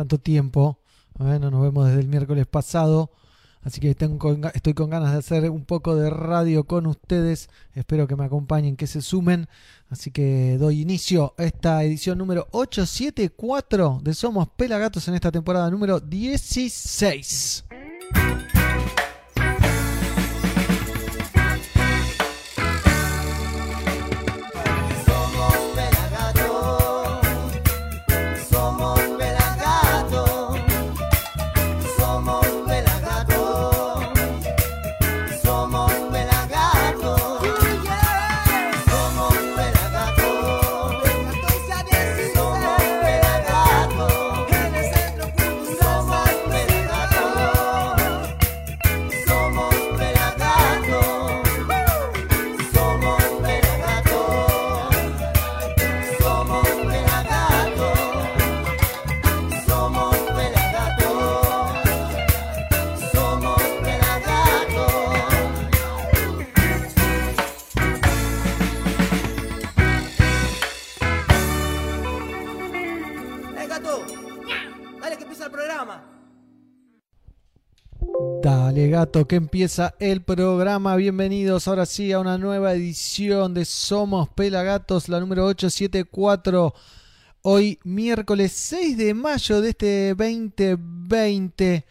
tanto tiempo. Bueno, nos vemos desde el miércoles pasado. Así que tengo, estoy con ganas de hacer un poco de radio con ustedes. Espero que me acompañen, que se sumen. Así que doy inicio a esta edición número 874 de Somos Pelagatos en esta temporada número 16. Que empieza el programa. Bienvenidos ahora sí a una nueva edición de Somos Pelagatos, la número 874. Hoy miércoles 6 de mayo de este 2020.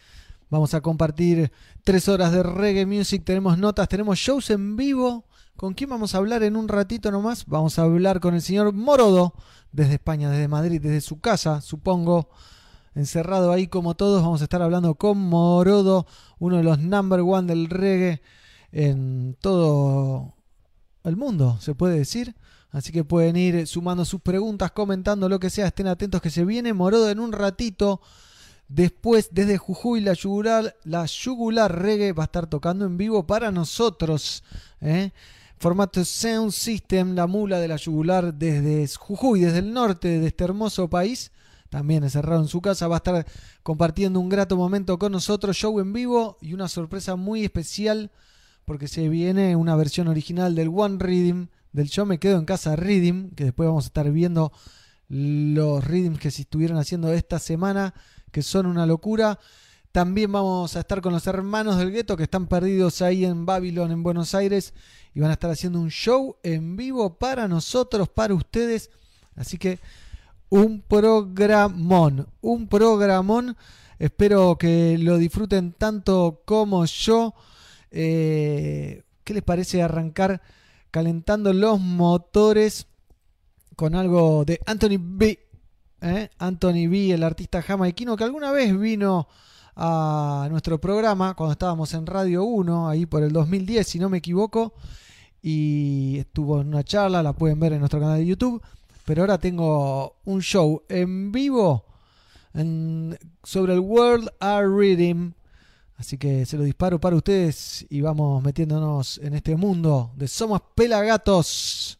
Vamos a compartir tres horas de reggae music. Tenemos notas, tenemos shows en vivo. ¿Con quién vamos a hablar en un ratito nomás? Vamos a hablar con el señor Morodo desde España, desde Madrid, desde su casa, supongo encerrado ahí como todos. Vamos a estar hablando con Morodo, uno de los number one del reggae en todo el mundo, se puede decir. Así que pueden ir sumando sus preguntas, comentando lo que sea. Estén atentos que se viene Morodo en un ratito. Después, desde Jujuy, la yugular, la yugular reggae va a estar tocando en vivo para nosotros. ¿eh? Formato Sound System, la mula de la yugular desde Jujuy, desde el norte de este hermoso país también encerrado en su casa, va a estar compartiendo un grato momento con nosotros, show en vivo y una sorpresa muy especial porque se viene una versión original del One Reading, del Yo Me Quedo en Casa Reading, que después vamos a estar viendo los readings que se estuvieron haciendo esta semana, que son una locura. También vamos a estar con los hermanos del gueto que están perdidos ahí en Babylon, en Buenos Aires, y van a estar haciendo un show en vivo para nosotros, para ustedes. Así que un programón, un programón. Espero que lo disfruten tanto como yo. Eh, ¿Qué les parece arrancar calentando los motores con algo de Anthony B? ¿eh? Anthony B, el artista jamaiquino que alguna vez vino a nuestro programa cuando estábamos en Radio 1, ahí por el 2010, si no me equivoco, y estuvo en una charla, la pueden ver en nuestro canal de YouTube pero ahora tengo un show en vivo sobre el World Art Reading. Así que se lo disparo para ustedes y vamos metiéndonos en este mundo de Somos Pelagatos.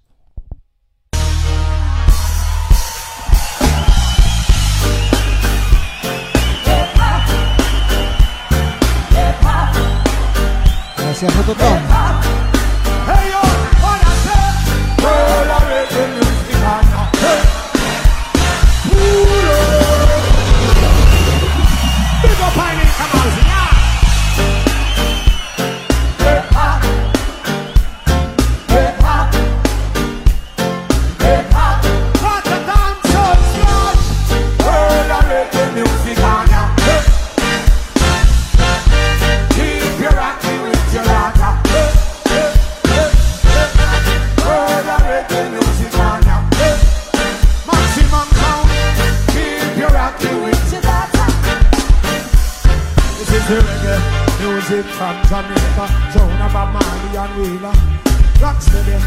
Gracias, Rototón. Music from Jamaica, Joan of Marley and Wheeler. Rocksteady,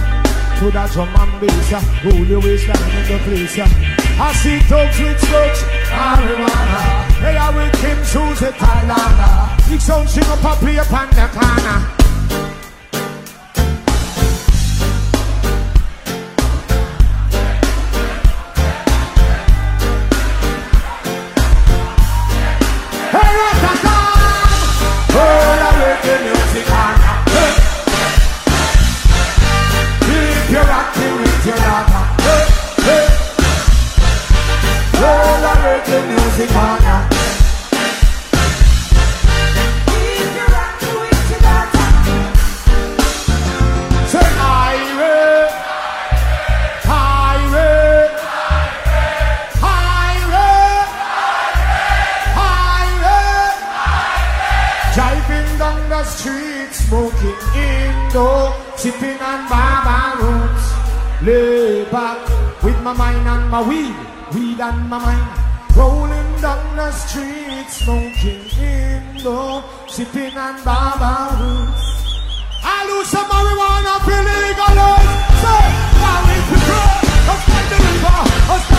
to the drum and bass, yeah. Rule your in the place, yeah. I see dogs with slugs, marijuana. They are with Kim Shoes at Thailand. Big sound sing up a play upon the corner. My weed, weed and my mind. Rolling down the street, smoking in low, sipping on Baba roots. I lose some marijuana, feel legalized. Say, why we prefer? Let's find the river,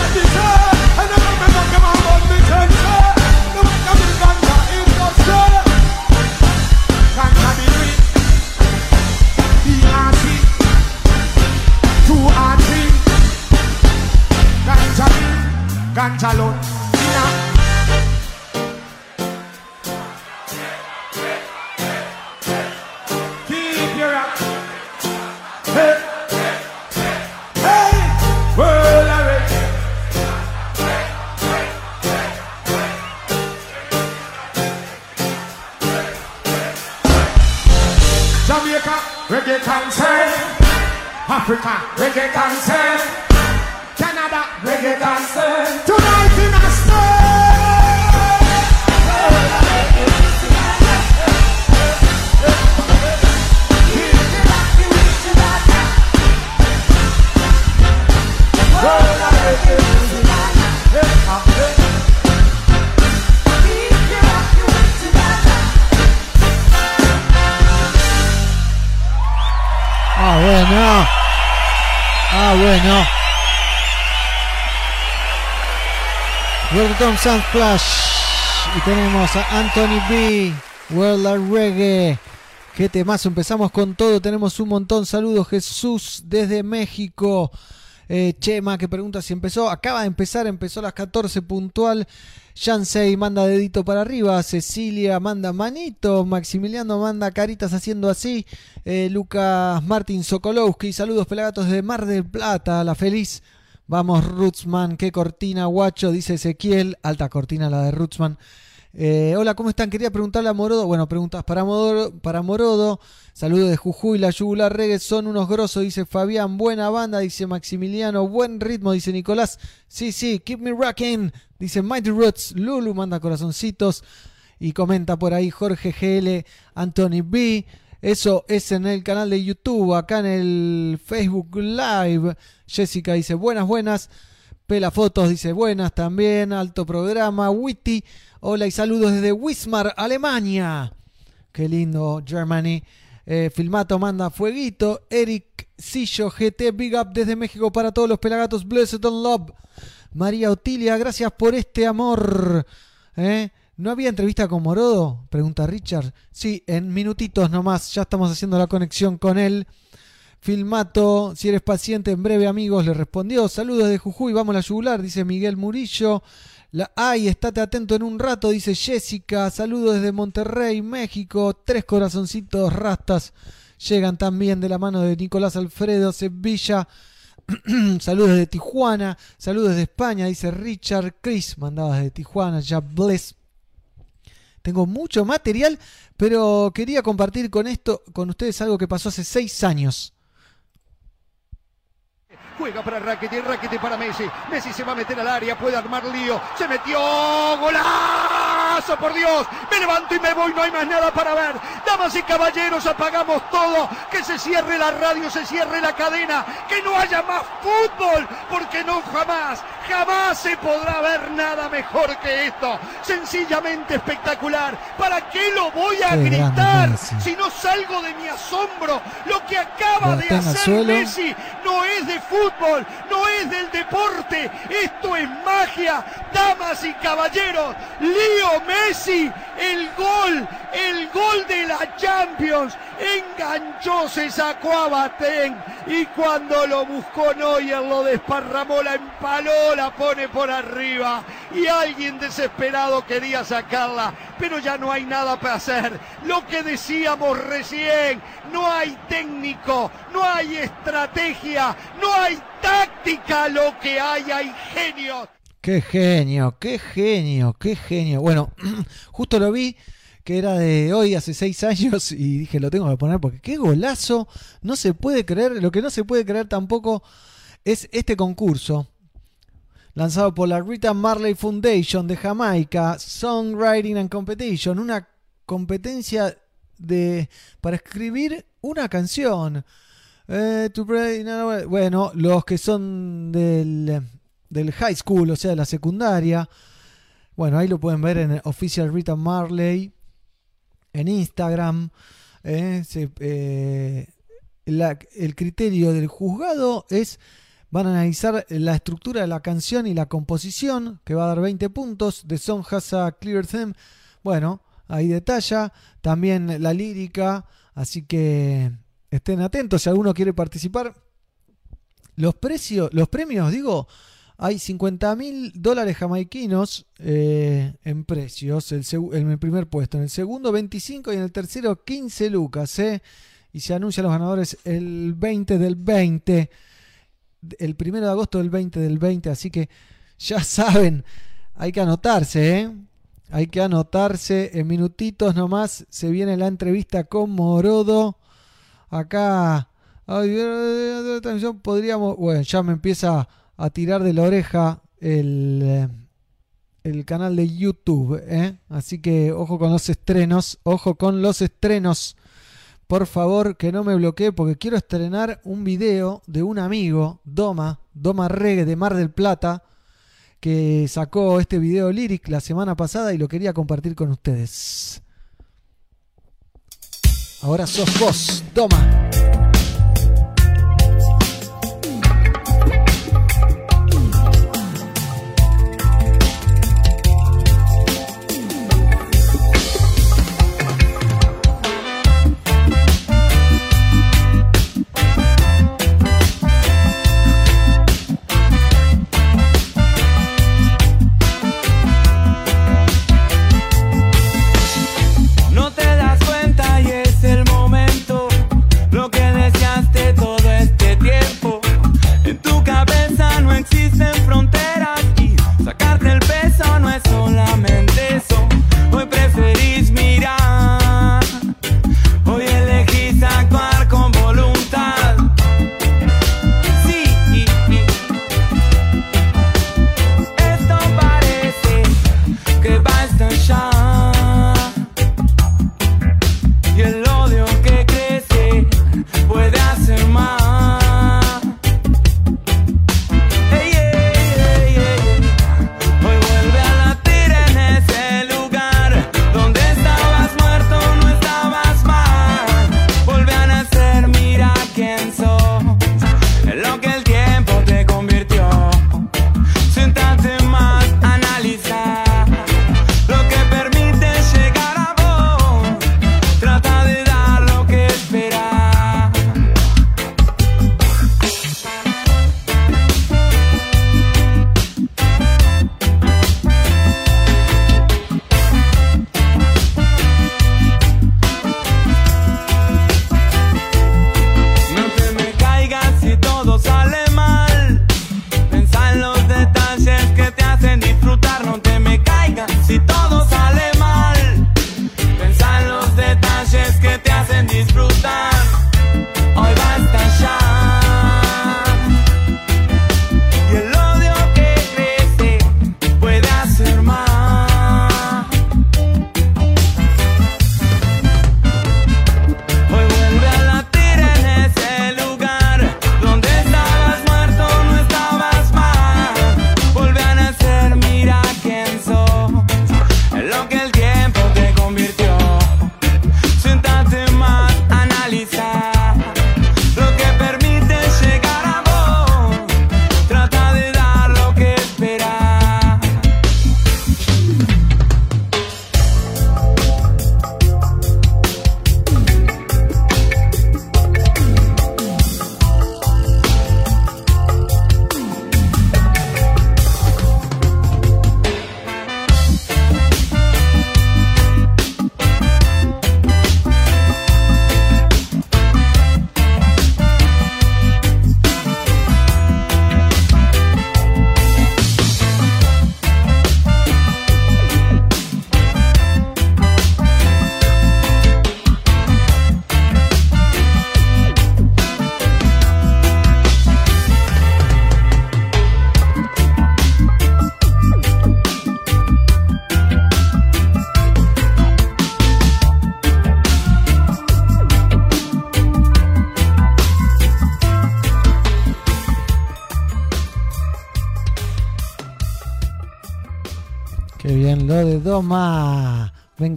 Sound Flash. Y tenemos a Anthony B. World Reggae. Qué temazo. Empezamos con todo. Tenemos un montón. Saludos, Jesús, desde México. Eh, Chema que pregunta si empezó. Acaba de empezar, empezó a las 14 puntual. Jansei manda dedito para arriba. Cecilia manda manito. Maximiliano manda caritas haciendo así. Eh, Lucas Martin Sokolowski. Saludos pelagatos de Mar del Plata. La feliz. Vamos, Rootsman. Qué cortina, guacho. Dice Ezequiel. Alta cortina la de Rootsman. Eh, hola, ¿cómo están? Quería preguntarle a Morodo. Bueno, preguntas para Morodo. Para Morodo. Saludos de Jujuy, la yugular reggae son unos grosos, dice Fabián. Buena banda, dice Maximiliano. Buen ritmo, dice Nicolás. Sí, sí, keep me rocking, dice Mighty Roots. Lulu manda corazoncitos. Y comenta por ahí Jorge GL, Anthony B. Eso es en el canal de YouTube, acá en el Facebook Live. Jessica dice buenas, buenas. Pela Fotos dice buenas también. Alto programa. Witty. Hola y saludos desde Wismar, Alemania. Qué lindo, Germany. Eh, Filmato manda fueguito. Eric Sillo GT Big Up desde México para todos los pelagatos. Blessed Love. María Otilia, gracias por este amor. ¿Eh? ¿No había entrevista con Morodo? Pregunta Richard. Sí, en minutitos nomás. Ya estamos haciendo la conexión con él. Filmato, si eres paciente, en breve amigos, le respondió. Saludos de Jujuy, vamos a la yugular, dice Miguel Murillo. Ay, estate atento en un rato, dice Jessica. Saludos desde Monterrey, México. Tres corazoncitos rastas llegan también de la mano de Nicolás Alfredo Sevilla. saludos desde Tijuana. Saludos desde España, dice Richard. Chris mandaba desde Tijuana. Ya bless. Tengo mucho material, pero quería compartir con esto, con ustedes algo que pasó hace seis años. Juega para Rakitic, Rakitic para Messi. Messi se va a meter al área, puede armar lío. Se metió. ¡Golazo, por Dios! Me levanto y me voy, no hay más nada para ver. Damas y caballeros, apagamos todo. Que se cierre la radio, se cierre la cadena. Que no haya más fútbol, porque no jamás, jamás se podrá ver nada mejor que esto. Sencillamente espectacular. ¿Para qué lo voy a Qué gritar si no salgo de mi asombro? Lo que acaba de hacer. Messi no es de fútbol, no es del deporte, esto es magia, damas y caballeros. Leo Messi, el gol, el gol de la Champions, enganchó, se sacó a Batén y cuando lo buscó Neuer lo desparramó, la empaló, la pone por arriba y alguien desesperado quería sacarla, pero ya no hay nada para hacer. Lo que decíamos recién, no hay técnico, no hay estrategia, no hay táctica, lo que hay hay genios. Qué genio, qué genio, qué genio. Bueno, justo lo vi que era de hoy, hace seis años, y dije, lo tengo que poner porque qué golazo. No se puede creer, lo que no se puede creer tampoco es este concurso lanzado por la Rita Marley Foundation de Jamaica, Songwriting and Competition, una competencia de para escribir una canción. Eh, bueno, los que son del, del high school, o sea, la secundaria. Bueno, ahí lo pueden ver en Official Rita Marley, en Instagram. Eh, eh, el criterio del juzgado es, van a analizar la estructura de la canción y la composición, que va a dar 20 puntos. The song has clear theme. Bueno, ahí detalla. También la lírica, así que estén atentos si alguno quiere participar. Los precios, los premios, digo, hay 50 mil dólares jamaiquinos eh, en precios en el primer puesto. En el segundo 25 y en el tercero 15 lucas. eh. Y se anuncian los ganadores el 20 del 20. El primero de agosto del 20 del 20. Así que ya saben, hay que anotarse. ¿eh? Hay que anotarse. En minutitos nomás se viene la entrevista con Morodo. Acá. ay, eh, podríamos. Bueno, ya me empieza a tirar de la oreja el, eh, el canal de YouTube. ¿eh? Así que ojo con los estrenos. Ojo con los estrenos. Por favor, que no me bloquee porque quiero estrenar un video de un amigo, Doma, Doma Reggae de Mar del Plata, que sacó este video lyric la semana pasada y lo quería compartir con ustedes. Ahora sos vos, Doma.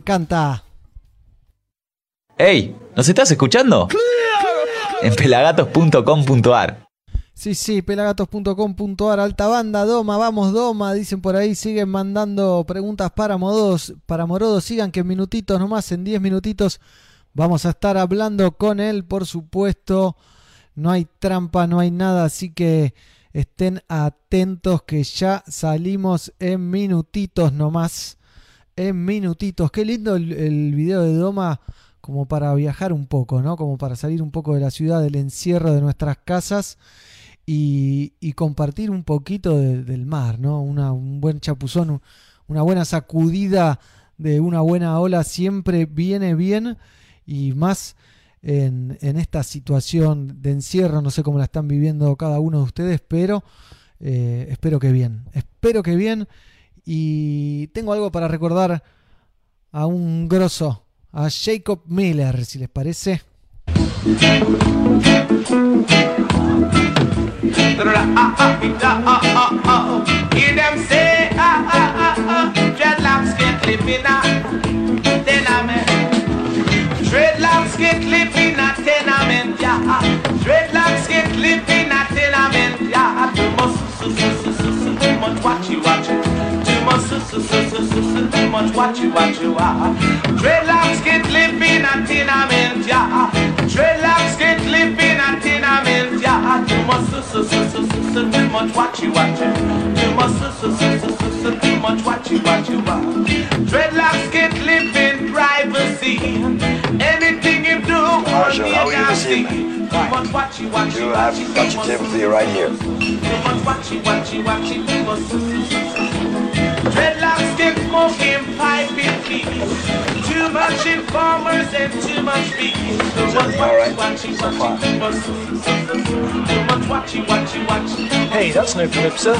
Encanta. ¡Ey! ¿Nos estás escuchando? En pelagatos.com.ar. Sí, sí, pelagatos.com.ar, alta banda, Doma, vamos Doma, dicen por ahí, siguen mandando preguntas para Modos, para Morodo, sigan que en minutitos nomás, en 10 minutitos vamos a estar hablando con él, por supuesto, no hay trampa, no hay nada, así que estén atentos que ya salimos en minutitos nomás, en minutitos, qué lindo el, video de Doma como para viajar un poco, ¿no? Como para salir un poco de la ciudad, del encierro de nuestras casas y, y compartir un poquito de- del mar, ¿no? Una- un buen chapuzón, una buena sacudida de una buena ola siempre viene bien y más en, en esta situación de encierro, no sé cómo la están viviendo cada uno de ustedes, pero eh, espero que bien, espero que bien y tengo algo para recordar a un grosso, a Jacob Miller, si les parece. Ah, ah, ah, ah. Too much, su, su, su, su, su, su, too much watch you watch you. ah. Dreadlocks get live in a tenement, yeah. Dreadlocks get live in a tenement, yeah. Too much, su, su, su, su, su, su, too much watch you watch it. Too much, su, su, su, su, su, su, too much watch you watch you. ah. Dreadlocks get live in privacy. Anything you do, Marshall, how are you this nasty. evening? Too much watch you watch you. You have got your table for you right here. Too much watch you watch you watch you. Too much su, su, su, su, su. Dreadlocks get smoking piping please. Too much informers and too much beef. Too much everything all right watch you so watch far? you. Too much su, su, su, su, su. Too much watch you watch you watch you. Hey, that's no calypso.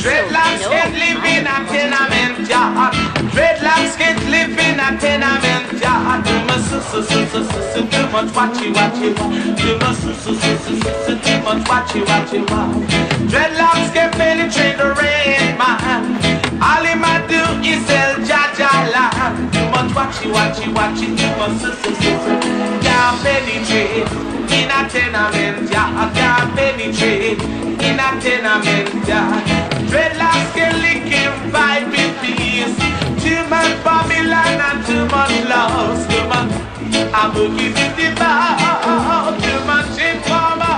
Dreadlocks get live in a tenement yard. Dreadlocks get live in a tenement yard. Too much su su su su su su. Too much watchy watchy. Too much su su su su su su. Too much watchy watchy. Dreadlocks get penetrate the red man. All him a do is sell Jaja land. Too much watchy watchy watchy. Too much su su su su. Can't penetrate in a tenement yard. Can't penetrate in a tenement yard. Dreadlocks get licking vibing peace. Too much Babylon and too much love. Too much I'm looking in the bar. Too much informer.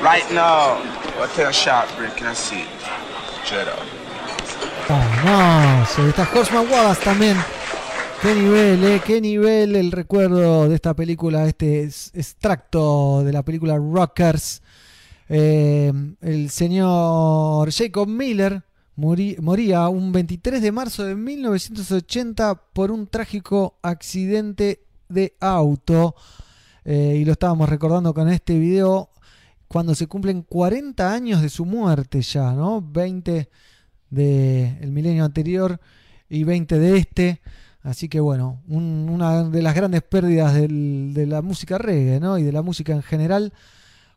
Right now, Vamos, está Horseman Wallace también. Qué nivel, eh, qué nivel el recuerdo de esta película, este es- extracto de la película Rockers. Eh, el señor Jacob Miller moría un 23 de marzo de 1980 por un trágico accidente de auto. Eh, y lo estábamos recordando con este video cuando se cumplen 40 años de su muerte ya, ¿no? 20 del milenio anterior y 20 de este. Así que bueno, un- una de las grandes pérdidas del- de la música reggae ¿no? y de la música en general,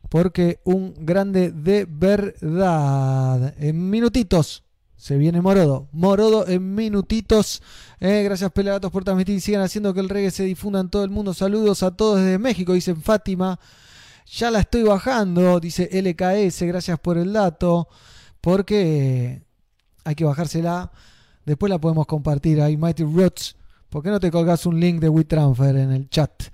porque un grande de verdad. En minutitos se viene Morodo. Morodo en minutitos. Eh, gracias Pelagatos por transmitir. Sigan haciendo que el reggae se difunda en todo el mundo. Saludos a todos desde México, dicen Fátima. Ya la estoy bajando, dice LKS. Gracias por el dato. Porque hay que bajársela. Después la podemos compartir ahí, Mighty Roots. ¿Por qué no te colgas un link de WeTransfer en el chat?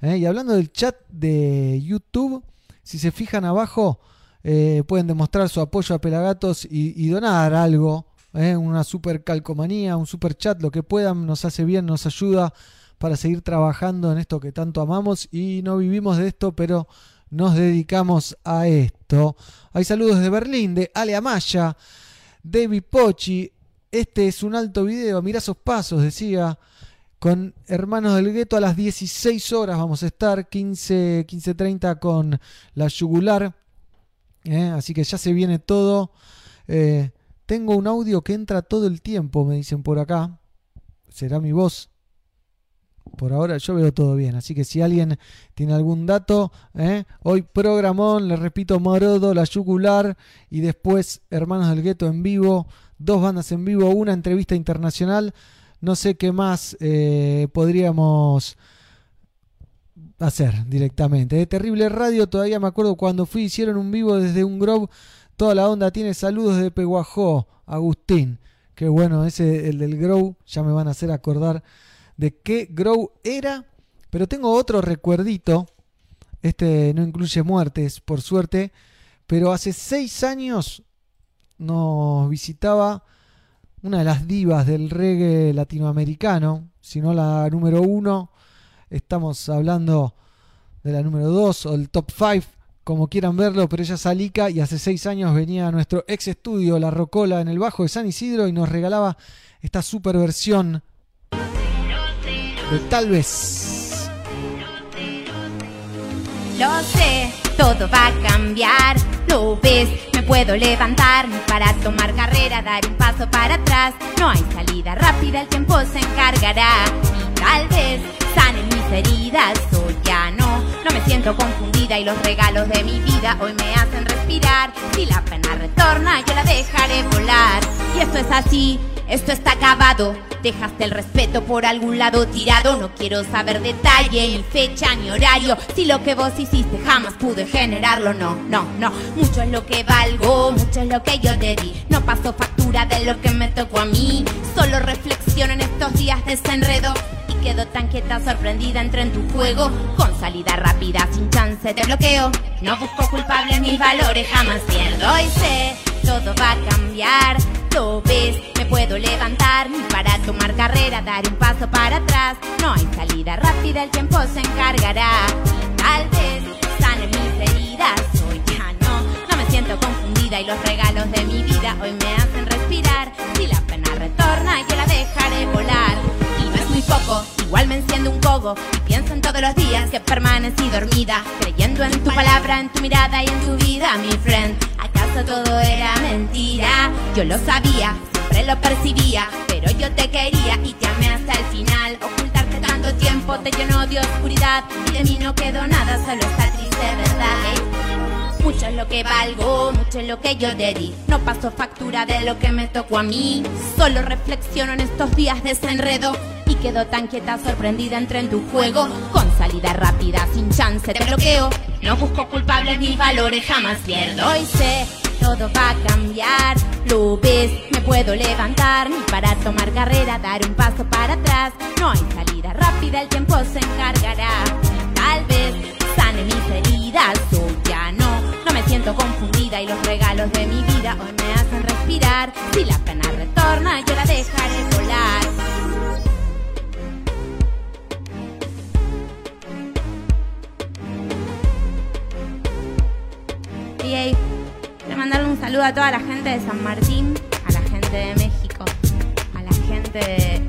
¿Eh? Y hablando del chat de YouTube, si se fijan abajo, eh, pueden demostrar su apoyo a Pelagatos y, donar algo. ¿eh? Una super calcomanía, un super chat, lo que puedan, nos hace bien, nos ayuda para seguir trabajando en esto que tanto amamos y no vivimos de esto, pero nos dedicamos a esto. Hay saludos de Berlín, de Ale Amaya, David Pochi. Este es un alto video, mirá esos pasos, decía. Con Hermanos del Gueto a las 16 horas vamos a estar, 15, 15.30 con la yugular. ¿eh? Así que ya se viene todo. Eh, tengo un audio que entra todo el tiempo, me dicen por acá. ¿Será mi voz? Por ahora yo veo todo bien, así que si alguien tiene algún dato, ¿eh? hoy programón, le repito, Morodo, La Yugular y después Hermanos del Gueto en vivo, dos bandas en vivo, una entrevista internacional, no sé qué más eh, podríamos hacer directamente. De Terrible Radio, todavía me acuerdo cuando fui, hicieron un vivo desde un Grove, toda la onda tiene saludos de Peguajó, Agustín. Qué bueno, ese, el del Grow, ya me van a hacer acordar de qué Grow era. Pero tengo otro recuerdito. Este no incluye muertes, por suerte. Pero hace seis años nos visitaba una de las divas del reggae latinoamericano, si no la número uno. Estamos hablando de la número dos o el top five como quieran verlo, pero ella es Alica y hace seis años venía a nuestro ex estudio, La Rocola, en el Bajo de San Isidro y nos regalaba esta super versión Tal vez. Lo sé, todo va a cambiar, lo ves, me puedo levantar para tomar carrera, dar un paso para atrás, no hay salida rápida, el tiempo se encargará. Y tal vez sanen mis heridas, hoy ya no, no me siento confundida y los regalos de mi vida hoy me hacen respirar, si la pena retorna yo la dejaré volar y esto es así, esto está acabado. Dejaste el respeto por algún lado tirado. No quiero saber detalle, ni fecha, ni horario. Si lo que vos hiciste jamás pude generarlo, no, no, no. Mucho es lo que valgo, mucho es lo que yo te di. No paso factura de lo que me tocó a mí. Solo reflexiono en estos días de desenredo. Quedo tan quieta, sorprendida, entro en tu juego. Con salida rápida, sin chance, te bloqueo. No busco culpables, mis valores jamás pierdo. Y sé, todo va a cambiar. Lo ves, me puedo levantar ni para tomar carrera, dar un paso para atrás. No hay salida rápida, el tiempo se encargará. Tal vez sane mis heridas, hoy ya no. No me siento confundida y los regalos de mi vida hoy me hacen respirar. Si la pena retorna, yo la dejaré volar. Poco, igual me enciende un poco. Y pienso en todos los días que permanecí dormida, creyendo en tu palabra, en tu mirada y en tu vida, mi friend. ¿Acaso todo era mentira? Yo lo sabía, siempre lo percibía, pero yo te quería y te amé hasta el final. Ocultarte tanto tiempo te llenó de oscuridad y de mí no quedó nada, solo esta triste verdad. Mucho es lo que valgo, mucho es lo que yo te di. No paso factura de lo que me tocó a mí. Solo reflexiono en estos días de desenredo. Quedo tan quieta, sorprendida, entré en tu juego. Con salida rápida, sin chance, te bloqueo. No busco culpables ni valores, jamás pierdo. Y sé, todo va a cambiar. Lo ves, me puedo levantar. Ni para tomar carrera, dar un paso para atrás. No hay salida rápida, el tiempo se encargará. Tal vez sane mis heridas, hoy ya no. No me siento confundida y los regalos de mi vida hoy me hacen respirar. Si la pena retorna, yo la dejaré volar. Quiero mandarle un saludo a toda la gente de San Martín, a la gente de México, a la gente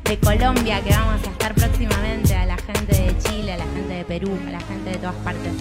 de Colombia que vamos a estar próximamente, a la gente de Chile, a la gente de Perú, a la gente de todas partes.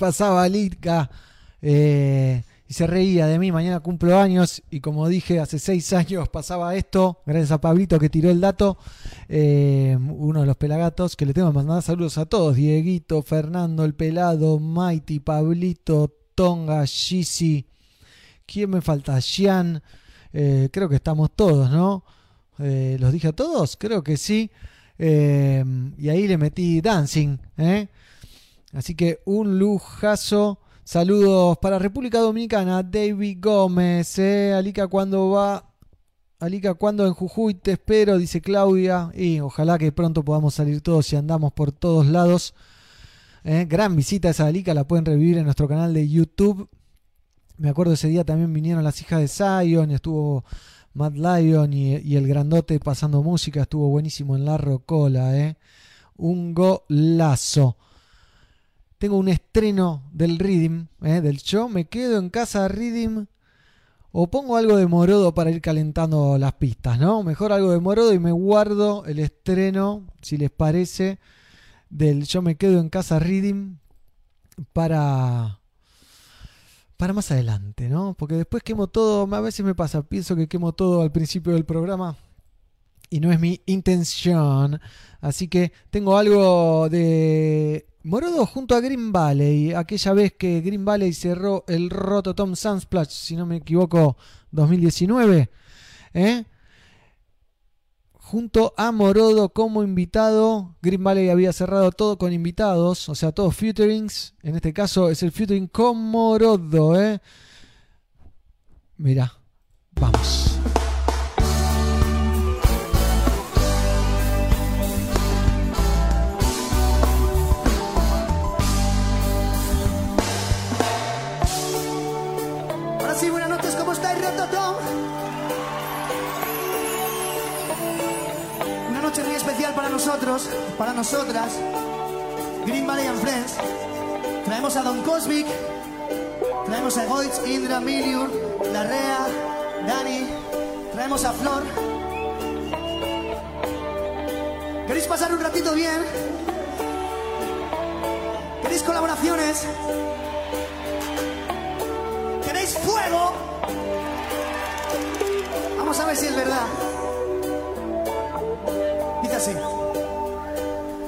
Pasaba Litka eh, y se reía de mí. Mañana cumplo años y como dije, hace seis años pasaba esto. Gracias a Pablito que tiró el dato. eh, uno de los pelagatos que le tengo que mandar saludos a todos. Dieguito, Fernando, el pelado, Mighty, Pablito, Tonga, Gisi. ¿Quién me falta? Gian. Eh, creo que estamos todos, ¿no? ¿Los dije a todos? Creo que sí. Y ahí le metí dancing, ¿eh? Así que un lujazo. Saludos para República Dominicana, David Gómez, ¿eh? Alica cuando va. Alica cuando en Jujuy te espero, dice Claudia. Y ojalá que pronto podamos salir todos y andamos por todos lados. ¿eh? Gran visita esa delica, la pueden revivir en nuestro canal de YouTube. Me acuerdo ese día también vinieron las hijas de Zion, estuvo Matt Lion y, y el grandote pasando música, estuvo buenísimo en la rocola, ¿eh? Un golazo. Tengo un estreno del Rhythm, ¿eh? del show. Me quedo en casa Rhythm o pongo algo de Morodo para ir calentando las pistas, ¿no? Mejor algo de Morodo y me guardo el estreno, si les parece, del Yo me quedo en casa Reading para para más adelante, ¿no? Porque después quemo todo, a veces me pasa, pienso que quemo todo al principio del programa y no es mi intención. Así que tengo algo de Morodo junto a Green Valley, aquella vez que Green Valley cerró el Rototom Sunsplash, si no me equivoco, 2019. ¿eh? Junto a Morodo como invitado, Green Valley había cerrado todo con invitados, o sea, todos featurings. En este caso es el featuring con Morodo. ¿eh? Mira, vamos. Para nosotras, Green Valley and Friends. Traemos a Don Cosmic, traemos a Goitz, Indra, Miliur, Larrea, Dani, traemos a Flor. ¿Queréis pasar un ratito bien? ¿Queréis colaboraciones? ¿Queréis fuego? Vamos a ver si es verdad. Dice así.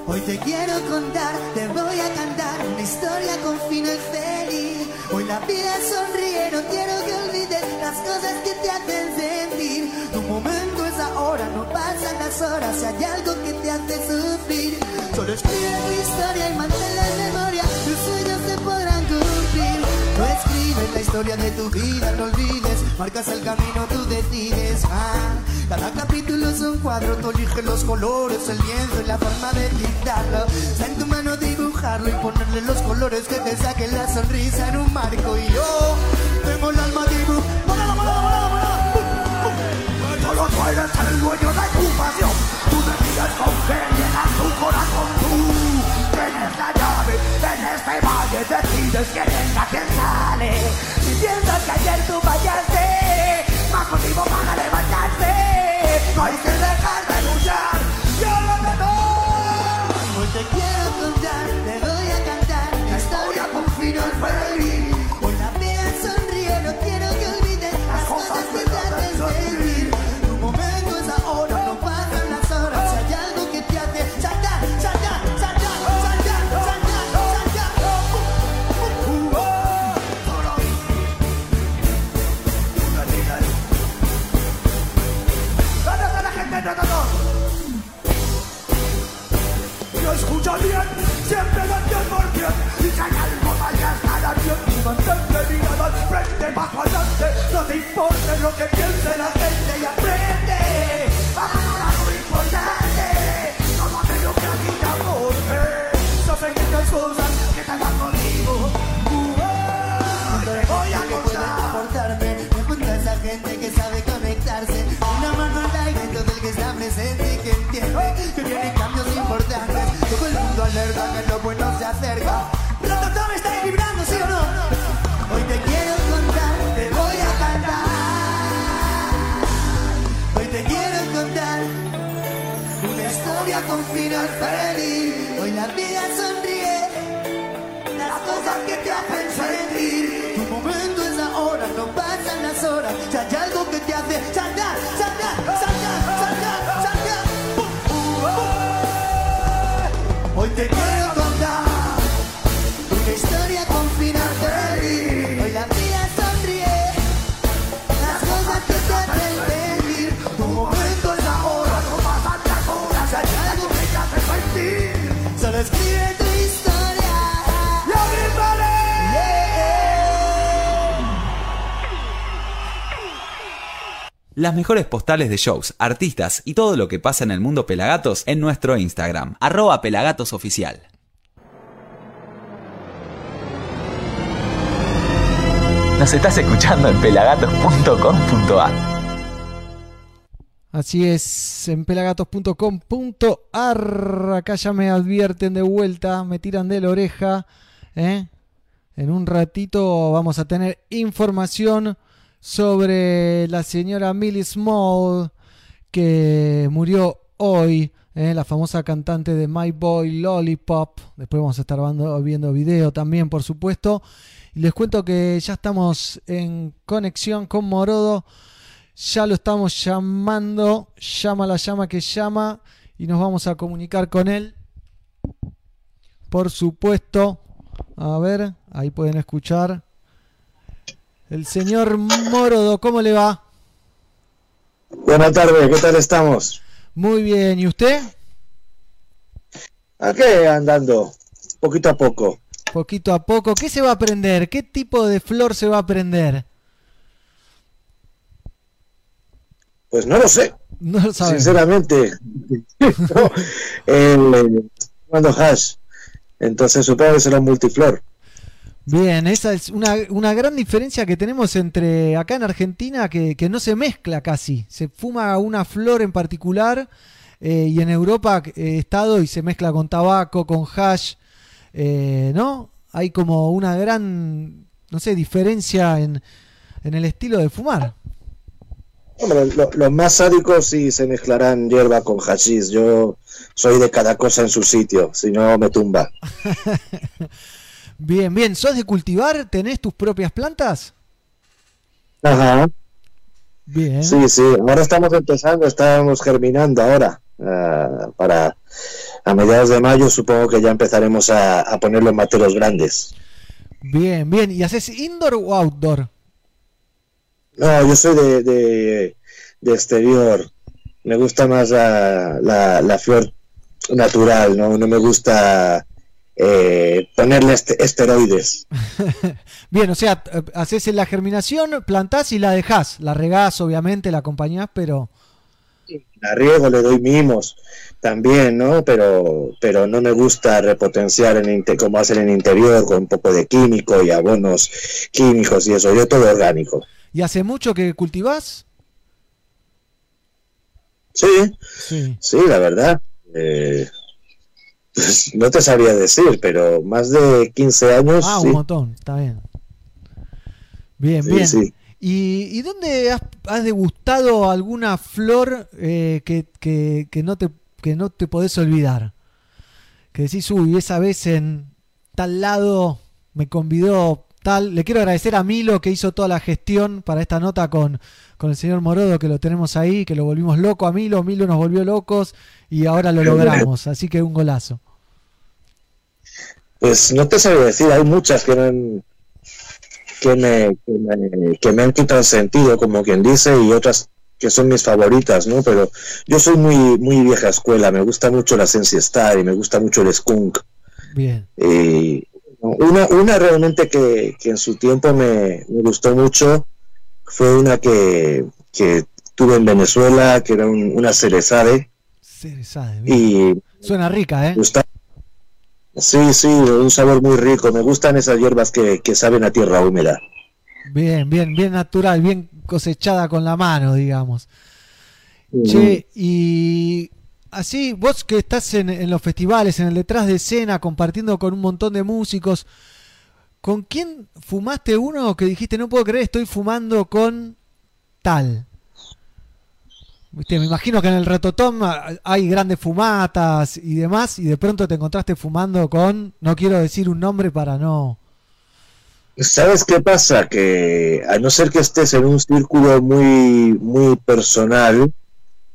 Hoy te quiero contar, te voy a cantar una historia con final feliz. Hoy la vida sonríe, no quiero que olvides las cosas que te hacen sentir. Tu momento es ahora, no pasan las horas, si hay algo que te hace sufrir. Solo escribe tu historia y manténla en memoria, tus sueños se podrán cumplir. No escribes la historia de tu vida, no olvides, marcas el camino, tú decides. Ah, cada capítulo es un cuadro, tú eliges los colores, el lienzo y la forma de pintarlo. Está en tu mano dibujarlo y ponerle los colores que te saquen la sonrisa en un marco. Y yo tengo el alma dibu. ¡Morado, morado, morado, morado! Solo tú eres el dueño de tu pasión. Tú decides con qué llenas tu corazón. Tú tienes la llave en este valle. Decides quién entra, quién sale. Si piensas que ayer tú fallaste, más motivo para levantarte. No hay que dejar de luchar. Yo lo noto. Hoy te quiero contar, te voy a cantar la historia con final feliz. las mejores postales de shows, artistas y todo lo que pasa en el mundo Pelagatos en nuestro Instagram, arroba pelagatosoficial. Nos estás escuchando en pelagatos.com.ar. Así es, en pelagatos.com.ar. Acá ya me advierten de vuelta, me tiran de la oreja. ¿eh? En un ratito vamos a tener información sobre la señora Millie Small, que murió hoy. ¿eh? La famosa cantante de My Boy Lollipop. Después vamos a estar viendo, video también, por supuesto. Y les cuento que ya estamos en conexión con Morodo. Ya lo estamos llamando. Llama la llama que llama. Y nos vamos a comunicar con él. Por supuesto. A ver, ahí pueden escuchar. El señor Morodo, ¿cómo le va? Buenas tardes, ¿qué tal estamos? Muy bien, ¿y usted? Aquí andando, poquito a poco. Poquito a poco. ¿Qué se va a aprender? ¿Qué tipo de flor se va a aprender? Pues no lo sé. No lo. Sinceramente. no, el, cuando hash. Entonces supongo que será un multiflor. Bien, esa es una, una, gran diferencia que tenemos entre acá en Argentina que, que, no se mezcla casi. Se fuma una flor en particular eh, y en Europa he estado y se mezcla con tabaco, con hash, eh, ¿no? Hay como una gran, no sé, diferencia en, en el estilo de fumar. Hombre, lo, los más sádicos sí se mezclarán hierba con hashish. Yo soy de cada cosa en su sitio, si no me tumba. Bien, bien. ¿Sos de cultivar? ¿Tenés tus propias plantas? Ajá. Bien. Sí, sí. Ahora estamos empezando, estamos germinando ahora. Uh, para a mediados de mayo supongo que ya empezaremos a, a poner los materos grandes. Bien, bien. ¿Y haces indoor o outdoor? No, yo soy de, de, de exterior. Me gusta más la, la, la flor natural, ¿no? No me gusta eh, ponerle este, esteroides. Bien, o sea, haces la germinación, plantás y la dejás. La regás, obviamente, la acompañás, pero. La riego, le doy mimos también, ¿no? Pero, pero no me gusta repotenciar en como hacen en interior con un poco de químico y abonos químicos y eso. Yo todo orgánico. ¿Y hace mucho que cultivás? Sí, sí, sí la verdad. Eh, no te sabría decir, pero más de 15 años. Ah, sí. un montón, está bien. Bien, Sí, bien. sí. ¿Y, y dónde has, has degustado alguna flor eh, que, que, que no te, que no te podés olvidar? Que decís, uy, esa vez en tal lado me convidó tal. Le quiero agradecer a Milo que hizo toda la gestión para esta nota con, con el señor Morodo, que lo tenemos ahí, que lo volvimos loco a Milo. Milo nos volvió locos y ahora lo logramos. Así que un golazo. Pues no te sabría decir, hay muchas que me han, que me, que me, que me han quitado el sentido, como quien dice, y otras que son mis favoritas, ¿no? Pero yo soy muy, muy vieja escuela, me gusta mucho la Sensi Star y me gusta mucho el Skunk. Bien. Y una, una realmente que, que en su tiempo me, me gustó mucho fue una que, que tuve en Venezuela, que era un- una cerezade, Cerezade, y Suena rica, ¿eh? gusta Sí, sí, un sabor muy rico. Me gustan esas hierbas que, que saben a tierra húmeda. Bien, bien, bien natural, bien cosechada con la mano, digamos. Che, y así, vos que estás en, en los festivales, en el detrás de escena, compartiendo con un montón de músicos, ¿con quién fumaste uno que dijiste, no puedo creer, estoy fumando con tal? Viste, me imagino que en el Retotón ah, hay grandes fumatas y demás, y de pronto te encontraste fumando con, no quiero decir un nombre para no... ¿Sabes qué pasa? Que a no ser que estés en un círculo muy, muy personal,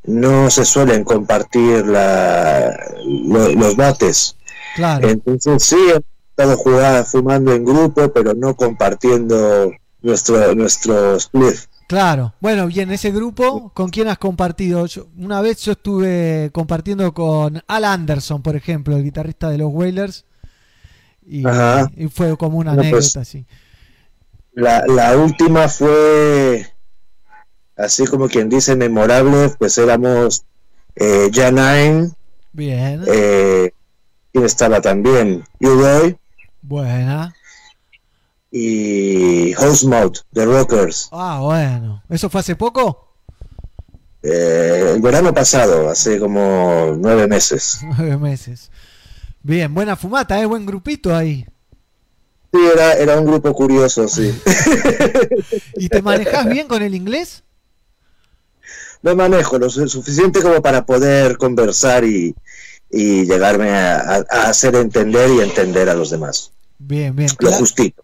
no se suelen compartir la, lo- los bates. Claro. Entonces sí, he estado jugando, fumando en grupo, pero no compartiendo nuestro, nuestro split. Claro, bueno, y en ese grupo, ¿con quién has compartido? Yo- una vez yo estuve compartiendo con Al Anderson, por ejemplo, el guitarrista de los Wailers, y, fue como una pues, anécdota así. La, la última fue, así como quien dice, memorable, pues éramos eh, Janine, Bien, eh, ¿quién estaba también? Udoy, buena. y Host Mode de Rockers. Ah, bueno. ¿Eso fue hace poco? Eh, el verano pasado, hace como nueve meses. Nueve meses. Bien, buena fumata, ¿eh? Buen grupito ahí. Sí, era, era un grupo curioso, sí. ¿Y te manejas bien con el inglés? Me manejo lo suficiente como para poder conversar y, y llegarme a, a, hacer entender y entender a los demás. Bien, bien. Lo justito.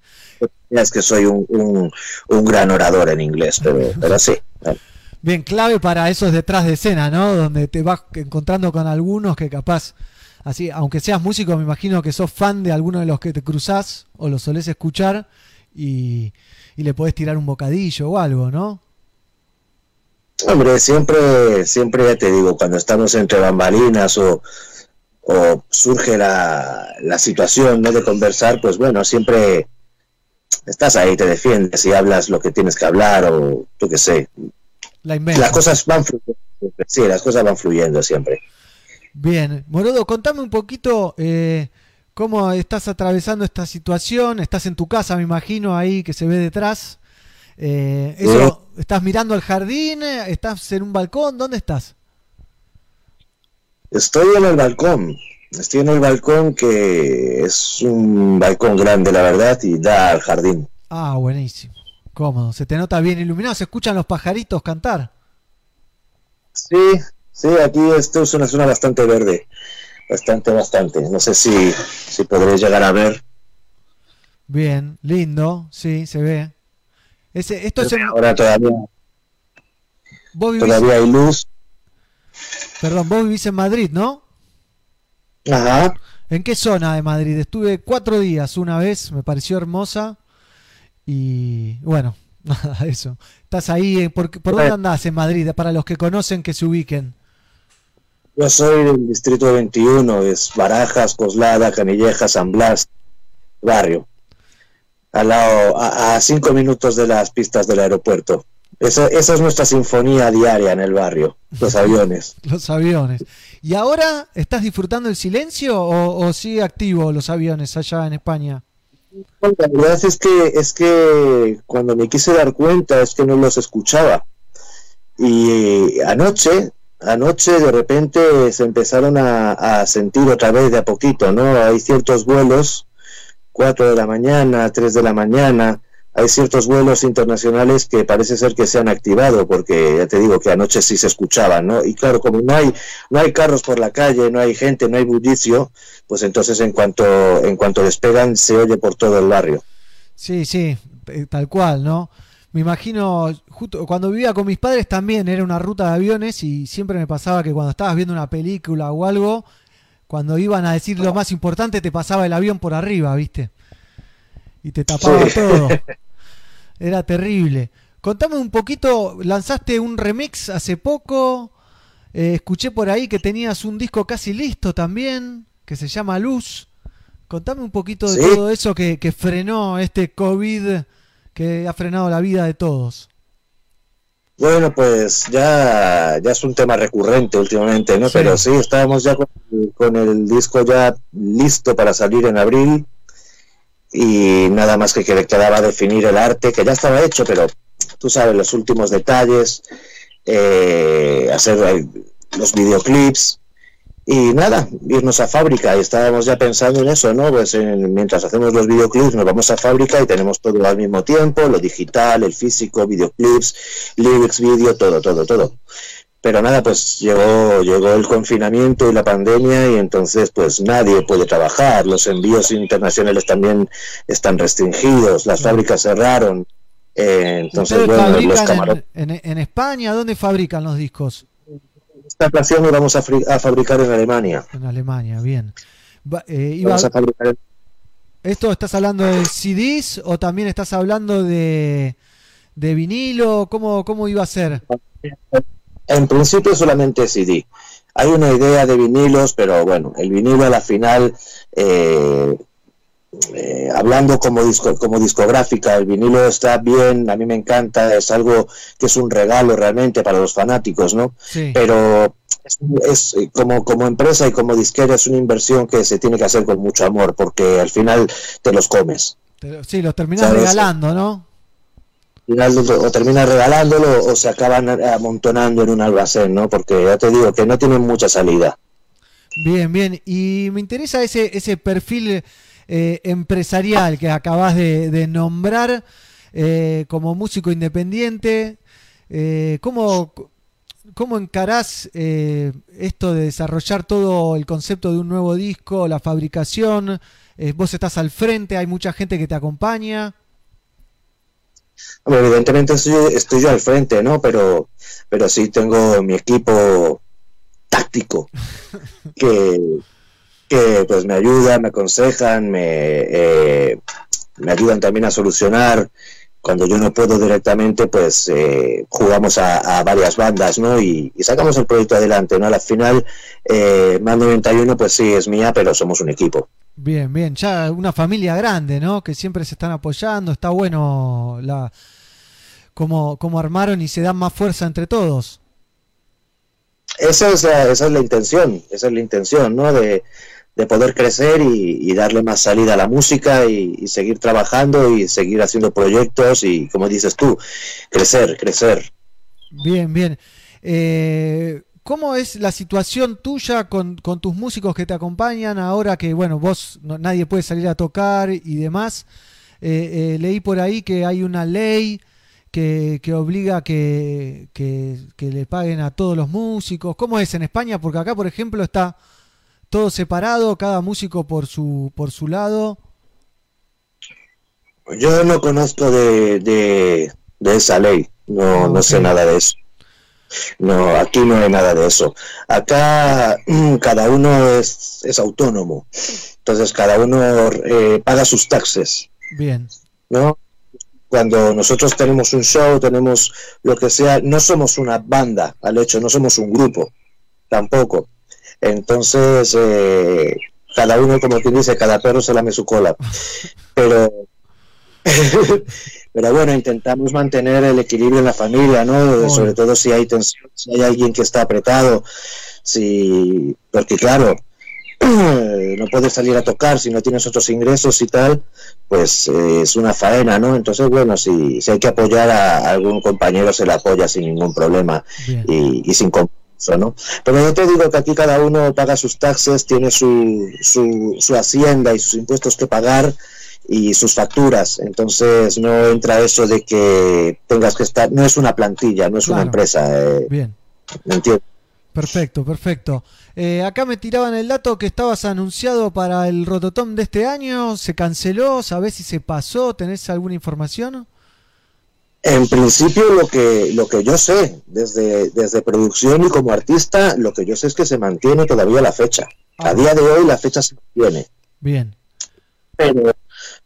Es que soy un, un, un gran orador en inglés, pero, pero sí. Bien, clave para esos detrás de escena, ¿no? Donde te vas encontrando con algunos que capaz, así, aunque seas músico, me imagino que sos fan de alguno de los que te cruzás o los solés escuchar y, y le podés tirar un bocadillo o algo, ¿no? Hombre, siempre, siempre ya te digo, cuando estamos entre bambalinas o, o surge la, la situación ¿no? de conversar, pues bueno, siempre estás ahí, te defiendes y hablas lo que tienes que hablar o tú qué sé. La las cosas van fluyendo, sí, las cosas van fluyendo siempre. Bien, Morodo, contame un poquito eh, cómo estás atravesando esta situación. Estás en tu casa, me imagino, ahí que se ve detrás. Eh, eso, ¿Estás mirando al jardín? ¿Estás en un balcón? ¿Dónde estás? Estoy en el balcón. Estoy en el balcón que es un balcón grande, la verdad, y da al jardín. Ah, buenísimo. Cómodo. Se te nota bien iluminado. ¿Se escuchan los pajaritos cantar? Sí, sí, aquí esto es una zona bastante verde. Bastante, bastante. No sé si, si podré llegar a ver. Bien, lindo. Sí, se ve. Ese, esto es en... Ahora todavía, ¿Vos vivís... todavía hay luz. Perdón, vos vivís en Madrid, ¿no? Ajá. ¿En qué zona de Madrid? Estuve cuatro días una vez, me pareció hermosa. Y bueno, nada, eso. Estás ahí, ¿por, por dónde andás en Madrid? Para los que conocen, que se ubiquen. Yo soy del distrito 21, es Barajas, Coslada, Canilleja, San Blas, barrio. Al lado, a, a cinco minutos de las pistas del aeropuerto. Esa, esa, es nuestra sinfonía diaria en el barrio, los aviones. los aviones. ¿Y ahora estás disfrutando el silencio o, o sigue activo los aviones allá en España? La verdad es que, es que cuando me quise dar cuenta es que no los escuchaba. Y anoche, anoche de repente se empezaron a, a sentir otra vez de a poquito, ¿no? Hay ciertos vuelos, 4 de la mañana, 3 de la mañana, hay ciertos vuelos internacionales que parece ser que se han activado porque ya te digo que anoche sí se escuchaban, ¿no? Y claro, como no hay no hay carros por la calle, no hay gente, no hay bullicio, pues entonces en cuanto en cuanto despegan se oye por todo el barrio. Sí, sí, tal cual, ¿no? Me imagino, justo cuando vivía con mis padres también era una ruta de aviones y siempre me pasaba que cuando estabas viendo una película o algo, cuando iban a decir lo más importante te pasaba el avión por arriba, ¿viste? Y te tapaba sí. todo. Era terrible. Contame un poquito, lanzaste un remix hace poco. Eh, escuché por ahí que tenías un disco casi listo también, que se llama Luz. Contame un poquito de ¿Sí? todo eso que, que, frenó este COVID, que ha frenado la vida de todos. Bueno, pues ya, ya es un tema recurrente últimamente, ¿no? Sí. Pero sí, estábamos ya con, con el disco ya listo para salir en abril y nada más que quedaba definir el arte, que ya estaba hecho, pero tú sabes, los últimos detalles, eh, hacer los videoclips y nada, irnos a fábrica y estábamos ya pensando en eso, ¿no? Pues en, mientras hacemos los videoclips nos vamos a fábrica y tenemos todo al mismo tiempo, lo digital, el físico, videoclips, lyrics, video, todo, todo, todo pero nada, pues llegó, llegó el confinamiento y la pandemia y entonces pues nadie puede trabajar, los envíos internacionales también están restringidos, las fábricas cerraron, eh, entonces bueno, los camarotes... En, en, en, España, ¿dónde fabrican los discos? Esta ocasión lo vamos a, a, fabricar en Alemania. En Alemania, bien. Va, eh, iba... Vamos a fabricar en... ¿Esto estás hablando de CDs o también estás hablando de, de vinilo? ¿Cómo, ¿Cómo iba a ser? En principio solamente CD. Hay una idea de vinilos, pero bueno, el vinilo a la final, eh, eh, hablando como, disco, como discográfica, el vinilo está bien, a mí me encanta, es algo que es un regalo realmente para los fanáticos, ¿no? Sí. Pero es, es, como, como empresa y como disquera es una inversión que se tiene que hacer con mucho amor, porque al final te los comes. Sí, los terminás ¿Sabes? regalando, ¿no? O termina regalándolo o se acaban amontonando en un almacén, ¿no? Porque ya te digo que no tienen mucha salida. Bien, bien. Y me interesa ese, ese perfil eh, empresarial que acabas de, nombrar eh, como músico independiente. Eh, ¿cómo, ¿Cómo encarás eh, esto de desarrollar todo el concepto de un nuevo disco, la fabricación? Vos estás al frente, hay mucha gente que te acompaña. Hombre, evidentemente estoy, estoy yo al frente, ¿no? Pero, pero sí tengo mi equipo táctico que, que pues me ayudan, me aconsejan, me, eh, me ayudan también a solucionar. Cuando yo no puedo directamente, pues eh, jugamos a, a varias bandas, ¿no? Y, y sacamos el proyecto adelante, ¿no? Al final, eh, más 91, pues sí, es mía, pero somos un equipo. Bien, bien, ya una familia grande, ¿no? Que siempre se están apoyando, está bueno la cómo, cómo armaron y se dan más fuerza entre todos. Esa es la, esa es la intención, esa es la intención, ¿no? De, de poder crecer y, y darle más salida a la música y, y seguir trabajando y seguir haciendo proyectos y, como dices tú, crecer, crecer. Bien, bien. Eh, ¿Cómo es la situación tuya con, con tus músicos que te acompañan ahora que, bueno, vos, no- nadie puede salir a tocar y demás? Eh, eh, leí por ahí que hay una ley que, que obliga que, que, que le paguen a todos los músicos. ¿Cómo es en España? Porque acá, por ejemplo, está todo separado, cada músico por su, por su lado. Yo no conozco de, de, de esa ley, no, no sé nada de eso. No, aquí no hay nada de eso. Acá mm, cada uno es, es autónomo, entonces cada uno eh, paga sus taxes. Bien. ¿no? Cuando nosotros tenemos un show, tenemos lo que sea, no somos una banda, al hecho, no somos un grupo, tampoco. Entonces, eh, cada uno, como quien dice, cada perro se lame su cola. Pero, pero bueno, intentamos mantener el equilibrio en la familia, ¿no? Sobre todo si hay tensión, si hay alguien que está apretado, si, porque claro, no puedes salir a tocar si no tienes otros ingresos y tal, pues eh, es una faena, ¿no? Entonces, bueno, si, si hay que apoyar a, a algún compañero, se le apoya sin ningún problema y, y sin compromiso, ¿no? Pero yo te digo que aquí cada uno paga sus taxes, tiene su, su, su hacienda y sus impuestos que pagar y sus facturas, entonces no entra eso de que tengas que estar, no es una plantilla, no es una empresa, eh, Bien. ¿me entiendes? Perfecto, perfecto. Eh, acá me tiraban el dato que estabas anunciado para el Rototom de este año. ¿Se canceló? ¿Sabés si se pasó? ¿Tenés alguna información? En principio lo que lo que yo sé desde desde producción y como artista, lo que yo sé es que se mantiene todavía la fecha. A día de hoy la fecha se mantiene, Bien. pero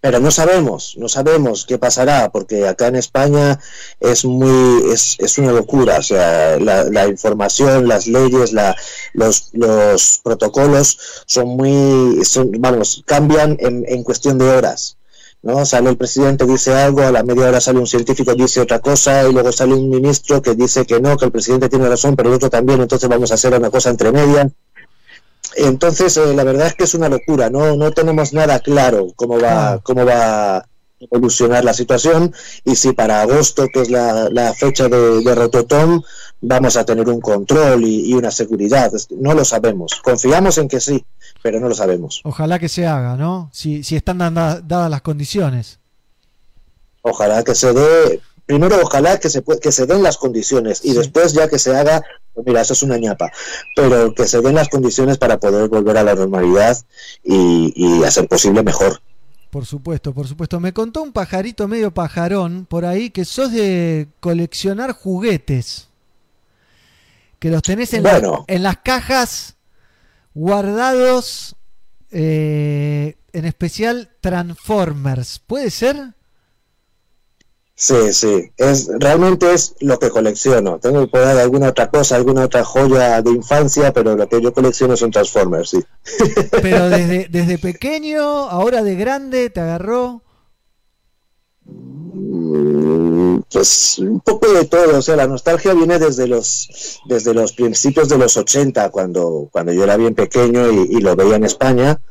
pero no sabemos, no sabemos qué pasará porque acá en España es muy es, es una locura, o sea, la, información, las leyes, la, los los protocolos son muy son, vamos, cambian en, en cuestión de horas. ¿no? Sale el presidente, dice algo, a la media hora sale un científico, dice otra cosa, y luego sale un ministro que dice que no, que el presidente tiene razón, pero el otro también, entonces vamos a hacer una cosa entre medias. Entonces, eh, la verdad es que es una locura, no, no tenemos nada claro cómo va, cómo va a evolucionar la situación y si para agosto, que es la, la fecha de, de Rototom, vamos a tener un control y, y una seguridad. No lo sabemos. Confiamos en que sí, pero no lo sabemos. Ojalá que se haga, ¿no? Si, si están danda- dadas las condiciones. Ojalá que se dé, primero ojalá que se, que se den las condiciones y después ya que se haga, pues mira, eso es una ñapa, pero que se den las condiciones para poder volver a la normalidad y, y hacer posible mejor. Por supuesto, por supuesto. Me contó un pajarito medio pajarón por ahí que sos de coleccionar juguetes. Que los tenés en, la- Bueno. en las cajas guardados, eh, en especial Transformers. ¿Puede ser? Sí, sí, es, realmente es lo que colecciono. Tengo por ahí alguna otra cosa, alguna otra joya de infancia, pero lo que yo colecciono son Transformers, sí. Pero desde, desde pequeño, ahora de grande, te agarró. Mm, Pues un poco de todo, o sea, la nostalgia viene desde los desde los principios de los 80, cuando, cuando yo era bien pequeño y, y lo veía en España,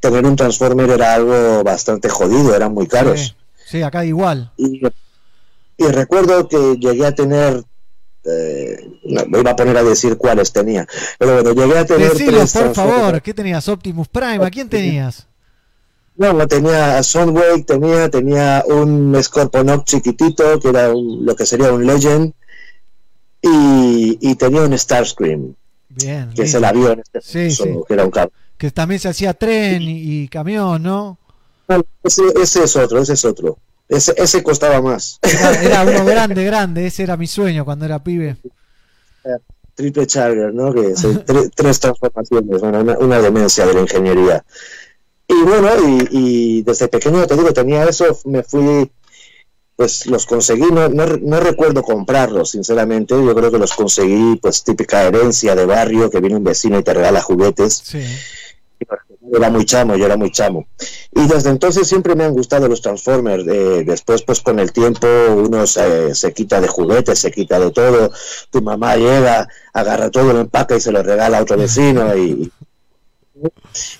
tener un Transformer era algo bastante jodido, eran muy caros. Sí, sí, acá igual. Y, y recuerdo que llegué a tener, eh, no, me iba a poner a decir cuáles tenía, pero bueno, llegué a tener Decilo, tres por favor, ¿qué tenías? Optimus Prime, ¿a quién tenías? No, no tenía a Soundwave, tenía, tenía un Scorponok chiquitito, que era un- lo que sería un Legend, y, y tenía un Starscream, Bien. que es el avión, este Sí, sí. que era un cable. Que también se hacía tren y, y camión, ¿no? No, Ese, ese es otro, ese es otro. Ese, ese costaba más. Era, era uno grande, grande. Ese era mi sueño cuando era pibe. Triple Charger, ¿no? Que es tre- tres transformaciones, bueno, una, una demencia de la ingeniería. Y bueno, y, y desde pequeño te digo, tenía eso, me fui, pues los conseguí, no, no, no recuerdo comprarlos, sinceramente, yo creo que los conseguí, pues típica herencia de barrio, que viene un vecino y te regala juguetes. Sí. Yo era muy chamo, yo era muy chamo. Y desde entonces siempre me han gustado los Transformers. eh, después, pues con el tiempo, uno se, se quita de juguetes, se quita de todo. Tu mamá llega, agarra todo, lo empaca y se lo regala a otro vecino y,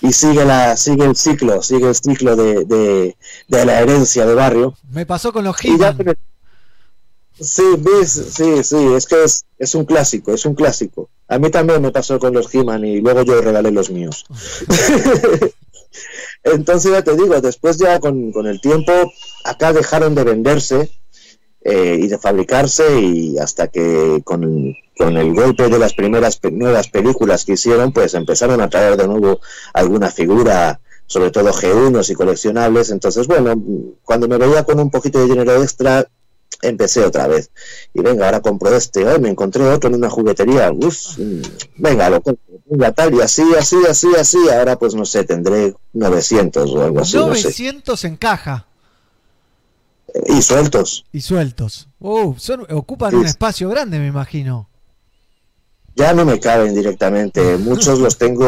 y sigue la sigue el ciclo, sigue el ciclo de, de, de la herencia de barrio. Me pasó con los He-Man. Sí, sí, sí, es que es, es un clásico, es un clásico. A mí también me pasó con los He-Man y luego yo regalé los míos. Entonces ya te digo, después ya con, con el tiempo, acá dejaron de venderse eh, y de fabricarse y hasta que con, con el golpe de las primeras nuevas películas que hicieron, pues empezaron a traer de nuevo alguna figura, sobre todo G1 y coleccionables. Entonces, bueno, cuando me veía con un poquito de dinero extra, empecé otra vez. Y venga, ahora compro este, hoy me encontré otro en una juguetería, uf, mm, venga, lo compro, venga, tal, y así, así, así, así, ahora pues no sé, tendré 900 o algo así, no sé. 900 en caja Y sueltos. y sueltos. Uh, son- ocupan Sí. un espacio grande, me imagino. Ya no me caben directamente, muchos los tengo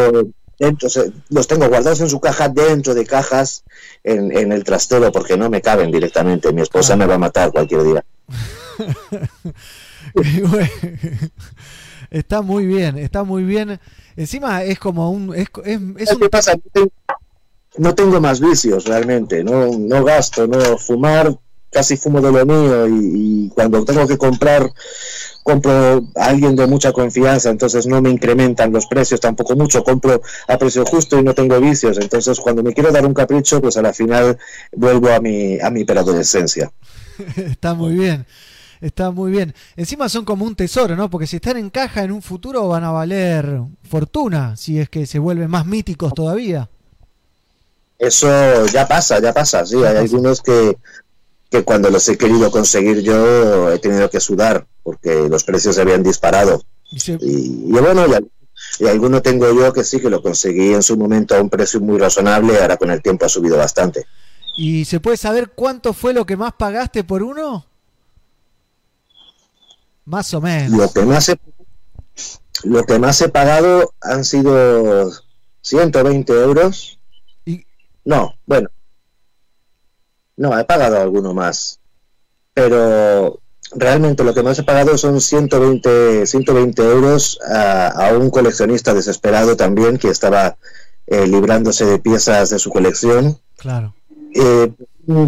sea, los tengo guardados en su caja dentro de cajas en, en el trastero porque no me caben directamente, mi esposa me va a matar cualquier día. Está muy bien, está muy bien. Encima es como un. Es, es, es un ¿Qué pasa? No tengo más vicios realmente, no, no gasto, no fumar, casi fumo de lo mío y, y cuando tengo que comprar, compro a alguien de mucha confianza, entonces no me incrementan los precios tampoco mucho, compro a precio justo y no tengo vicios, entonces cuando me quiero dar un capricho, pues a la final vuelvo a mi, a mi preadolescencia. Está muy bien. Está muy bien. Encima son como un tesoro, ¿no? Porque si están en caja en un futuro van a valer fortuna, si es que se vuelven más míticos todavía. Eso ya pasa, ya pasa, sí, hay algunos que, que cuando los he querido conseguir yo he tenido que sudar porque los precios se habían disparado. Y se- Y, y bueno, y, y alguno tengo yo que sí, que lo conseguí en su momento a un precio muy razonable, ahora con el tiempo ha subido bastante. ¿Y se puede saber cuánto fue lo que más pagaste por uno? Más o menos. Lo que más he, lo que más he pagado han sido 120 euros. Y- No, bueno. No, he pagado alguno más. Pero realmente lo que más he pagado son 120, 120 euros a, a un coleccionista desesperado también que estaba eh, librándose de piezas de su colección. Claro. Eh,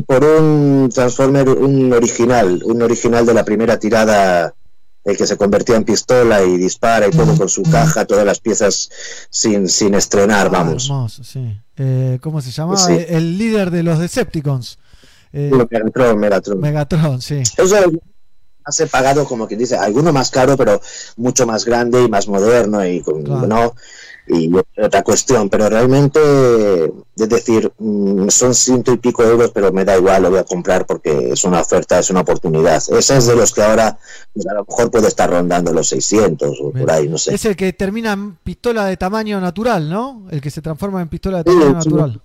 por un Transformer, un original, un original de la primera tirada, el que se convertía en pistola y dispara y todo con su caja, todas las piezas sin, sin estrenar, Ah, vamos. hermoso, sí. Eh, ¿Cómo se llamaba? Sí. El, el líder de los Decepticons. Eh, Megatron, Megatron. Megatron, sí. Eso más he pagado, como quien dice, alguno más caro, pero mucho más grande y más moderno y con, Claro. ¿no? y otra cuestión, pero realmente, es decir, mm, son ciento y pico euros, pero me da igual, lo voy a comprar porque es una oferta, es una oportunidad. Ese es de los que ahora pues, a lo mejor puede estar rondando los 600 o por ahí, no sé. Es el que termina en pistola de tamaño natural, ¿no? El que se transforma en pistola de tamaño sí. natural.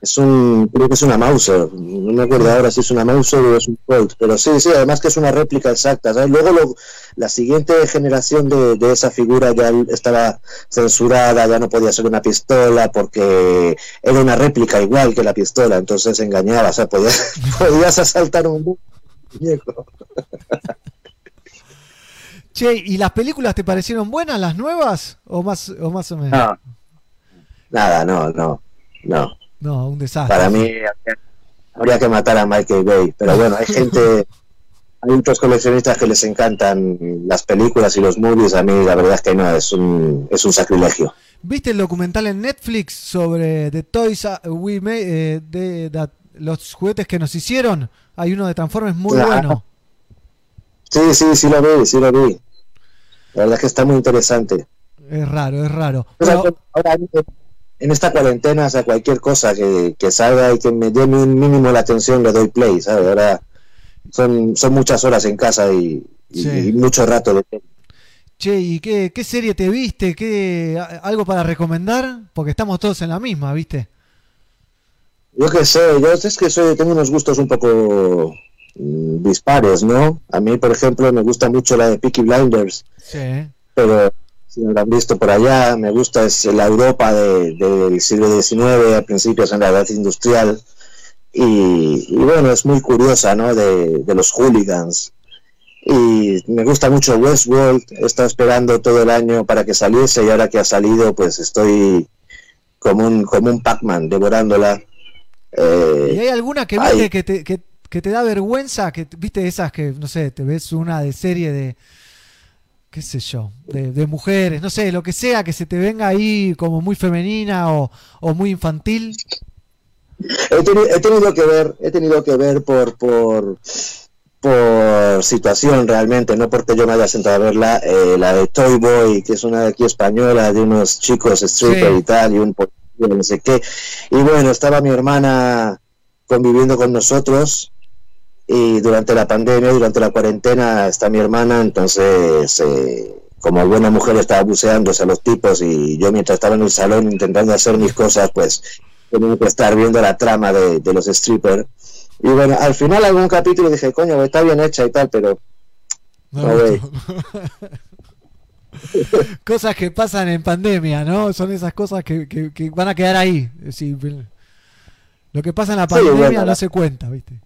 Es un, creo que es una Mauser, no me acuerdo ahora si es una Mauser o es un Colt, pero sí, sí, además que es una réplica exacta. ¿sabes? Luego lo- la siguiente generación de, de esa figura ya estaba censurada, ya no podía ser una pistola porque era una réplica igual que la pistola, entonces engañaba, o sea, podías, podías asaltar un muñeco. Che, ¿y las películas te parecieron buenas, las nuevas? ¿O más o, más o menos? No. Nada, no, no. no. No, un desastre. Para mí habría que matar a Michael Bay, pero bueno, hay gente, hay muchos coleccionistas que les encantan las películas y los movies, a mí la verdad es que no, es un, es un sacrilegio. ¿Viste el documental en Netflix sobre The Toys We Made, eh, de, de- los juguetes que nos hicieron? Hay uno de Transformers muy bueno. Sí, sí, sí lo vi, sí lo vi. La verdad es que está muy interesante. Es raro, es raro. O sea, Pero- ahora, en esta cuarentena, o sea, cualquier cosa que, que salga y que me dé un mínimo la atención, le doy play, ¿sabes? Ahora son, son muchas horas en casa y, y- Sí. y mucho rato de Che, ¿y qué, qué serie te viste? ¿Qué, ¿Algo para recomendar? Porque estamos todos en la misma, ¿viste? Yo qué sé, yo es que soy, tengo unos gustos un poco mm, dispares, ¿no? A mí, por ejemplo, me gusta mucho la de Peaky Blinders, Sí. pero si han visto por allá, me gusta es la Europa de- del siglo XIX, a principios en la edad industrial, y, y bueno, es muy curiosa, ¿no? De, de los hooligans. Y me gusta mucho Westworld, he estado esperando todo el año para que saliese y ahora que ha salido, pues estoy como un, como un Pac-Man devorándola. Eh, ¿Y hay alguna que viste que te, que, que te da vergüenza? que ¿Viste esas que, no sé, te ves una de serie de, qué sé yo, de, de mujeres, no sé, lo que sea, que se te venga ahí como muy femenina o, o muy infantil? He, teni- he tenido que ver, he tenido que ver por, por, por situación realmente, no porque yo me haya sentado a verla, eh, la de Toy Boy, que es una de aquí española, de unos chicos stripper Sí. y tal, y un policía, no sé qué. Y bueno, estaba mi hermana conviviendo con nosotros y durante la pandemia, durante la cuarentena, está mi hermana, entonces, eh, como buena mujer, estaba buceándose a los tipos y yo mientras estaba en el salón intentando hacer mis cosas, pues tenía que estar viendo la trama de, de los strippers. Y bueno, al final algún capítulo dije, coño, está bien hecha y tal, pero... No, No, cosas que pasan en pandemia, ¿no? Son esas cosas que, que- que van a quedar ahí. Decir, lo que pasa en la Sí, pandemia bueno, no la- se cuenta, ¿viste?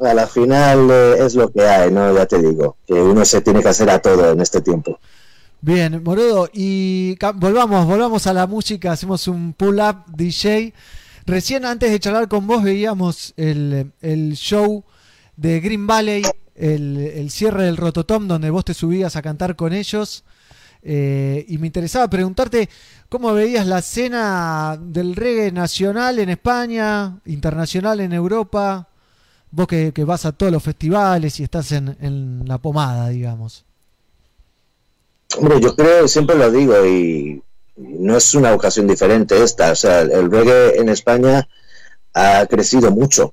A la final eh, es lo que hay, ¿no? Ya te digo, que uno se tiene que hacer a todo en este tiempo. Bien, Morodo, y volvamos, volvamos a la música, hacemos un pull-up DJ. Recién antes de charlar con vos veíamos el, el show de Green Valley, el, el cierre del Rototom, donde vos te subías a cantar con ellos. Eh, y me interesaba preguntarte cómo veías la escena del reggae nacional en España, internacional en Europa, vos que, que vas a todos los festivales y estás en, en la pomada, digamos. Hombre, yo creo, siempre lo digo, y no es una ocasión diferente esta. O sea, el reggae en España ha crecido mucho.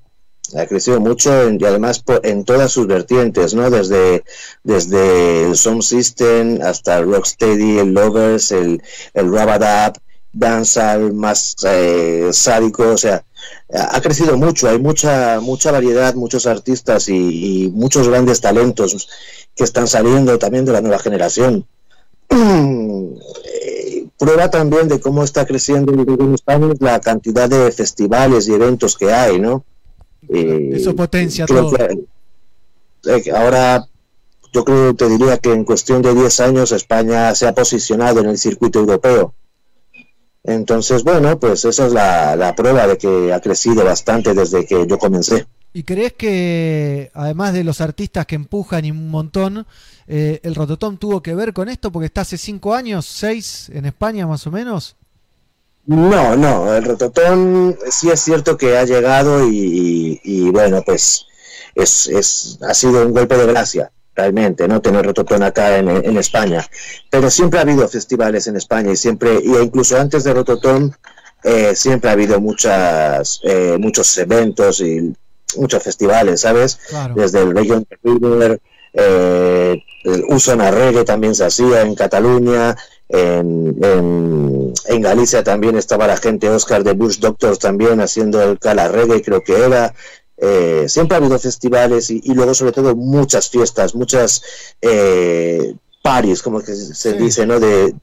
Ha crecido mucho y además en todas sus vertientes, ¿no? Desde, desde el Sound System hasta Rocksteady, el Lovers, el, el Rabadab, Dancehall, más eh, sádico, o sea, ha crecido mucho, hay mucha, mucha variedad, muchos artistas y, y muchos grandes talentos que están saliendo también de la nueva generación. Eh, prueba también de cómo está creciendo en España es la cantidad de festivales y eventos que hay, ¿no? Eh, Eso potencia todo. que, eh, ahora yo creo, te diría que en cuestión de 10 años España se ha posicionado en el circuito europeo. Entonces, bueno, pues esa es la, la prueba de que ha crecido bastante desde que yo comencé. ¿Y crees que, además de los artistas que empujan y un montón, eh, el Rototom tuvo que ver con esto? Porque está hace cinco años, seis en España más o menos. No, no, el rototón sí es cierto que ha llegado y, y- y, bueno, pues es, es, ha sido un golpe de gracia, realmente, ¿no? Tener rototón acá en, en España. Pero siempre ha habido festivales en España y siempre, y incluso antes de rototón, eh, siempre ha habido muchas, eh, muchos eventos y muchos festivales, ¿sabes? Claro. Desde el Region River, eh, el Usona Reggae también se hacía en Cataluña, en, en, en Galicia también estaba la gente Oscar de Bush Doctors también haciendo el Cala Reggae, creo que era. Eh, siempre ha habido festivales y, y luego sobre todo muchas fiestas, muchas eh, parties, como que se Sí. dice, ¿no? De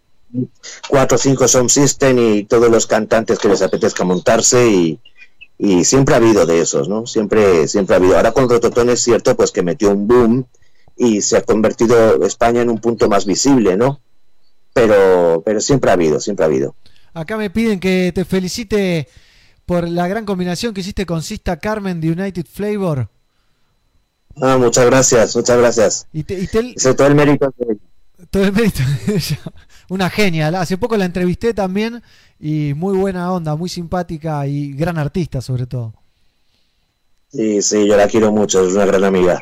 cuatro o cinco sound system y todos los cantantes que les apetezca montarse y, y siempre ha habido de esos, ¿no? Siempre, siempre ha habido. Ahora con Rototón es cierto, pues que metió un boom y se ha convertido España en un punto más visible, ¿no? Pero, pero siempre ha habido, siempre ha habido. Acá me piden que te felicite por la gran combinación que hiciste con Sista Carmen de United Flavor. Ah, muchas gracias, muchas gracias. Y, te, y te- Ese todo el mérito de todo el mérito de ella. Una genia. Hace poco la entrevisté también y muy buena onda, muy simpática y gran artista sobre todo. Sí, sí, yo la quiero mucho, es una gran amiga.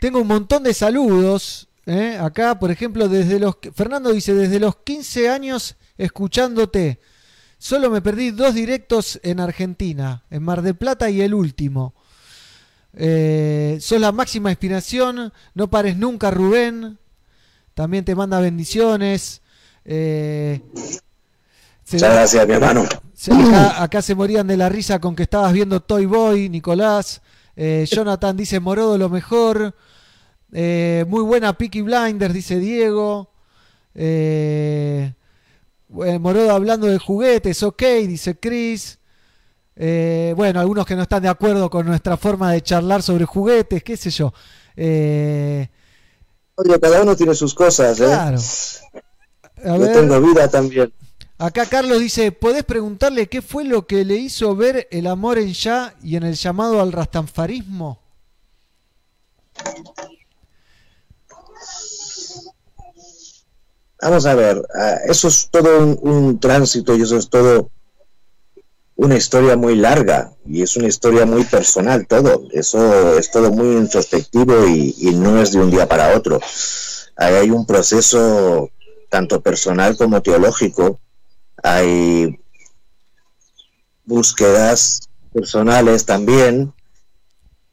Tengo un montón de saludos. ¿eh? Acá, por ejemplo, desde los Fernando dice desde los 15 años escuchándote. Solo me perdí dos directos en Argentina, en Mar del Plata y el último. Eh, sos la máxima inspiración. No pares nunca, Rubén. También te manda bendiciones. Eh, Muchas gracias, mi hermano. se- acá, acá se morían de la risa con que estabas viendo Toy Boy, Nicolás. Eh, Jonathan dice Morodo lo mejor. Eh, muy buena Peaky Blinders, dice Diego. Eh, Morodo hablando de juguetes, ok, dice Chris. Eh, bueno, algunos que no están de acuerdo con nuestra forma de charlar sobre juguetes, qué sé yo. Eh, Oye, cada uno tiene sus cosas, ¿eh? Claro. A Yo tengo vida también. Acá Carlos dice, ¿podés preguntarle qué fue lo que le hizo ver el amor en ya y en el llamado al rastanfarismo? Vamos a ver, ah, eso es todo un, tránsito y eso es todo una historia muy larga y es una historia muy personal todo. Eso es todo muy introspectivo y, no es de un día para otro. Hay un proceso tanto personal como teológico. Hay búsquedas personales también.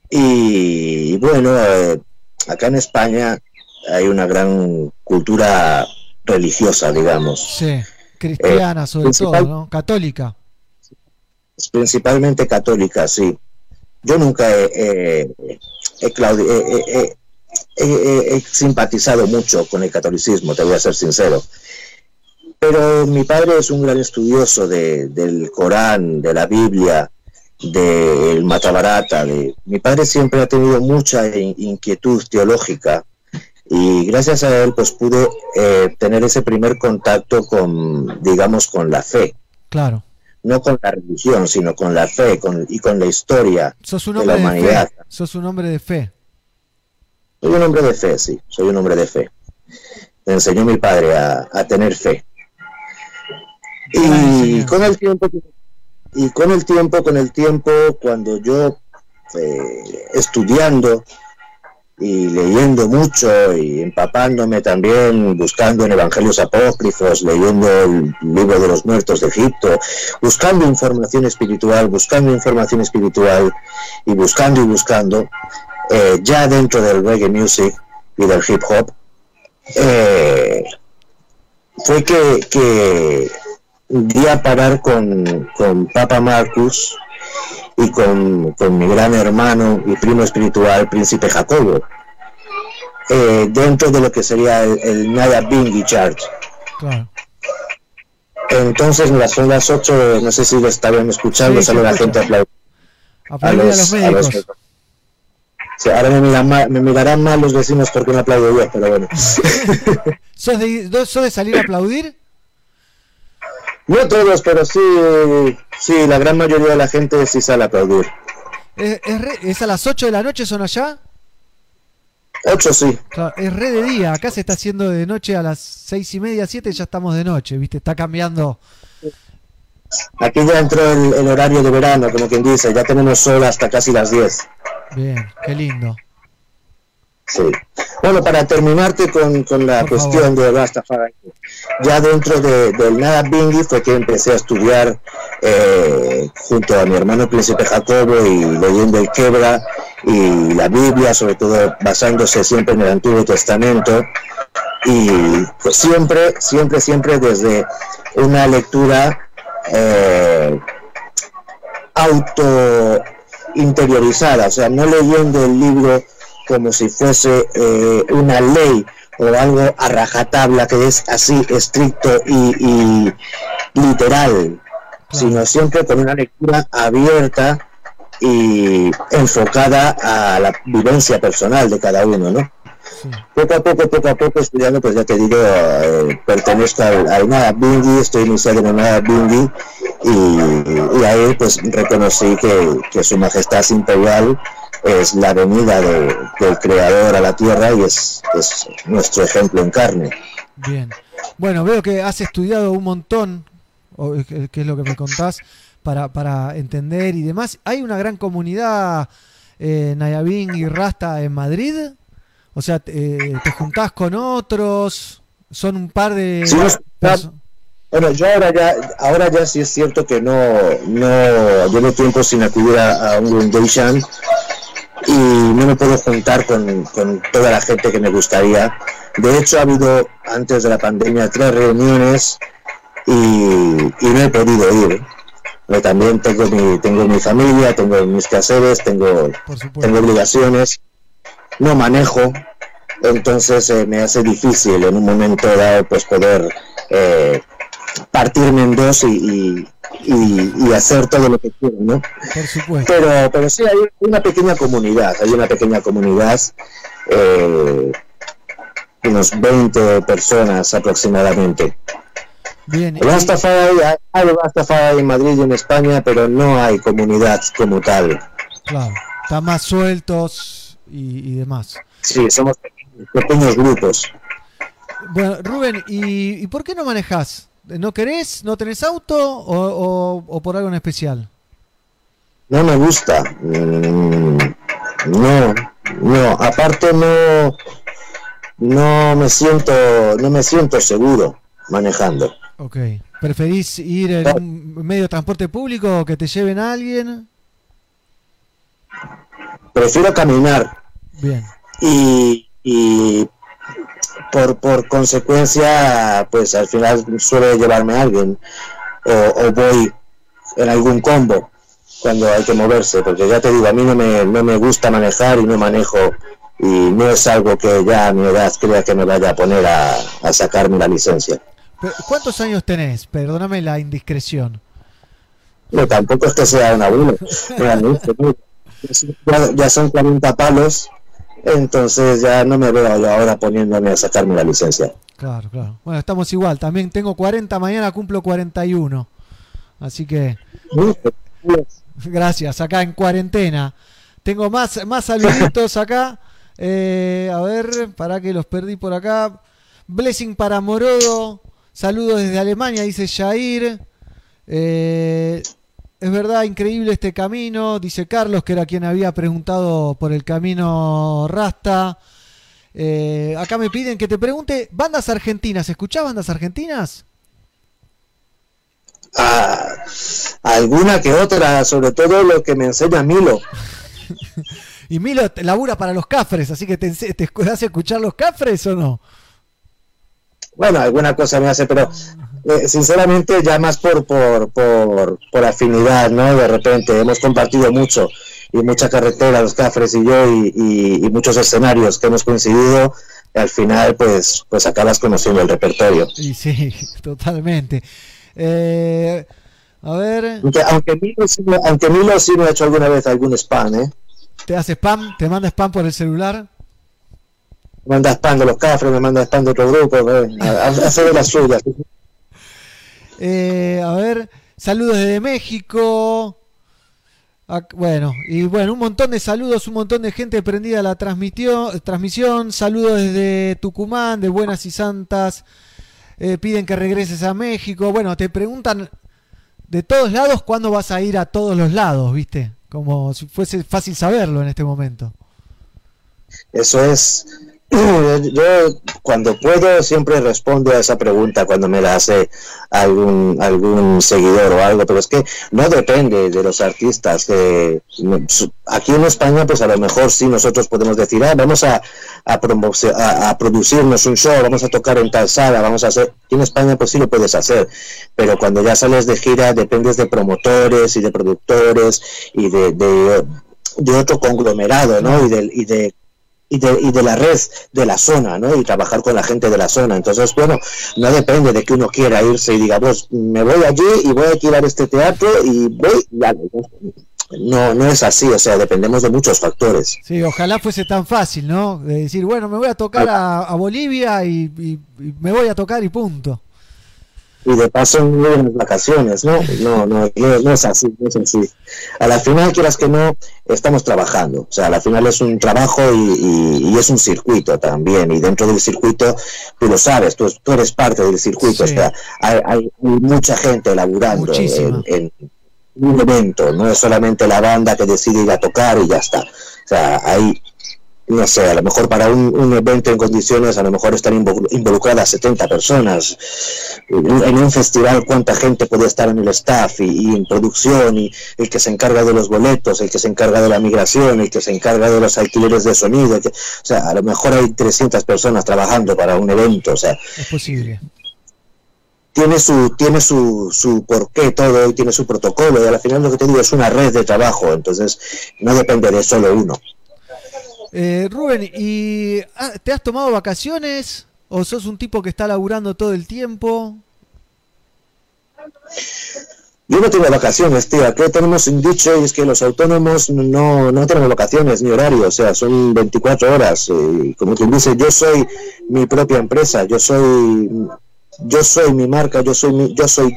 Y, bueno, eh, acá en España hay una gran cultura religiosa, digamos. Sí, cristiana Eh, sobre todo, ¿no? Católica. Es principalmente católica, sí. Yo nunca he, he- simpatizado mucho con el catolicismo, te voy a ser sincero. Pero mi padre es un gran estudioso de- del Corán, de la Biblia, del Matabarata. De... Mi padre siempre ha tenido mucha in- inquietud teológica y gracias a él pues pude eh, tener ese primer contacto con, digamos, con la fe Claro. no con la religión, sino con la fe con, y con la historia Sos un de la de, humanidad. fe. Sos un hombre de fe. Soy un hombre de fe, sí, soy un hombre de fe. Me enseñó mi padre a, a tener fe. Y con el tiempo, y con el tiempo, con el tiempo, cuando yo eh, estudiando y leyendo mucho y empapándome también, buscando en evangelios apócrifos, leyendo el libro de los muertos de Egipto, buscando información espiritual, buscando información espiritual y buscando y buscando, eh, ya dentro del reggae music y del hip hop, eh, fue que, que di a parar con, con Papa Marcus y con, con mi gran hermano y primo espiritual, Príncipe Jacobo, eh, dentro de lo que sería el, el Naya Bingi Church. Claro. Entonces, mira, son las 8, no sé si lo estaban escuchando, Sí, sale la gente. Aplaudir a los médicos. Sí, ahora me, miran mal- me mirarán mal los vecinos porque no aplaudo yo, pero bueno. ¿Sos de, sos de salir a aplaudir? No todos, pero sí, sí, la gran mayoría de la gente sí sale a aplaudir. ¿Es, es re- es a las 8 de la noche son allá? Ocho sí. Claro, es re de día. Acá se está haciendo de noche a las seis y media, siete ya estamos de noche, ¿viste? Está cambiando. Aquí ya entró el, el horario de verano, como quien dice, ya tenemos sol hasta casi las 10. Bien, qué lindo. Sí. Bueno, para terminarte con, con la Por cuestión de Rastafari, ya dentro de, del Nada Bingi fue que empecé a estudiar eh, junto a mi hermano Príncipe Jacobo y leyendo el Quebra y la Biblia, sobre todo basándose siempre en el Antiguo Testamento y pues siempre, siempre, siempre desde una lectura eh, auto interiorizada, o sea, no leyendo el libro como si fuese eh, una ley o algo a rajatabla que es así estricto y, y literal, sino siempre con una lectura abierta y enfocada a la vivencia personal de cada uno, ¿no? Poco a poco, poco a poco estudiando, pues ya te digo, eh, pertenezco al, al Nada Bingui, estoy iniciado en el Nada Bingui y, y ahí pues reconocí que, que su majestad imperial es la venida de- del creador a la tierra y es, es nuestro ejemplo en carne. Bien. Bueno, veo que has estudiado un montón, eh, que es lo que me contás, para, para entender y demás. ¿Hay una gran comunidad eh, Nayabín y Rasta en Madrid? O sea, te, eh, te juntás con otros, son un par de... Sí, Bueno, yo ahora ya, ahora ya sí es cierto que no, no llevo tiempo sin acudir a, a un Dayshan y no me puedo juntar con, con toda la gente que me gustaría. De hecho, ha habido antes de la pandemia tres reuniones y, y no he podido ir. Pero también tengo mi, tengo mi familia, tengo mis quehaceres, tengo, tengo obligaciones, no manejo, entonces eh, me hace difícil en un momento dado pues poder eh, partirme en dos y, y, y- y hacer todo lo que quiero, ¿no? Por supuesto. Pero, pero sí, hay una pequeña comunidad, hay una pequeña comunidad, eh, unos 20 personas aproximadamente. Bien, Rastafari, hay hay Rastafari en Madrid y en España, pero no hay comunidad como tal. claro, están más sueltos y, y demás. Sí, somos pequeños, grupos. Bueno, Rubén, ¿y, y por qué no manejás? ¿No querés? ¿No tenés auto? ¿O, o- o por algo en especial? No me gusta. Mm, No, no. Aparte no, no me siento, no me siento seguro manejando. Ok. ¿Preferís ir en un medio de transporte público o que te lleven a alguien? Prefiero caminar Bien. y, y por, por consecuencia, pues al final suele llevarme a alguien o, o voy en algún combo cuando hay que moverse, porque ya te digo, a mí no me, no me gusta manejar y no manejo y no es algo que ya a mi edad crea que me vaya a poner a, a sacarme la licencia. ¿Cuántos años tenés? Perdóname la indiscreción. No, tampoco es que sea un abuelo, realmente, ¿no? ya, ya son 40 palos, entonces ya no me veo yo ahora poniéndome a sacarme la licencia. Claro, claro. Bueno, estamos igual. También tengo 40, mañana cumplo 41. Así que, gracias, acá en cuarentena. Tengo más, más saluditos acá. Eh, a ver, para que los perdí por acá. Blessing para Morodo. Saludos desde Alemania, dice Jair. Eh, es verdad, increíble este camino, dice Carlos, que era quien había preguntado por el camino Rasta. Eh, acá me piden que te pregunte, bandas argentinas, ¿escuchás bandas argentinas? Ah, alguna que otra, sobre todo lo que me enseña Milo. Y Milo labura para los cafres, así que te, te hace escuchar los cafres o no? Bueno, alguna cosa me hace, pero eh, sinceramente ya más por, por, por, por afinidad, ¿no? De repente hemos compartido mucho y mucha carretera, los cafres y yo, y, y- y muchos escenarios que hemos coincidido, al final pues, pues acabas conociendo el repertorio. Y sí, totalmente. Eh, a ver, Aunque, aunque, Milo, aunque Milo sí me ha hecho alguna vez algún spam, ¿eh? ¿te hace spam? ¿Te manda spam por el celular? Me manda spam de los cafres, me manda spam de otro grupo, ¿eh? hace de las suyas. Eh, a ver, saludos desde México. Bueno, y bueno, un montón de saludos, un montón de gente prendida a la transmisión. Saludos desde Tucumán, de Buenas y Santas. Eh, piden que regreses a México. Bueno, te preguntan de todos lados cuándo vas a ir a todos los lados, ¿viste? Como si fuese fácil saberlo en este momento. Eso es. Yo cuando puedo siempre respondo a esa pregunta cuando me la hace algún algún seguidor o algo, pero es que no depende de los artistas. que aquí en España, pues a lo mejor sí nosotros podemos decir, ah, vamos a a, a- a producirnos un show, vamos a tocar en tal sala, vamos a hacer. Aquí en España, pues sí lo puedes hacer, pero cuando ya sales de gira dependes de promotores y de productores y de, de, de otro conglomerado, ¿no? Y de, y de y de, y de la red de la zona, ¿no? Y trabajar con la gente de la zona. Entonces, bueno, no depende de que uno quiera irse y diga, pues me voy allí y voy a alquilar este teatro y voy, dale. no, no es así, o sea, dependemos de muchos factores. Sí, ojalá fuese tan fácil, ¿no? De decir, bueno, me voy a tocar a, a Bolivia y, y- y me voy a tocar y punto. Y de paso en unas vacaciones, ¿no? No, no, no, no es así, no es así. A la final, quieras que no, estamos trabajando. O sea, a la final es un trabajo y, y- y es un circuito también. Y dentro del circuito, tú lo sabes, tú, tú eres parte del circuito. Sí. O sea, hay, hay mucha gente laburando en, en un evento. No es solamente la banda que decide ir a tocar y ya está. O sea, hay no sé, a lo mejor para un, un evento en condiciones, a lo mejor están invo- involucradas 70 personas. En un festival, ¿cuánta gente puede estar en el staff y, y en producción? Y el que se encarga de los boletos, el que se encarga de la migración, el que se encarga de los alquileres de sonido. que- o sea, a lo mejor hay 300 personas trabajando para un evento. O sea, Es posible. tiene su tiene su, su porqué todo y tiene su protocolo y al final lo que te digo es una red de trabajo entonces no depende de solo uno Eh, Rubén, ¿y ah, te has tomado vacaciones? ¿O sos un tipo que está laburando todo el tiempo? Yo no tengo vacaciones, tío. Aquí tenemos un dicho es que los autónomos no, no tenemos vacaciones ni horario, o sea, son 24 horas. Y como quien dice, yo soy mi propia empresa, yo soy, yo soy mi marca, yo soy, mi- yo soy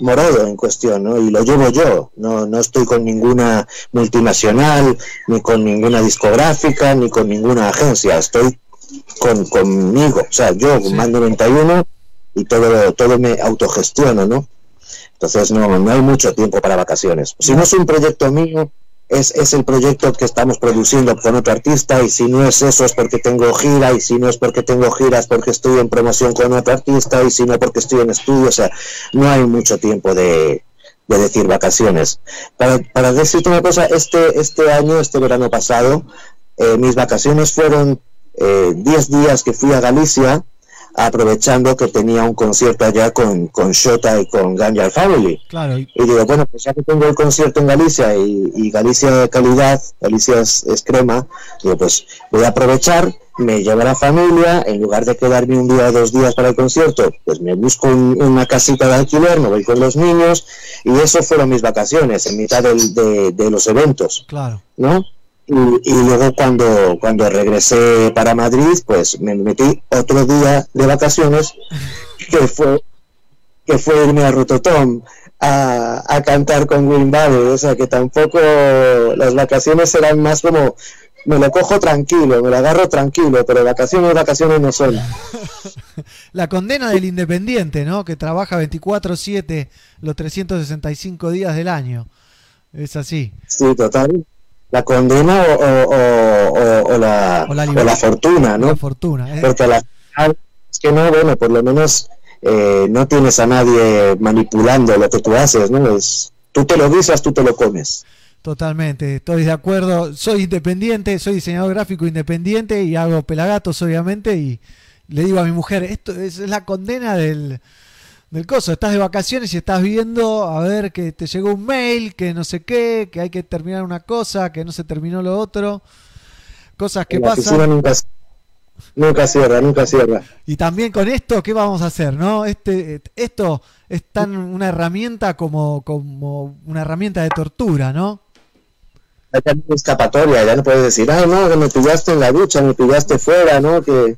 Morodo en cuestión, ¿no? Y lo llevo yo. No, no estoy con ninguna multinacional, ni con ninguna discográfica, ni con ninguna agencia. Estoy con, conmigo. O sea, yo mando 91 y todo, todo me autogestiono, ¿no? Entonces no, no hay mucho tiempo para vacaciones. Si no es un proyecto mío, es, es el proyecto que estamos produciendo con otro artista y si no es eso es porque tengo gira y si no es porque tengo giras porque estoy en promoción con otro artista y si no porque estoy en estudio. O sea, no hay mucho tiempo de, de decir vacaciones. Para, para decirte una cosa, este, este año, este verano pasado, eh, mis vacaciones fueron eh, 10 días que fui a Galicia aprovechando que tenía un concierto allá con, con Shota y con Ganja Family. Claro, y- digo, bueno, pues ya que tengo el concierto en Galicia y, y Galicia de calidad, Galicia es, es crema, digo, pues voy a aprovechar, me llevo a la familia, en lugar de quedarme un día o dos días para el concierto, pues me busco un- una casita de alquiler, me voy con los niños, y eso fueron mis vacaciones, en mitad del- de, de los eventos, claro. ¿no? Y, y luego cuando, cuando regresé para Madrid, pues me metí otro día de vacaciones, que fue que fue irme a Rototom a, a cantar con Green Valley, o sea que tampoco las vacaciones eran más como me lo cojo tranquilo, me lo agarro tranquilo, pero vacaciones, vacaciones no son. La condena del independiente, ¿no? Que trabaja 24/7 los 365 días del año. Es así. Sí, total. La condena o, o- o- la, O la fortuna, ¿no? La fortuna. ¿eh? Porque a la final, es que no, bueno, por lo menos eh, no tienes a nadie manipulando lo que tú haces, ¿no? Es, tú te lo guisas, tú te lo comes. Totalmente, estoy de acuerdo. Soy independiente, soy diseñador gráfico independiente y hago pelagatos, obviamente. Y le digo a mi mujer: Esto es la condena del, del coso. Estás de vacaciones y estás viendo a ver que te llegó un mail, que no sé qué, que hay que terminar una cosa, que no se terminó lo otro. Cosas que pasan. nunca, nunca cierra, nunca cierra. Y también con esto, ¿qué vamos a hacer? ¿No? Este, esto es tan una herramienta como, como una herramienta de tortura, ¿no? Ya no escapatoria, ya no puedes decir, ay, no, que me pillaste en la ducha, me pillaste fuera, ¿no? Que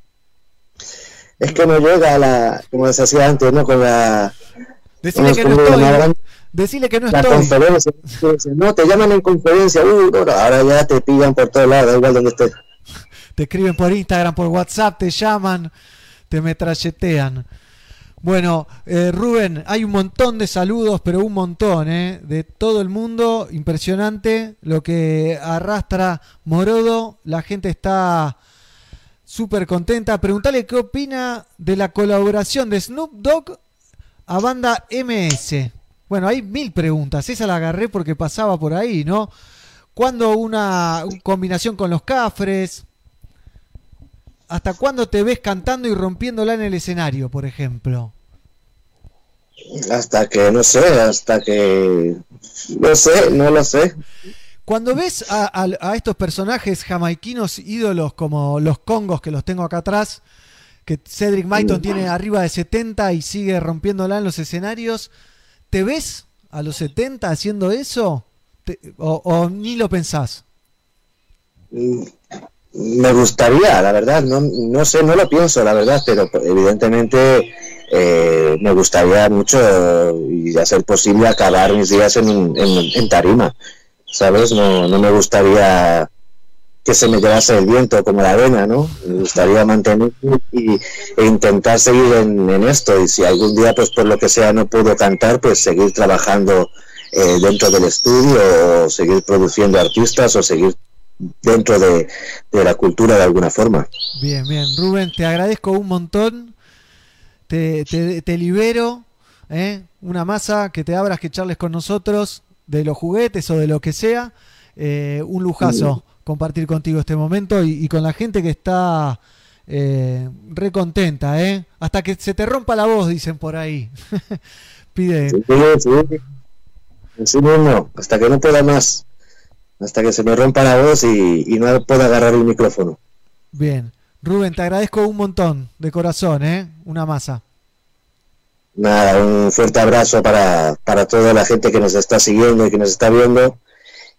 es que no llega a la, como se hacía antes, ¿no? Con la, Decirle que no estoy. gran- Decirle que no la estoy. conferencia. No, te llaman en conferencia, uh, no, ahora ya te pillan por todos lados, da igual donde estés. Te escriben por Instagram, por WhatsApp, te llaman, te metralletean. Bueno, eh, Rubén, hay un montón de saludos, pero un montón, ¿eh? De todo el mundo. Impresionante lo que arrastra Morodo. La gente está súper contenta. Preguntale qué opina de la colaboración de Snoop Dogg a banda MS. Bueno, hay mil preguntas. Esa la agarré porque pasaba por ahí, ¿no? ¿Cuándo una combinación con los Cafres? ¿Hasta cuándo te ves cantando y rompiéndola en el escenario, por ejemplo? Hasta que, no sé, hasta que, no sé, no lo sé. Cuando ves a, a- a estos personajes jamaiquinos ídolos como los congos que los tengo acá atrás, que Cedric Maiton tiene arriba de 70 y sigue rompiéndola en los escenarios, ¿te ves a los 70 haciendo eso? Te- o, o ni lo pensás? Mm, Me gustaría, la verdad, no, no sé, no lo pienso, la verdad, pero evidentemente eh, me gustaría mucho y a ser posible acabar mis días en, en, en tarima, ¿sabes? No, no me gustaría que se me llevase el viento como la arena, ¿no? Me gustaría mantener y, e intentar seguir en, esto y si algún día, pues por lo que sea, no puedo cantar, pues seguir trabajando eh, dentro del estudio o seguir produciendo artistas o seguir dentro de, de la cultura de alguna forma. Bien, bien. Rubén, te agradezco un montón. Te, te- te libero. ¿eh? Una masa, que te abras, que charles con nosotros de los juguetes o de lo que sea. Eh, un lujazo compartir contigo este momento y, y con la gente que está eh, re contenta. ¿eh? Hasta que se te rompa la voz, dicen por ahí. Pide. Sí, sí. Mismo, hasta que no pueda más, hasta que se me rompa la voz y, y no pueda agarrar el micrófono. Bien. Rubén, te agradezco un montón, de corazón, ¿eh? Una masa. Nada, un fuerte abrazo para, para toda la gente que nos está siguiendo y que nos está viendo.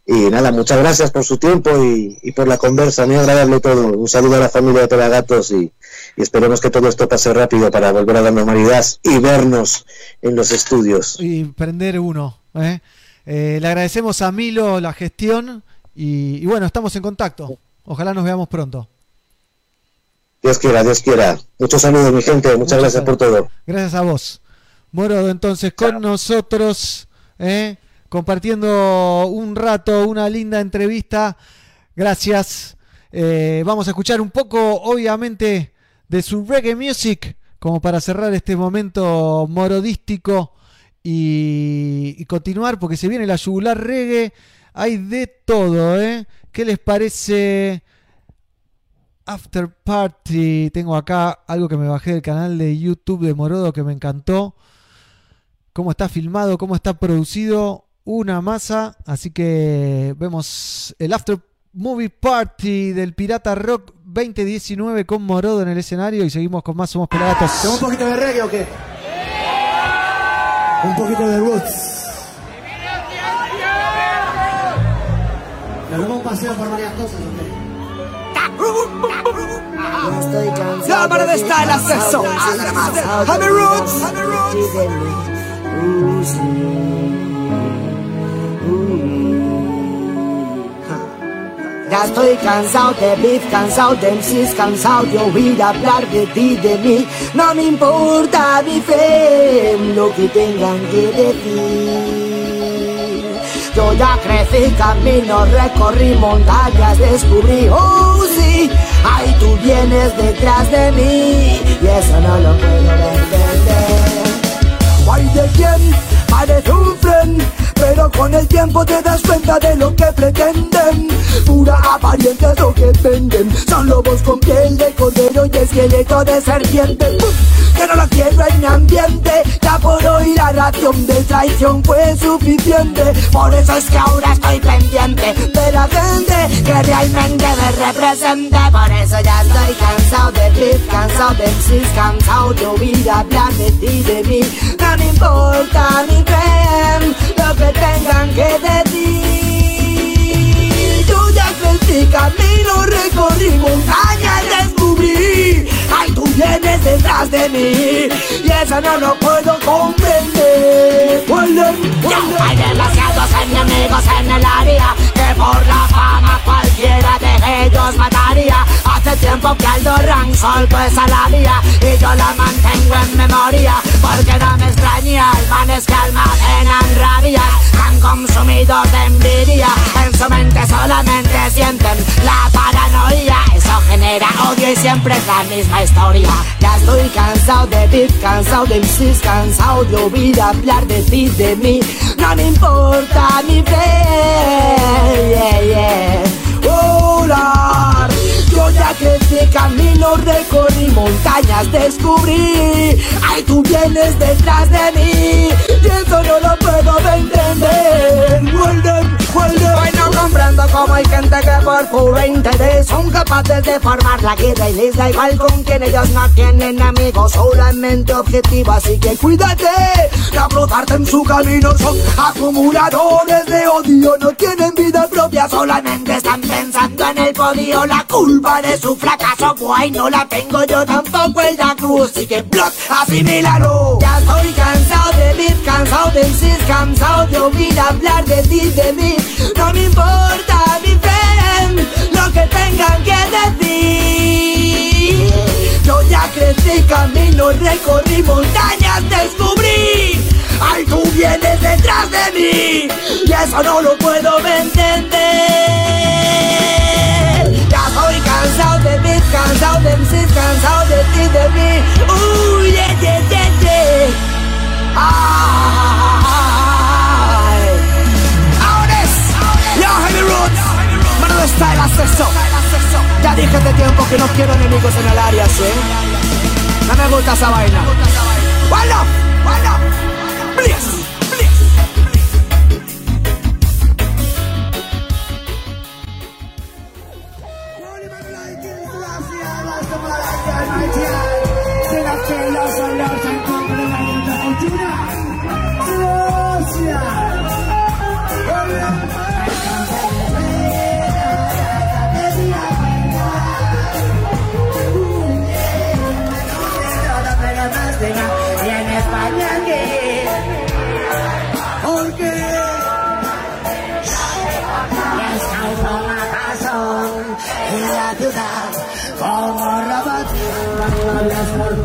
Y nada, muchas gracias por su tiempo y, y por la conversa, muy agradable todo. Un saludo a la familia de Pelagatos y, y esperemos que todo esto pase rápido para volver a la normalidad y vernos en los estudios. y prender uno. ¿eh? Eh, le agradecemos a Milo la gestión y, y bueno, estamos en contacto. Ojalá nos veamos pronto. Dios quiera, Dios quiera. Muchos saludos, mi gente. Muchas gracias por todo. Gracias a vos. Morodo, entonces con nosotros, ¿eh? compartiendo un rato, una linda entrevista. Gracias. Eh, vamos a escuchar un poco, obviamente, de su reggae music, como para cerrar este momento morodístico y, y continuar, porque se viene la yugular reggae. Hay de todo, ¿eh? ¿Qué les parece? After Party. Tengo acá algo que me bajé del canal de YouTube de Morodo que me encantó. Cómo está filmado, cómo está producido. Una masa. Así que vemos el After Movie Party del Pirata Rock 2019 con Morodo en el escenario. Y seguimos con más Somos Pelagatos. ¿Tengo un poquito de reggae o qué? Un poquito de roots. ¿Nos damos un paseo por varias cosas o qué? Ya para de estar el acceso. Javi Roots. Ya estoy cansado de beef, cansado de MCs, cansado de oír hablar de ti, de mí. No me importa mi fe, lo que tengan que decir. Yo ya crecí camino, recorrí montañas, descubrí, oh sí, ahí tú vienes detrás de mí y eso no lo puedo entender. Guay de quién parece un friend pero con el tiempo te das cuenta de lo que pretenden. Pura apariencia es lo que venden. Son lobos con piel de cordero y esqueleto de serpiente. Que no lo quiero en mi ambiente. Ya por hoy la ración de traición fue suficiente. Por eso es que ahora estoy pendiente De la gente que realmente me represente. Por eso ya estoy cansado de beef, cansado de MCs, cansado de oír hablar de ti, de mí. No me importa mi fame, que tengan que decir. Yo ya crecí camino, recorrí montañas, descubrí. Ay, tú vienes detrás de mí Y eso no lo puedo comprender. Ya hay demasiados enemigos en el área Que por la fama Aldo Ransol pues a la vía Y yo la mantengo en memoria Porque no me extraña almanes que almacenan rabias Han consumido de envidia En su mente solamente sienten la paranoia Eso genera odio y siempre es la misma historia Ya estoy cansado de beef, cansado de MCs Cansado de oír hablar de ti, de mí No me importa mi fe yeah, yeah. Oh, Lord. Yo ya crecí camino, recorrí montañas, descubrí. Ay, tú vienes detrás de mí Y eso no lo puedo entender Walden Hoy no comprendo cómo hay gente que por puro interés Son capaces de formar la guerra y les da igual con quien ellos no tienen amigos Solamente objetivo, así que Cuídate, la bruta aparten su camino son acumuladores de odio, no tienen vida propia, solamente están pensando en el podio. La culpa de su fracaso, guay, no la tengo yo tampoco el da cruz, así que blot, asimílalo. Ya estoy cansado de vivir, cansado de decir, cansado de oír hablar de ti, de mí. No me importa, mi friend, lo que tengan que decir. Yo ya crecí camino, recorrí montañas, descubrí. Ay, tú detrás de mí y eso no lo puedo entender. Ya estoy cansado de mí, cansado de mí, cansado de ti, de mí. Uy, yeah, yeah, yeah, yeah. Ay. Ya dije hace tiempo que no quiero enemigos en el área, ¿sí? No me gusta esa vaina. Love. Please, please. En la ciudad como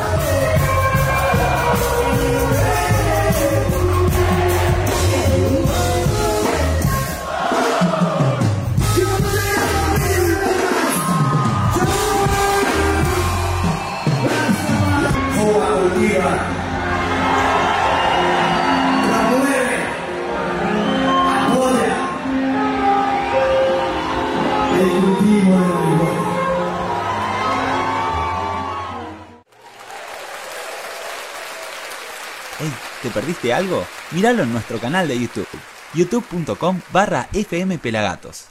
perdiste algo? Míralo en nuestro canal de YouTube, youtube.com barra fmpelagatos.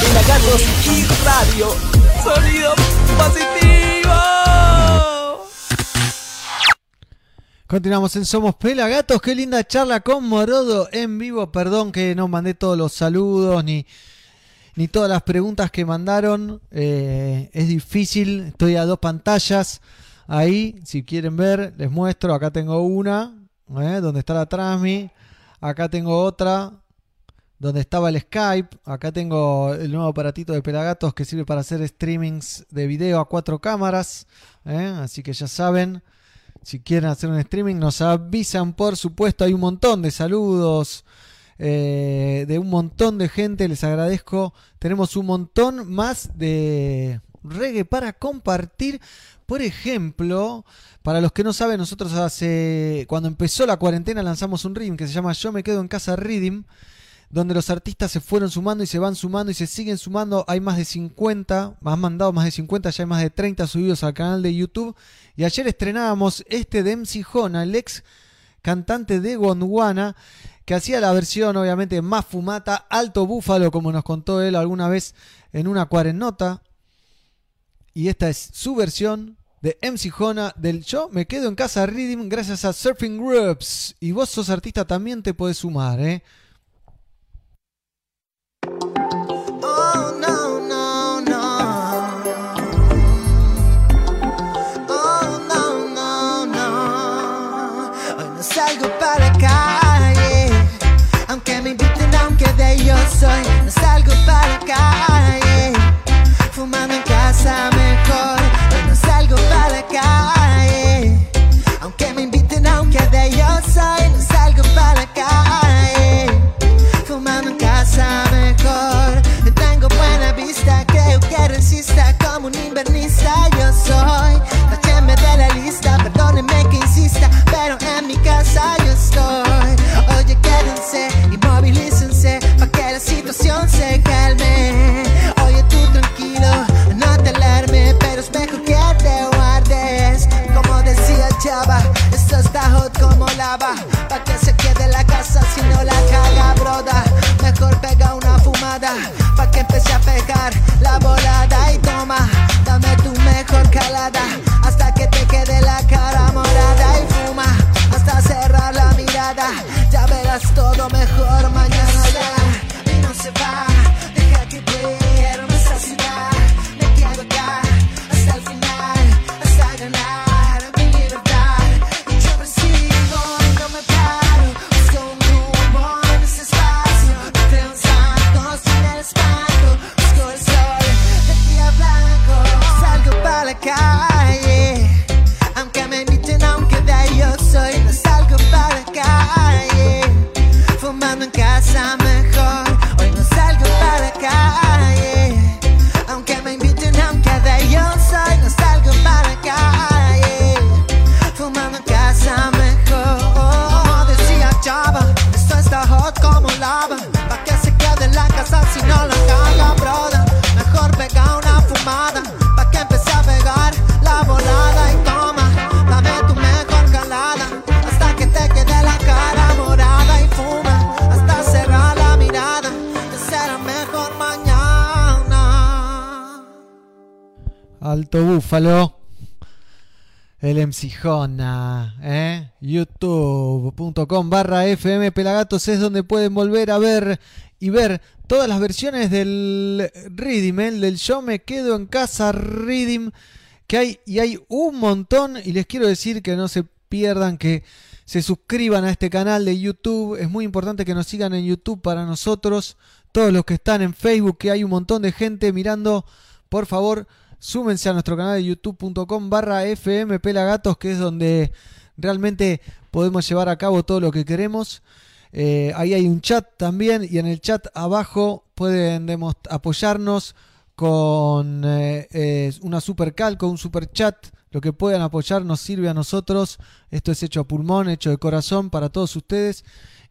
Pelagatos y radio. Sonido positivo. Continuamos en Somos Pelagatos. Qué linda charla con Morodo en vivo. Perdón que no mandé todos los saludos ni, ni todas las preguntas que mandaron. Eh, es difícil. Estoy a dos pantallas. Ahí, si quieren ver, les muestro. Acá tengo una, eh, donde está la Transmi. Acá tengo otra, donde estaba el Skype. Acá tengo el nuevo aparatito de Pelagatos que sirve para hacer streamings de video a cuatro cámaras. eh, Así que ya saben. Si quieren hacer un streaming, nos avisan, por supuesto. Hay un montón de saludos eh, de un montón de gente. Les agradezco. Tenemos un montón más de, reggae para compartir. Por ejemplo, para los que no saben, nosotros hace cuando empezó la cuarentena lanzamos un rhythm que se llama Yo me quedo en casa Rhythm, donde los artistas se fueron sumando y se van sumando y se siguen sumando. Hay más de 50, más mandado más de 50, ya hay más de 30 subidos al canal de YouTube. Y ayer estrenábamos este de MC Jona, el ex cantante de Gondwana, que hacía la versión obviamente más fumata, alto búfalo, como nos contó él alguna vez en una cuarennota. Y esta es su versión de MC Jona del Yo me quedo en casa Rhythm gracias a Surfing Groups. Y vos sos artista también te podés sumar, ¿eh? Oh, no, no, no. Oh, no, no, no. Hoy no salgo para la calle. Aunque me inviten, aunque de yo soy. No un invernista. Yo soy, tachenme de la lista, perdónenme que insista, pero en mi casa yo estoy. Oye, quédense y movilícense para que la situación se calme. Oye, tú tranquilo, no te alarme, pero es mejor que te guardes. Como decía Chava, esto está hot como lava, para que se quede la casa si no la caga, broda. Mejor pega una fumada, pa' que empiece a pegar la volada y toma, mejor calada, hasta que te quede la cara morada y fuma, hasta cerrar la mirada, ya verás todo mejor mañana ya, y no se va, Alto búfalo. El MC ¿eh? youtube.com barra FM Pelagatos es donde pueden volver a ver y ver todas las versiones del Rhythm, ¿eh? del Yo me quedo en casa Rhythm, que hay y hay un montón y les quiero decir que no se pierdan que se suscriban a este canal de YouTube, es muy importante que nos sigan en YouTube para nosotros, todos los que están en Facebook, que hay un montón de gente mirando, por favor, súmense a nuestro canal de youtube.com barra FM Pelagatos, que es donde realmente podemos llevar a cabo todo lo que queremos. Eh, ahí hay un chat también y en el chat abajo pueden apoyarnos con eh, una super calco, un super chat. Lo que puedan apoyar nos sirve a nosotros. Esto es hecho a pulmón, hecho de corazón para todos ustedes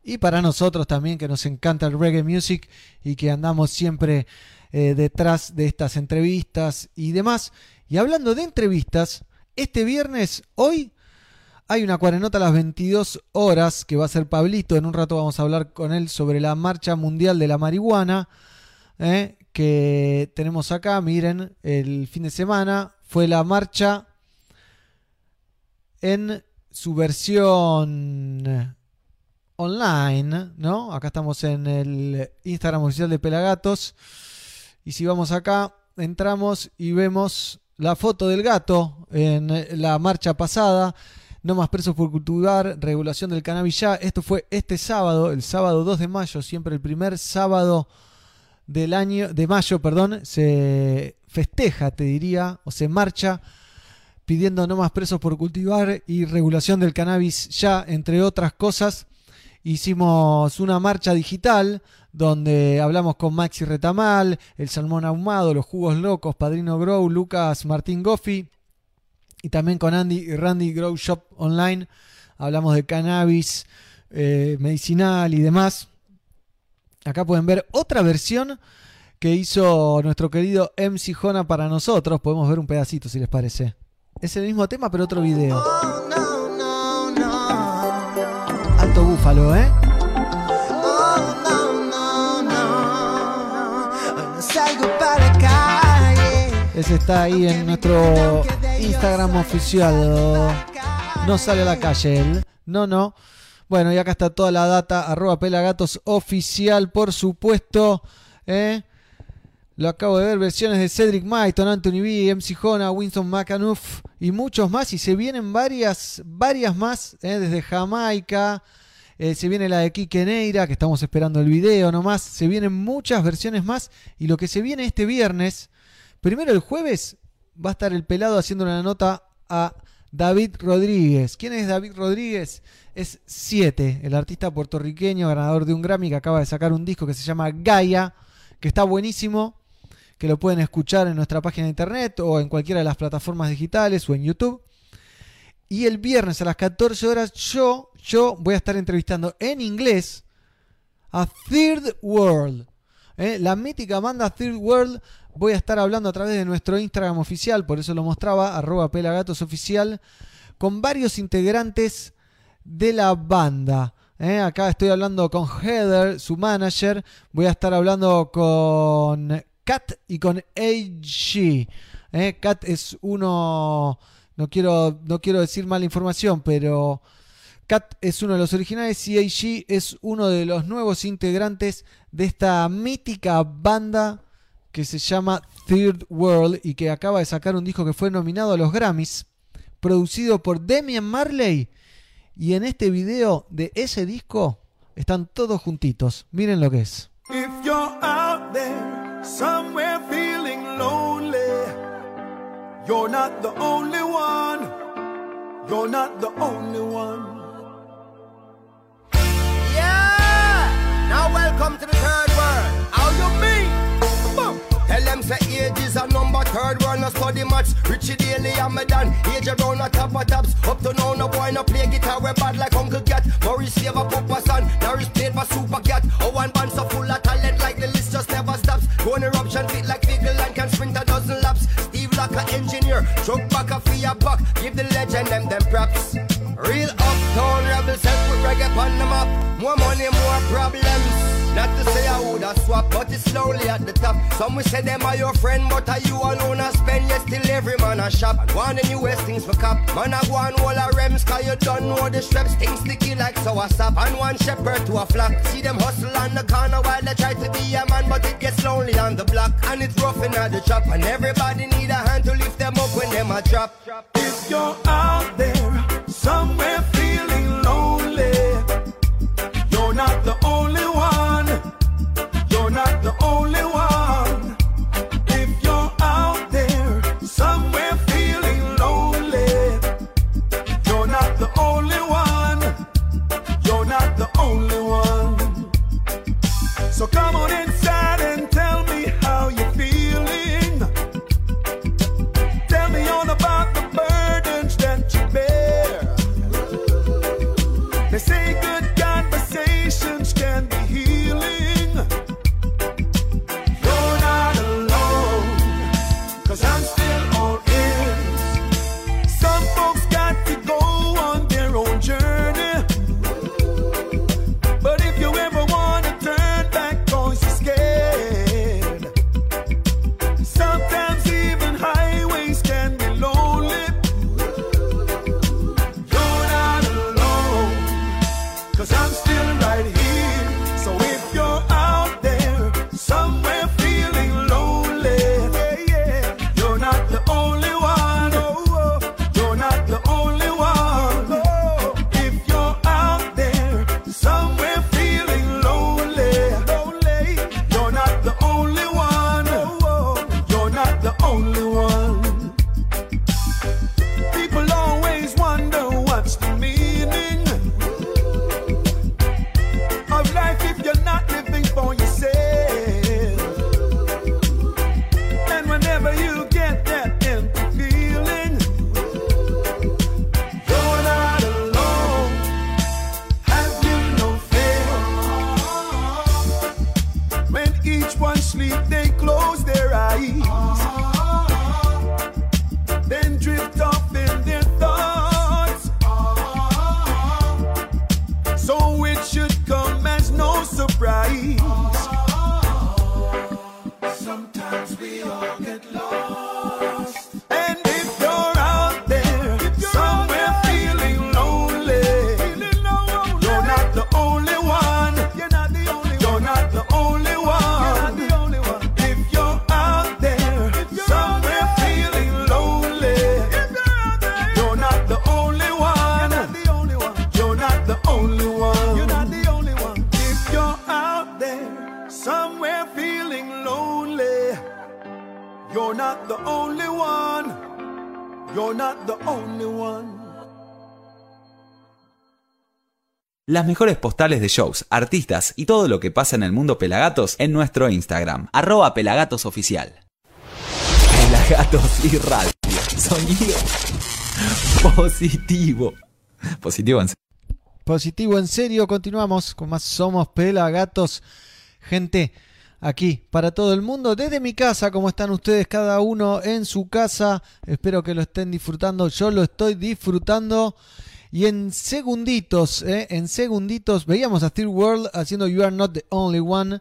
y para nosotros también que nos encanta el reggae music y que andamos siempre eh, detrás de estas entrevistas y demás. Y hablando de entrevistas, este viernes, hoy, hay una cuarenota a las 22 horas que va a ser Pablito. En un rato vamos a hablar con él sobre la marcha mundial de la marihuana eh, que tenemos acá. Miren, el fin de semana fue la marcha en su versión online, ¿no? Acá estamos en el Instagram oficial de Pelagatos. Y si vamos acá, entramos y vemos la foto del gato en la marcha pasada. No más presos por cultivar, regulación del cannabis ya. Esto fue este sábado, el sábado 2 de mayo, siempre el primer sábado del año, de mayo, perdón, se festeja, te diría, o se marcha pidiendo no más presos por cultivar y regulación del cannabis ya, entre otras cosas. Hicimos una marcha digital donde hablamos con Maxi Retamal, el Salmón Ahumado, los Jugos Locos, Padrino Grow, Lucas Martín Goffi y también con Andy y Randy Grow Shop Online. Hablamos de cannabis eh, medicinal y demás. Acá pueden ver otra versión que hizo nuestro querido MC Jona para nosotros. Podemos ver un pedacito si les parece. Es el mismo tema, pero otro video. Alto búfalo, ¿eh? Ese está ahí en nuestro Instagram oficial. No sale a la calle él. No, no. Bueno, y acá está toda la data. Arroba pelagatos oficial, por supuesto. ¿eh? Lo acabo de ver, versiones de Cedric Myton, Anthony B, MC Jona, Winston McAnuff y muchos más. Y se vienen varias, varias más, ¿eh? desde Jamaica. Eh, se viene la de Kike Neira, que estamos esperando el video nomás. Se vienen muchas versiones más. Y lo que se viene este viernes, primero el jueves, va a estar el pelado haciendo una nota a David Rodríguez. ¿Quién es David Rodríguez? Es 7, el artista puertorriqueño, ganador de un Grammy, que acaba de sacar un disco que se llama Gaia, que está buenísimo, que lo pueden escuchar en nuestra página de internet o en cualquiera de las plataformas digitales o en YouTube. Y el viernes a las 14 horas yo, yo voy a estar entrevistando en inglés a Third World. ¿eh? La mítica banda Third World voy a estar hablando a través de nuestro Instagram oficial, por eso lo mostraba, arroba pelagatos oficial, con varios integrantes de la banda. ¿eh? Acá estoy hablando con Heather, su manager. Voy a estar hablando con Kat y con AG. ¿eh? Kat es uno. No quiero, no quiero decir mala información, pero Kat es uno de los originales y AG es uno de los nuevos integrantes de esta mítica banda que se llama Third World y que acaba de sacar un disco que fue nominado a los Grammys, producido por Demian Marley. Y en este video de ese disco están todos juntitos. Miren lo que es. If you're out there somewhere you're not the only one. You're not the only one. Yeah! Now welcome to the third world. How you mean? Tell them say age is a number, third world no study much. Richie Daly and me done, age around the top of tops. Up to now, no boy no play guitar, we bad like Uncle Cat. Maurice Favor, Papa Son, Norris played for Super Cat. Oh, one band so full of talent like the list just never stops. Go on eruption, fit Engineer, truck back a fear buck. Give the legend them them props. Real uptown rebels help with reggae on the map. More money, more problems. Not to say I woulda swap, but it's slowly at the top. Some will say them are your friend, but are you alone a spend? Yes, still every man a shop. And one the newest things for cop. Man a go on all a rems, cause you don't know the straps. Things sticky like sour sap. And one shepherd to a flock. See them hustle on the corner while they try to be a man, but it gets lonely on the block. And it's rough in the chop. And everybody need a hand to lift them up when them a drop. If you're out there somewhere Las mejores postales de shows, artistas y todo lo que pasa en el mundo Pelagatos en nuestro Instagram, arroba pelagatosoficial. Pelagatos y radio. Sonido positivo. Positivo en Positivo en serio, continuamos con más Somos Pelagatos. Gente, aquí para todo el mundo, desde mi casa, como están ustedes cada uno en su casa. Espero que lo estén disfrutando, yo lo estoy disfrutando. Y en segunditos, eh, en segunditos, veíamos a Steel World haciendo You Are Not the Only One.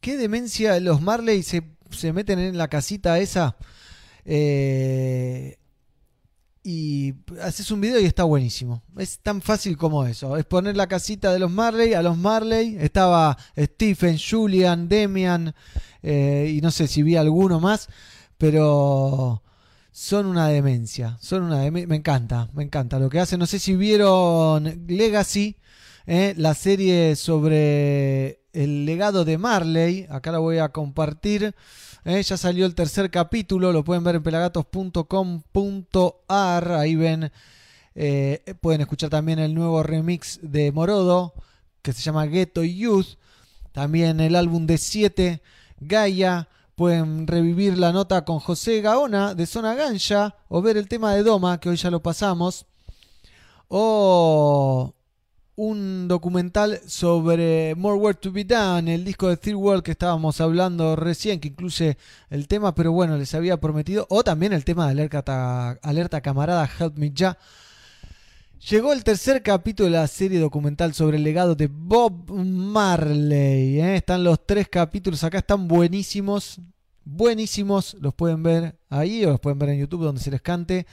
Qué demencia los Marley se, se meten en la casita esa. Eh, y haces un video y está buenísimo. Es tan fácil como eso. Es poner la casita de los Marley a los Marley. Estaba Stephen, Julian, Demian eh, y no sé si vi alguno más, pero son una demencia. Son una me encanta, me encanta lo que hacen. No sé si vieron Legacy, eh, la serie sobre el legado de Marley. Acá la voy a compartir. Eh, ya salió el tercer capítulo, lo pueden ver en pelagatos.com.ar. Ahí ven, eh, pueden escuchar también el nuevo remix de Morodo, que se llama Ghetto Youth. También el álbum de 7, Gaia. Pueden revivir la nota con José Gaona de Zona Ganja o ver el tema de Doma, que hoy ya lo pasamos. O un documental sobre More Work to Be Done, el disco de Third World que estábamos hablando recién, que incluye el tema, pero bueno, les había prometido. O también el tema de Alerta, alerta Camarada, Help Me Ya. Llegó el tercer capítulo de la serie documental sobre el legado de Bob Marley. ¿eh? Están los tres capítulos acá, están buenísimos. Buenísimos, los pueden ver ahí o los pueden ver en YouTube donde se les cante.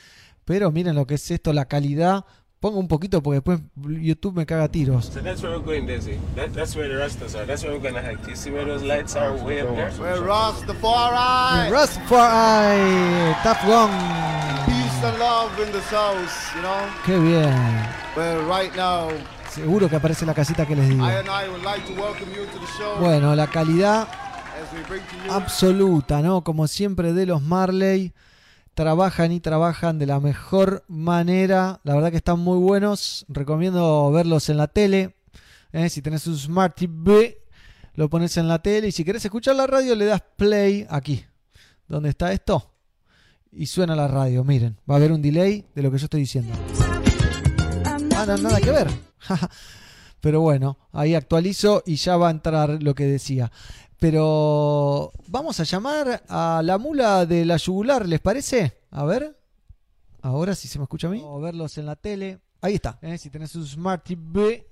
Pero miren lo que es esto, la calidad. Pongo un poquito porque después YouTube me caga tiros. So that's where we're going, Desi. That, that's where the Rastas are. That's where we're gonna hike. You see where those lights are way up there? We're Rastafari. Rastafari, Tough Gong. Qué bien. Well, right now, Seguro que aparece la casita que les digo. Bueno, la calidad absoluta, ¿no? Como siempre de los Marley. Trabajan y trabajan de la mejor manera. La verdad que están muy buenos. Recomiendo verlos en la tele. ¿eh? Si tenés un Smart TV, lo pones en la tele. Y si querés escuchar la radio, le das play aquí. ¿Dónde está esto? Y suena la radio. Miren, va a haber un delay de lo que yo estoy diciendo. Ah, no, nada que ver. Pero bueno, ahí actualizo y ya va a entrar lo que decía. Pero vamos a llamar a la mula de la yugular, ¿les parece? A ver. Ahora sí se me escucha a mí. Vamos a verlos en la tele. Ahí está. ¿eh? Si tenés un Smart TV,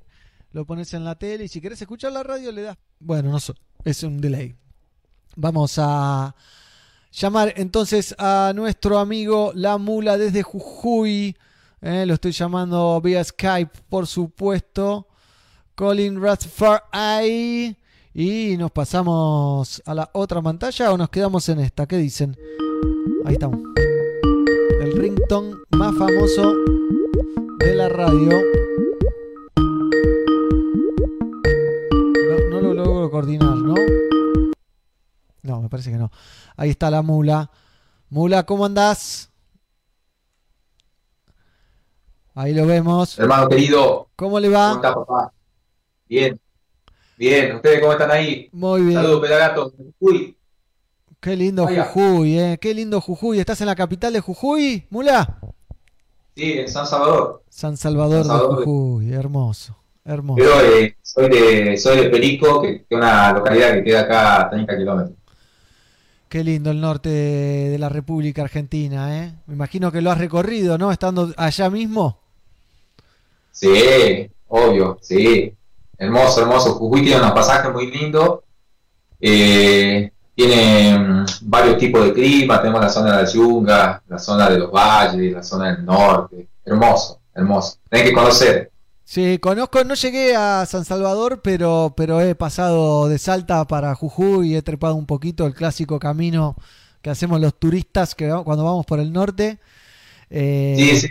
lo pones en la tele. Y si querés escuchar la radio, le das. Bueno, no so- es un delay. Vamos a llamar entonces a nuestro amigo La Mula desde Jujuy. Eh, lo estoy llamando vía Skype, por supuesto. Colin Rastafari. Y nos pasamos a la otra pantalla o nos quedamos en esta. ¿Qué dicen? Ahí estamos. El ringtone más famoso de la radio. No, no lo logro coordinar, ¿no? No, me parece que no. Ahí está la mula. Mula, ¿cómo andás? Ahí lo vemos. Hermano querido, ¿Cómo le ¿cómo va? está papá? Bien, bien, ¿ustedes cómo están ahí? Muy bien. Saludos, Pelagato. Uy, Qué lindo Vaya. Jujuy, eh. Qué lindo Jujuy. ¿Estás en la capital de Jujuy, Mula? sí, en San Salvador. San Salvador, San Salvador. de Jujuy. Hermoso. Hermoso. Pero eh, soy, de, soy de Perico, que que es una localidad que queda acá a 30 kilómetros. Qué lindo el norte de, la República Argentina, ¿eh? Me imagino que lo has recorrido, ¿no? Estando allá mismo. Sí, obvio, sí. Hermoso, hermoso. Jujuy tiene unos pasajes muy lindos. Eh, tiene mm, varios tipos de clima. Tenemos la zona de la yunga, la zona de los valles, la zona del norte. Hermoso, hermoso. Tenés que conocer. Sí, conozco, no llegué a San Salvador, pero, pero he pasado de Salta para Jujuy y he trepado un poquito el clásico camino que hacemos los turistas que cuando vamos por el norte. Eh, Sí, sí.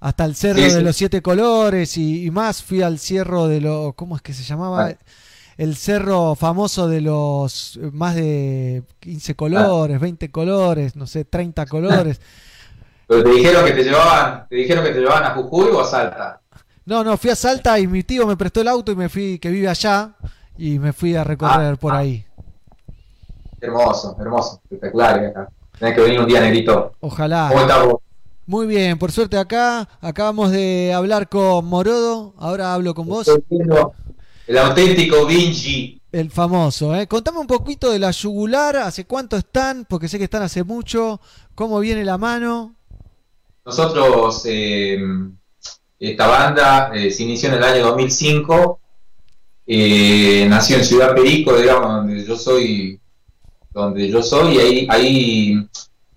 Hasta el cerro Sí, de los siete colores y, y más fui al cerro de lo, ¿cómo es que se llamaba? Ah. el cerro famoso de los más de 15 colores, 20 colores, no sé, 30 colores. Pero te dijeron que te llevaban, te dijeron que te llevaban a Jujuy o a Salta. No, no, fui a Salta y mi tío me prestó el auto y me fui, que vive allá, y me fui a recorrer por ahí. Hermoso, hermoso, espectacular. eh, acá. Tenés que venir un día, negrito. Ojalá. ¿Cómo estás vos? Muy bien, por suerte acá acabamos de hablar con Morodo, ahora hablo con vos. El auténtico Vinci. El famoso, ¿eh? Contame un poquito de la yugular, hace cuánto están, porque sé que están hace mucho, cómo viene la mano. Nosotros, eh, esta banda eh, se inició en el año 2005, eh, nació en Ciudad Perico, digamos, donde yo soy, donde yo soy, y ahí, ahí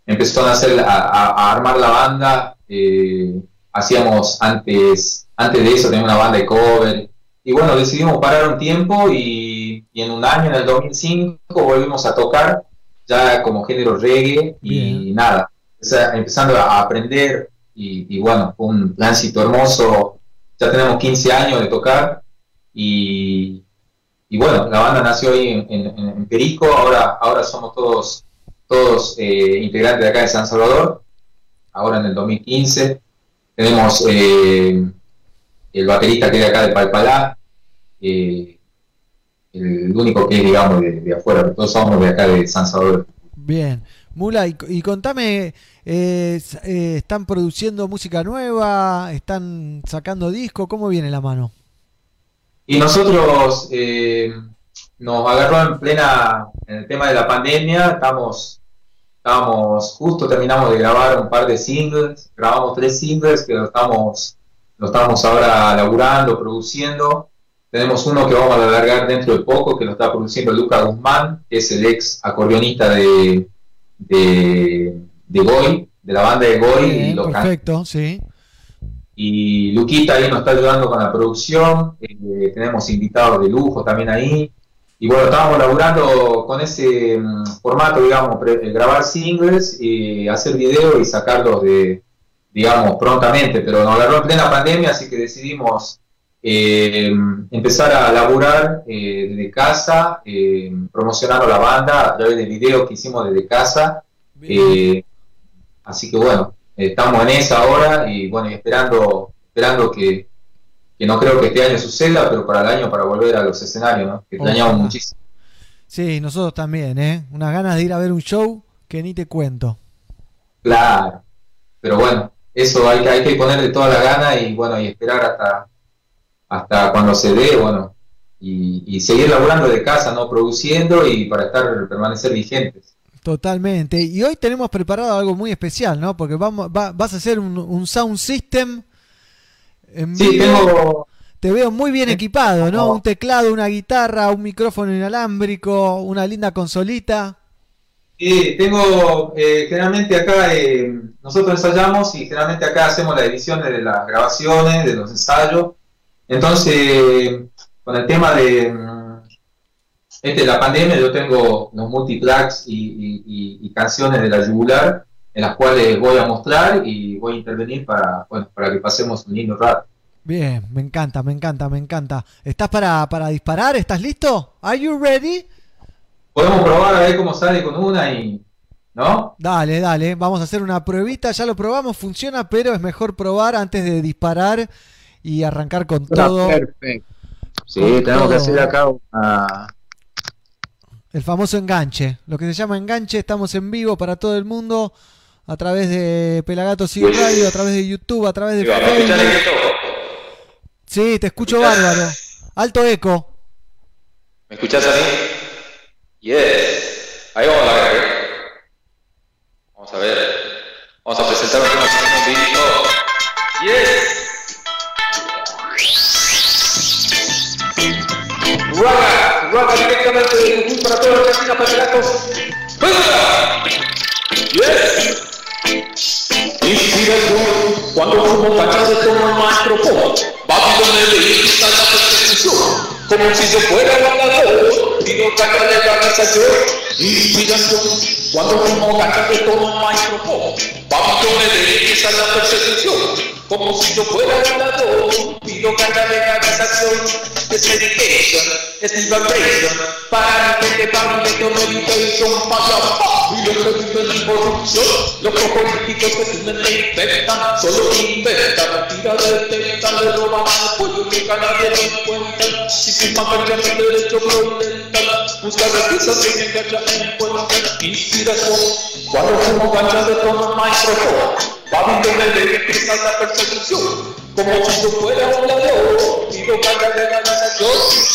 empezó a, hacer, a, armar la banda. eh, hacíamos antes, antes de eso, teníamos una banda de cover, y bueno, decidimos parar un tiempo y, y en un año, en el 2005, volvimos a tocar ya como género reggae y nada, empezando a aprender y, y bueno, fue un tránsito hermoso, ya tenemos 15 años de tocar y, y bueno, la banda nació ahí en, en- Perico, ahora, ahora somos todos, todos eh, integrantes de acá de San Salvador, ahora en el 2015, tenemos eh, el baterista que es de acá de Palpalá, eh, el único que es, digamos, de, de afuera, todos somos de acá de San Salvador. Bien. Mula, y, contame, eh, eh, ¿están produciendo música nueva? ¿Están sacando disco? ¿Cómo viene la mano? Y nosotros eh, nos agarró en plena, en el tema de la pandemia, estamos, estábamos, justo terminamos de grabar un par de singles, grabamos tres singles que lo estamos, lo estamos ahora laburando, produciendo. Tenemos uno que vamos a alargar dentro de poco, que lo está produciendo Luca Guzmán, que es el ex acordeonista de, de, de Goy, de la banda de Goy, y perfecto, sí. y Luquita ahí nos está ayudando con la producción, eh, tenemos invitados de lujo también ahí, y bueno, estábamos laburando con ese mm, formato, digamos, pre- eh, grabar singles, y hacer videos y sacarlos de, digamos, prontamente, pero nos agarró en plena pandemia, así que decidimos eh, empezar a laburar eh, desde casa, eh, promocionando la banda a través de videos que hicimos desde casa, eh, así que bueno, estamos en esa ahora y bueno, esperando, esperando que, que no creo que este año suceda, pero para el año para volver a los escenarios, ¿no? que extrañamos muchísimo. Sí, nosotros también, ¿eh? Unas ganas de ir a ver un show que ni te cuento. Claro, pero bueno, eso hay que, hay que ponerle toda la gana y bueno, y esperar hasta, hasta cuando se dé, bueno, y, y seguir laburando de casa, ¿no? Produciendo y para estar, permanecer vigentes. Totalmente. Y hoy tenemos preparado algo muy especial, ¿no? Porque vamos, va- vas a hacer un, un sound system en Sí, vivo. tengo- Te veo muy bien equipado, ¿no? Un teclado, una guitarra, un micrófono inalámbrico, una linda consolita. Sí, tengo, eh, generalmente acá, eh, nosotros ensayamos y generalmente acá hacemos las ediciones de las grabaciones, de los ensayos. Entonces, con el tema de, mm, este, la pandemia, yo tengo los multitracks y, y- y- y canciones de la yugular, en las cuales voy a mostrar y voy a intervenir para, bueno, para que pasemos un lindo rato. Bien, me encanta, me encanta, me encanta. ¿Estás para, para disparar? ¿Estás listo? ¿Are you ready? Podemos probar a ver cómo sale con una y, ¿no? Dale, dale, vamos a hacer una pruebita, ya lo probamos, funciona, pero es mejor probar antes de disparar y arrancar con todo. Perfecto. Sí, Con tenemos todo. que hacer acá una... El famoso enganche, lo que se llama enganche, estamos en vivo para todo el mundo a través de Pelagatos y Radio, a través de YouTube, a través de Facebook. Sí, te escucho bárbaro. Alto eco. ¿Me escuchás a mí? Yes. Ahí vamos a la ¿eh? Vamos a ver. Vamos a presentar un tema. Yes. Raga, raga directamente de Jujuy para todos los casinos pelagatos. ¡Venga! Yes. Inspiración, cuando como cachas de tono el maestro Po, Babilonia le está la persecución, como si yo fuera mandador, y no cacha de la organización. Inspiración, cuando como cachas de tono el maestro Po, Babilonia le está la persecución, como si yo fuera ladrón. Pido ganas de realización, es meditation, es mi vibration. Para mi gente, para mi gente, meditation, para y los que viven en corrupción, los políticos que su mente infectan, solo inventan, mentira detectan, le roban al pueblo que nadie lo encuentra. Si su mamá ya no derecho lo intentan, busca riquezas que me engancha encuentran inspiración. Cuando fumo gancha de tono micrófono, va viendo el de que empieza la persecución. Como si yo fuera un ladrón, digo gancha de organización,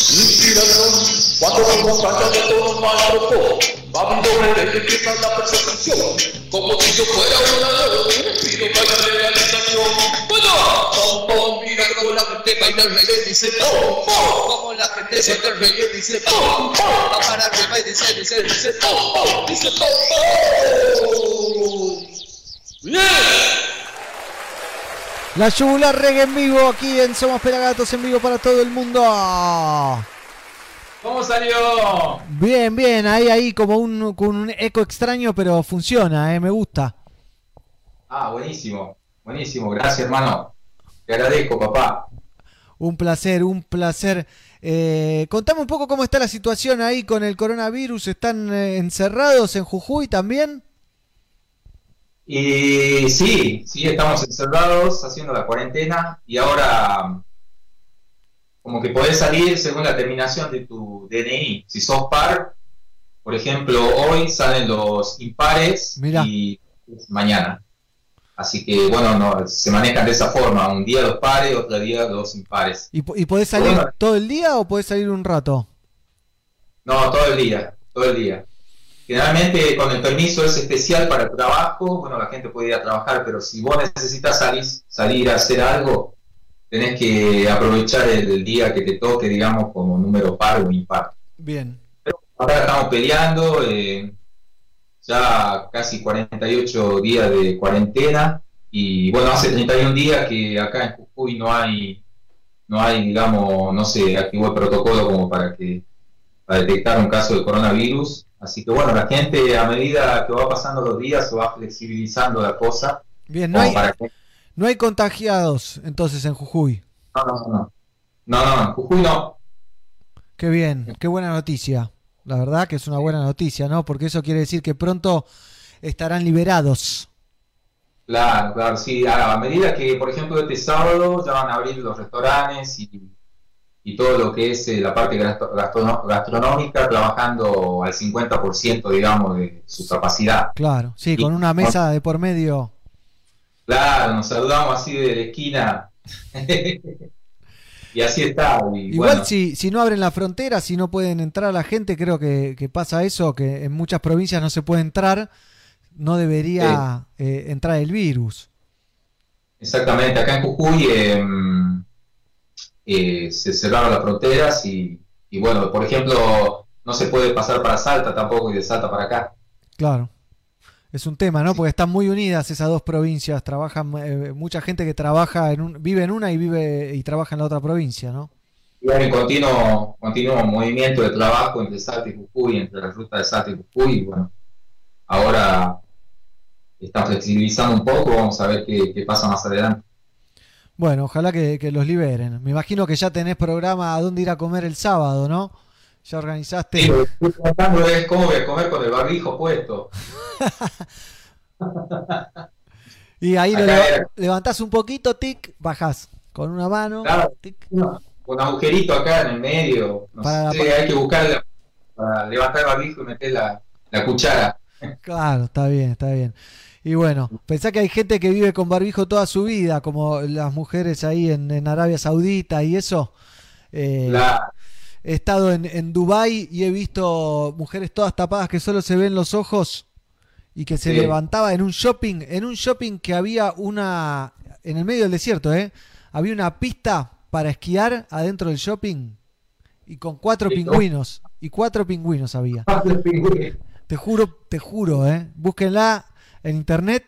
inspiración. Cuando fumo gancha de micrófono, va viendo el de que empieza la persecución. Como si yo fuera un ladrón, pido gancha de realización. Bueno, pom pom, mira como la gente baila reggae, dice pom pom, como la gente suelta el reggae, dice pom pom, para arriba y dice, dice, dice pom pom, dice pom pom. La yugular reggae en vivo aquí en Somos Pelagatos en vivo para todo el mundo. ¿Cómo salió? Bien, bien, ahí, ahí como un, con un eco extraño, pero funciona, eh, me gusta. Ah, buenísimo, buenísimo, gracias hermano. Te agradezco, papá. Un placer, un placer. Eh, contame un poco cómo está la situación ahí con el coronavirus. ¿Están eh, encerrados en Jujuy también? Y sí, sí, estamos encerrados haciendo la cuarentena y ahora como que podés salir según la terminación de tu DNI. Si sos par, por ejemplo, hoy salen los impares y mañana. Así que bueno, no, se manejan de esa forma, un día los pares, otro día los impares. ¿Y, y podés salir Bueno. todo el día o podés salir un rato? No, todo el día, todo el día. Generalmente con el permiso es especial para el trabajo, bueno, la gente puede ir a trabajar, pero si vos necesitas salir, salir a hacer algo, tenés que aprovechar el, el día que te toque, digamos, como número par o impar. Bien. Ahora estamos peleando, eh, ya casi 48 días de cuarentena y bueno, hace 31 días que acá en Jujuy no hay, no hay, digamos, no se activó el protocolo como para que para detectar un caso de coronavirus. Así que bueno, la gente a medida que va pasando los días se va flexibilizando la cosa. Bien, no hay, que- no hay contagiados entonces en Jujuy. no, no, no. No, no, en Jujuy no. Qué bien, qué buena noticia. La verdad que es una buena noticia, ¿no? Porque eso quiere decir que pronto estarán liberados. Claro, claro, sí. A medida que, por ejemplo, este sábado ya van a abrir los restaurantes y, y todo lo que es eh, la parte gastronómica, trabajando al 50%, digamos, de su capacidad. Claro, sí, con una mesa de por medio. Claro, nos saludamos así de la esquina. y así está. Y Igual bueno, si, si no abren la frontera, si no pueden entrar la gente, creo que, que pasa eso, que en muchas provincias no se puede entrar, no debería eh, entrar el virus. Exactamente, acá en Jujuy eh, eh, se cerraron las fronteras y, y bueno, por ejemplo, no se puede pasar para Salta tampoco y de Salta para acá. Claro. Es un tema, ¿no? Porque están muy unidas esas dos provincias. Trabajan, eh, mucha gente que trabaja en un, vive en una y vive y trabaja en la otra provincia, ¿no? Y hay un continuo, continuo movimiento de trabajo entre Salta y Jujuy, entre la ruta de Salta y Jujuy. Y bueno, ahora están flexibilizando un poco, vamos a ver qué, qué pasa más adelante. Bueno, ojalá que, que los liberen. Me imagino que ya tenés programa a dónde ir a comer el sábado, ¿no? Ya organizaste. Sí, lo que estoy tratando es cómo voy a comer con el barbijo puesto. Y ahí lo era. levantás un poquito, tic, bajás con una mano. Claro, con agujerito acá en el medio. No Para- sé, hay que buscar para levantar el barbijo y meter la, la cuchara. Claro, está bien, está bien. Y bueno, pensá que hay gente que vive con barbijo toda su vida, como las mujeres ahí en, en Arabia Saudita y eso. Eh, Claro. He estado en, en Dubai y he visto mujeres todas tapadas que solo se ven los ojos y que se Sí. levantaba en un shopping, en un shopping que había una, en el medio del desierto, ¿eh? Había una pista para esquiar adentro del shopping y con cuatro pingüinos. Y cuatro pingüinos había. Te juro, te juro, ¿eh? Búsquenla en internet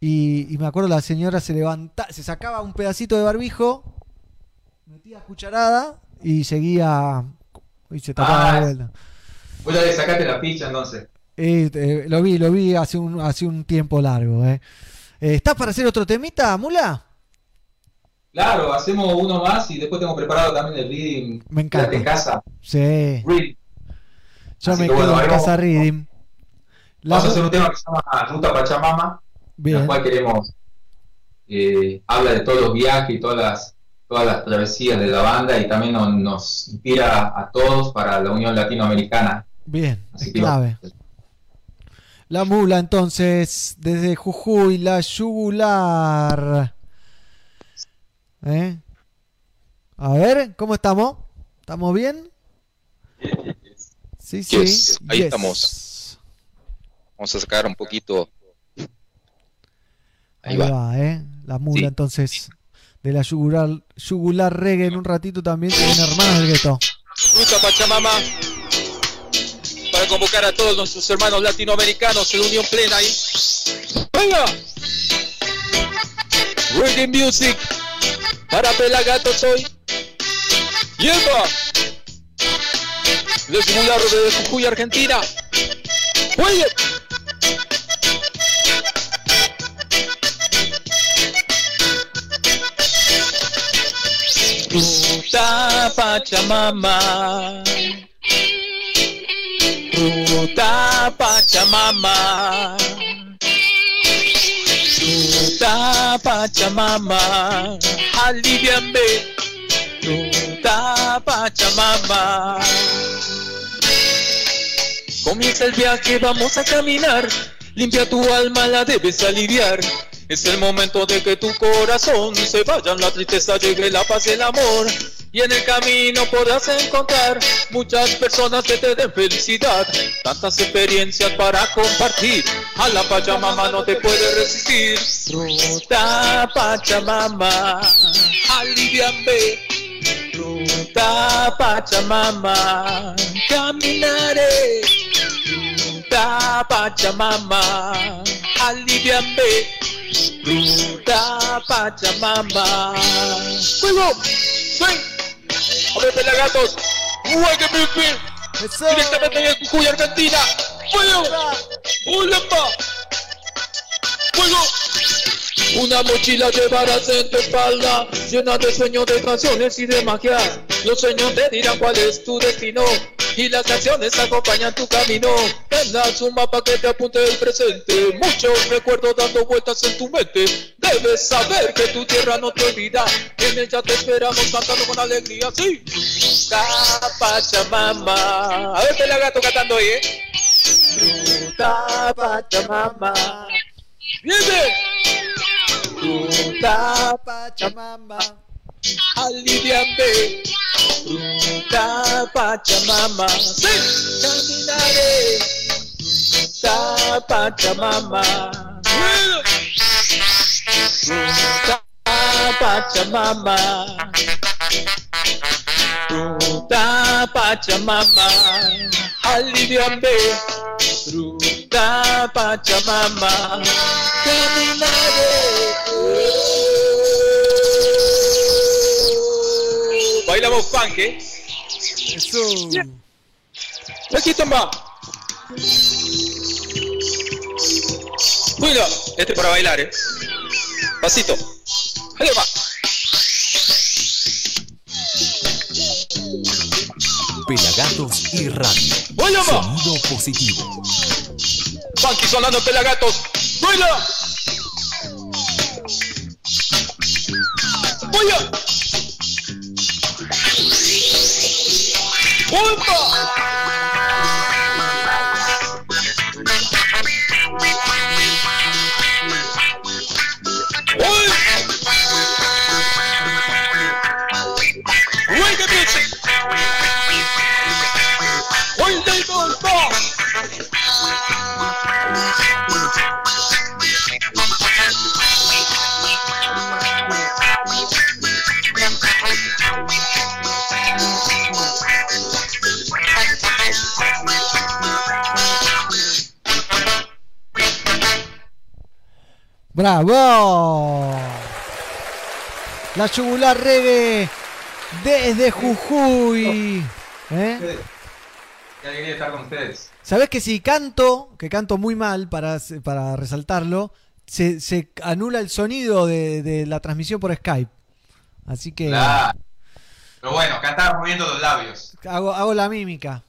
y, y me acuerdo la señora se levanta, se sacaba un pedacito de barbijo, metía cucharada y seguía y se tapaba Ah, de vuelta. Vos ya le sacaste la ficha entonces. Eh, eh, lo vi, lo vi hace un, hace un tiempo largo, ¿eh? Eh, ¿Estás para hacer otro temita, Mula? Claro, hacemos uno más y después tengo preparado también el reading. Me encanta. Casa. Sí. Reading. Yo Así me que quedo bueno, en casa reading. La- Vamos a hacer un tema que se llama Ruta Pachamama, en el cual queremos, eh, habla de todos los viajes y todas las, todas las travesías de la banda y también nos, nos inspira a todos para la Unión Latinoamericana. Bien, Así es que clave. La mula entonces, desde Jujuy, la yugular. ¿Eh? A ver, ¿cómo estamos? ¿Estamos bien? Sí, sí. Yes, ahí yes. estamos. Vamos a sacar un poquito. Ahí Ahí va, va. ¿eh? La mula Sí. entonces de la yugular, yugular reggae en un ratito también se viene hermanos del gueto. Ruta Pachamama. Para convocar a todos nuestros hermanos latinoamericanos en unión plena ahí. ¡Venga! Reggae Music. Para Pelagatos hoy. ¡Lleva! Les Mularro de Jujuy, Argentina. ¡Oye! Ruta Pachamama. Ruta Pachamama. Ruta Pachamama. Aliviame. Ruta Pachamama. Comienza el viaje, vamos a caminar. Limpia tu alma, la debes aliviar. Es el momento de que tu corazón se vaya, la tristeza llegue la paz y el amor. Y en el camino podrás encontrar muchas personas que te den felicidad. Tantas experiencias para compartir. A la Pachamama no te puede resistir. Ruta Pachamama, aliviame. Ruta Pachamama, caminaré. Ruta Pachamama, aliviame. Ruta Pachamama. ¡Fuego! ¡Swing! Ver, pelagatos. ¡Reggae Music! Directamente de Jujuy, Argentina. ¡Fuego! ¡Ulepa! ¡Fuego! Una mochila llevarás en tu espalda, llena de sueños, de canciones y de magia. Los sueños te dirán cuál es tu destino, y las canciones acompañan tu camino. Tendrás un mapa que te apunte el presente, muchos recuerdos dando vueltas en tu mente. Debes saber que tu tierra no te olvida, en ella te esperamos cantando con alegría. Sí, Pachamama. A ver, pelagato cantando ahí, ¿eh? Ruta Pachamama. ¡Viene! Ruta Pachamama, aliviame. Ruta Pachamama, sí, caminaré. Ruta Pachamama, Ruta Pachamama, Ruta Pachamama, aliviame. Ruta Pachamama, caminaré. Bailamos funk, ¿eh? Eso. Aquí toma. Mira, este es para bailar, ¿eh? Pasito. Ahí va. Pelagatos y radio. Sonido positivo. Funky sonando pelagatos. ¡Baila! ¡Baila! Reggae ¡Bravo! La yugular reggae desde Jujuy. ¿Eh? Qué alegría estar con ustedes. ¿Sabés que si canto, que canto muy mal para, para resaltarlo, se, se anula el sonido de, de la transmisión por Skype? Así que Claro. Pero bueno, cantar moviendo los labios hago, hago la mímica.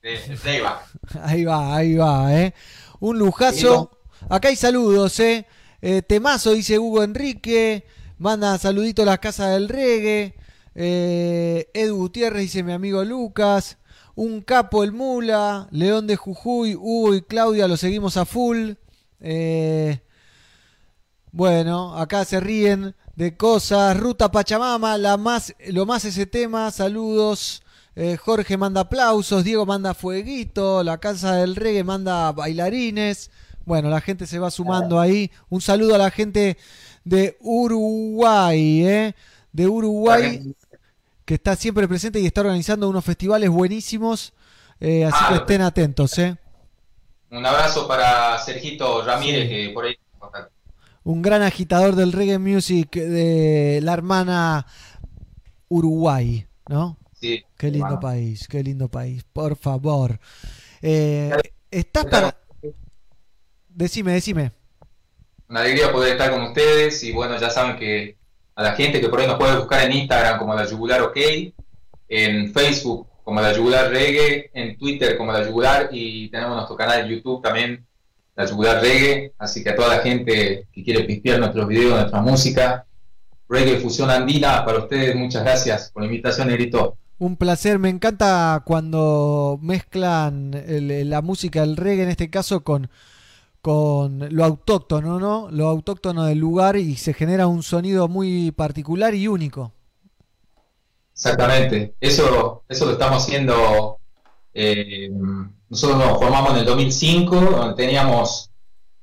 de, de playback. Ahí va, ahí va, ¿eh? Un lujazo. Acá hay saludos, ¿eh? Eh, Temazo, dice Hugo Enrique. Manda saludito a las casas del reggae. Eh, Edu Gutiérrez, dice mi amigo Lucas. Un capo el Mula. León de Jujuy. Uy, Claudia, lo seguimos a full. Eh, bueno, acá se ríen de cosas. Ruta Pachamama, la más, lo más ese tema. Saludos. Eh, Jorge manda aplausos. Diego manda fueguito. La Casa del Reggae manda bailarines. Bueno, la gente se va sumando ahí. Un saludo a la gente de Uruguay, ¿eh? De Uruguay, que está siempre presente y está organizando unos festivales buenísimos. Eh, así que Ah, estén atentos, ¿eh? Un abrazo para Sergito Ramírez, que por ahí. Un gran agitador del reggae music de la hermana Uruguay, ¿no? Sí, Qué lindo hermano. país, qué lindo país, por favor. Eh, ¿Estás para...? Decime, decime. Una alegría poder estar con ustedes y bueno, ya saben que a la gente que por ahí nos puede buscar en Instagram como la Yugular OK, en Facebook como la Yugular Reggae, en Twitter como la Yugular y tenemos nuestro canal de YouTube también, la Yugular Reggae, así que a toda la gente que quiere pispear nuestros videos, nuestra música, Reggae Fusión Andina, para ustedes muchas gracias por la invitación, Negrito. Un placer, me encanta cuando mezclan el- la música, el reggae en este caso, con, con lo autóctono, ¿no? Lo autóctono del lugar y se genera un sonido muy particular y único. Exactamente, eso, eso lo estamos haciendo. eh, nosotros nos formamos en el 2005, donde teníamos,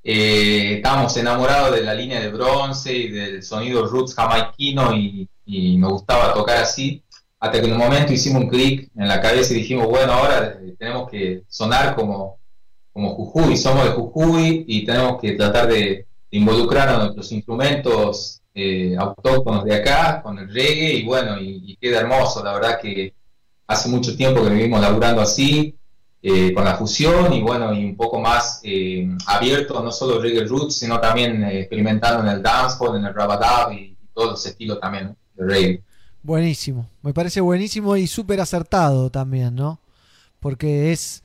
eh, estábamos enamorados de la línea de bronce y del sonido roots jamaiquino y, y nos gustaba tocar así. Hasta que en un momento hicimos un clic en la cabeza y dijimos, bueno, ahora eh, tenemos que sonar como, como Jujuy, somos de Jujuy y tenemos que tratar de, involucrar a nuestros instrumentos eh, autóctonos de acá con el reggae y bueno, y, queda hermoso, la verdad que hace mucho tiempo que vivimos laburando así, eh, con la fusión y bueno, y un poco más eh, abierto, no solo reggae roots, sino también experimentando en el dancehall, en el rabadab y, y todos los estilos también de reggae. Buenísimo, me parece buenísimo y súper acertado también, ¿no? Porque es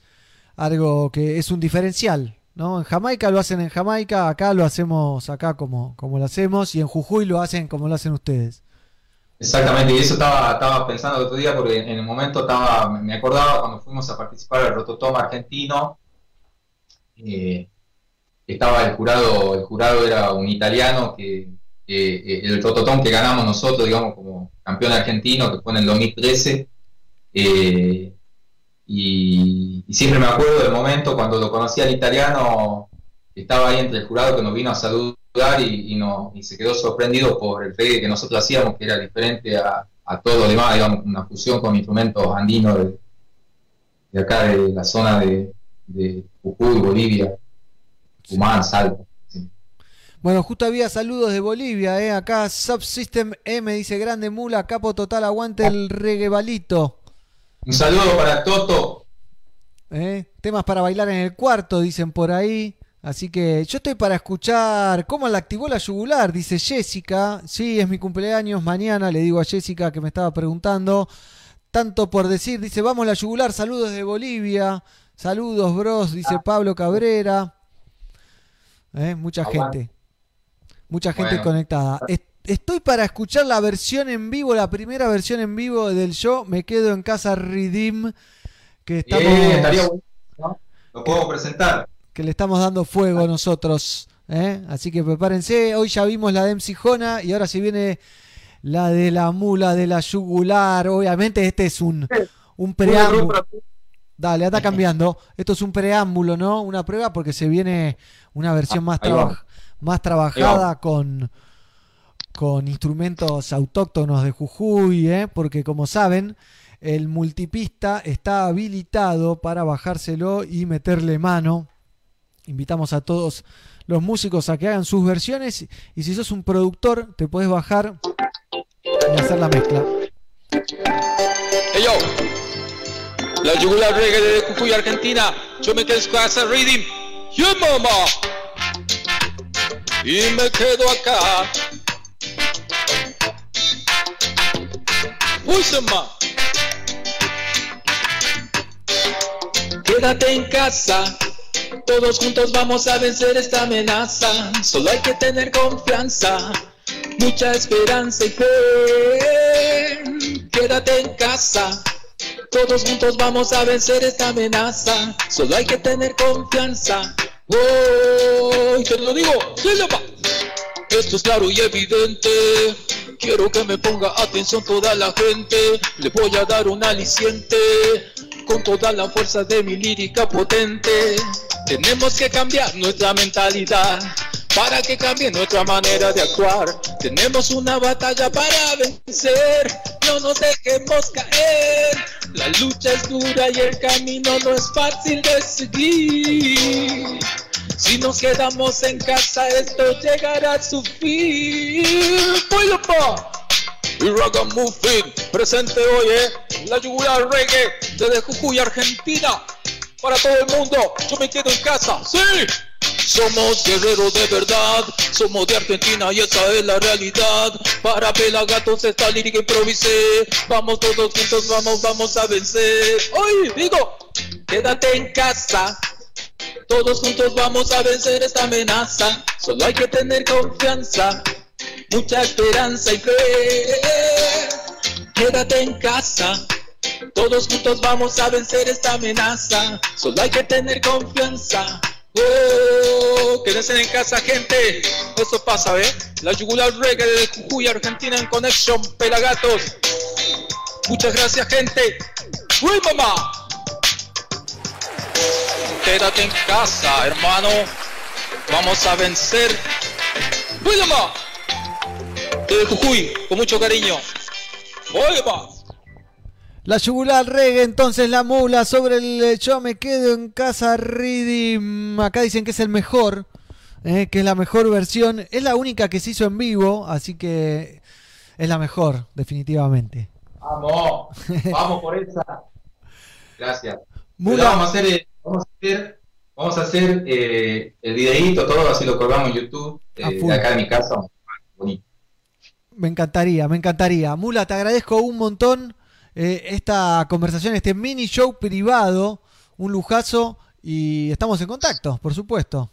algo que es un diferencial, ¿no? En Jamaica lo hacen en Jamaica, acá lo hacemos acá como, como lo hacemos y en Jujuy lo hacen como lo hacen ustedes. Exactamente, y eso estaba, estaba pensando el otro día porque en el momento estaba, me acordaba cuando fuimos a participar al Rototom argentino, eh, estaba el jurado, el jurado era un italiano que, eh, el Rototom que ganamos nosotros, digamos, como campeón argentino, que fue en el 2013, eh, y, y siempre me acuerdo del momento cuando lo conocí al italiano, estaba ahí entre el jurado que nos vino a saludar y, y, no, y se quedó sorprendido por el reggae que nosotros hacíamos, que era diferente a, a todo lo demás, digamos, una fusión con instrumentos andinos de, de acá, de la zona de, de Jujuy, Bolivia, Humán, Salta. Bueno, justo había saludos de Bolivia, ¿eh? Acá Subsystem M dice grande mula, capo total, aguante el reguebalito. Un saludo para Toto. ¿Eh? Temas para bailar en el cuarto, dicen por ahí. Así que yo estoy para escuchar cómo la activó la yugular, dice Jessica. Sí, es mi cumpleaños mañana, le digo a Jessica que me estaba preguntando. Tanto por decir, dice, vamos la yugular, saludos de Bolivia. Saludos, bros, dice Pablo Cabrera. ¿Eh? Mucha gente. Mucha gente Bueno. conectada. Est- Estoy para escuchar la versión en vivo, la primera versión en vivo del show. Me quedo en casa Redeem. Que estamos, Bien, estaría bueno, ¿no? Lo podemos presentar. que le estamos dando fuego nosotros. ¿eh? Así que prepárense. Hoy ya vimos la de MC Jona y ahora si viene la de la mula de la yugular. Obviamente este es un, un preámbulo. Dale, anda cambiando. Esto es un preámbulo, ¿no? Una prueba porque se viene una versión más, ahí traba- más trabajada con, con instrumentos autóctonos de Jujuy, ¿eh? porque como saben, el multipista está habilitado para bajárselo y meterle mano. Invitamos a todos los músicos a que hagan sus versiones y si sos un productor te podés bajar y hacer la mezcla. Hey yo, la yugular reggae de Jujuy, Argentina. Yo me quedo casa reading. Yeah, mama. Y me quedo acá. Última. Quédate en casa. Todos juntos vamos a vencer esta amenaza. Solo hay que tener confianza, mucha esperanza y fe. Quédate en casa. Todos juntos vamos a vencer esta amenaza. Solo hay que tener confianza. Oh, y te lo digo, sílaba. Esto es claro y evidente. Quiero que me ponga atención toda la gente. Le voy a dar un aliciente con toda la fuerza de mi lírica potente. Tenemos que cambiar nuestra mentalidad para que cambie nuestra manera de actuar. Tenemos una batalla para vencer, no nos dejemos caer. La lucha es dura y el camino no es fácil de seguir. Si nos quedamos en casa, esto llegará a su fin. ¡Puelo, pa! y Ragamuffin presente hoy, eh, la yugular reggae desde Jujuy, Argentina. Para todo el mundo, yo me quedo en casa, sí. Somos guerreros de verdad, somos de Argentina y esa es la realidad. Para Pelagatos esta lírica improvisé, vamos todos juntos, vamos, vamos a vencer. Hoy digo, quédate en casa, todos juntos vamos a vencer esta amenaza. Solo hay que tener confianza, mucha esperanza y fe. Quédate en casa. Todos juntos vamos a vencer esta amenaza. Solo hay que tener confianza. Oh, quédense en casa, gente. Eso pasa, ¿eh? La yugular reggae de Jujuy, Argentina en Connection, Pelagatos. Muchas gracias, gente. ¡Uy, mamá! Quédate en casa, hermano. Vamos a vencer. ¡Uy, mamá! Desde Jujuy, con mucho cariño. ¡Oye, va! La yugular reggae, entonces la mula sobre el eh, yo me quedo en casa Reading. Acá dicen que es el mejor, eh, que es la mejor versión. Es la única que se hizo en vivo, así que es la mejor, definitivamente. Vamos, vamos por esa. Gracias. Mula. Vamos a hacer, eh, vamos a hacer, vamos a hacer eh, el videíto, todo así lo colgamos en YouTube, A eh, de acá de mi casa. Bonito. Me encantaría, me encantaría. Mula, te agradezco un montón eh, esta conversación, este mini show privado, un lujazo y estamos en contacto, por supuesto.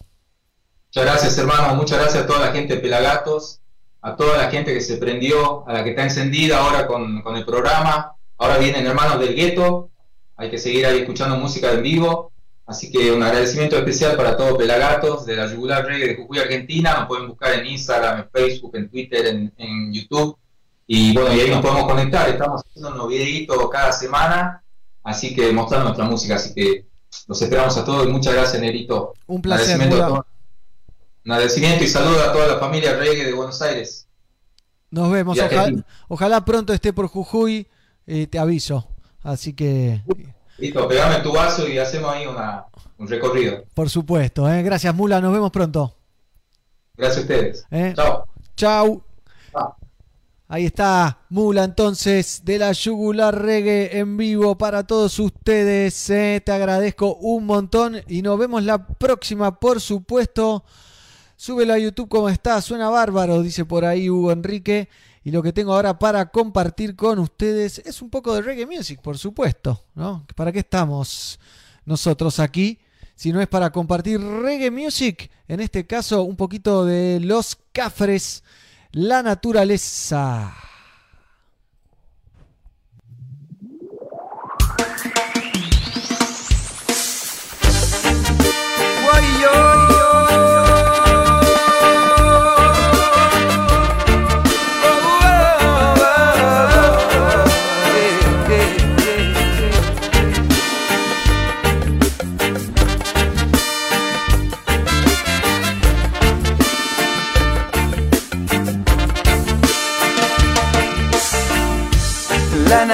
Muchas gracias, hermano. Muchas gracias a toda la gente de Pelagatos, a toda la gente que se prendió, a la que está encendida ahora con, con el programa. Ahora vienen hermanos del gueto. Hay que seguir ahí escuchando música en vivo. Así que un agradecimiento especial para todos Pelagatos de la Yugular Reggae de Jujuy, Argentina. Nos pueden buscar en Instagram, en Facebook, en Twitter, en, en YouTube. Y bueno, y ahí nos podemos conectar. Estamos haciendo unos videitos cada semana. Así que mostrando nuestra música. Así que los esperamos a todos y muchas gracias, Nerito. Un placer, Agradecimiento todos. Un agradecimiento y saludo a toda la familia reggae de Buenos Aires. Nos vemos. Ojalá pronto esté por Jujuy, eh, te aviso. Así que, Listo, pegame tu vaso y hacemos ahí una, un recorrido. por supuesto. eh. Gracias, Mula. Nos vemos pronto. Gracias a ustedes. eh. Chao. Chau. Ahí está Mula entonces de la Yugular Reggae en vivo para todos ustedes. eh. Te agradezco un montón y nos vemos la próxima, por supuesto. Súbelo a YouTube como está, suena bárbaro, dice por ahí Hugo Enrique. Y lo que tengo ahora para compartir con ustedes es un poco de reggae music, por supuesto, ¿no? ¿Para qué estamos nosotros aquí? Si no es para compartir reggae music, en este caso un poquito de los cafres, la naturaleza.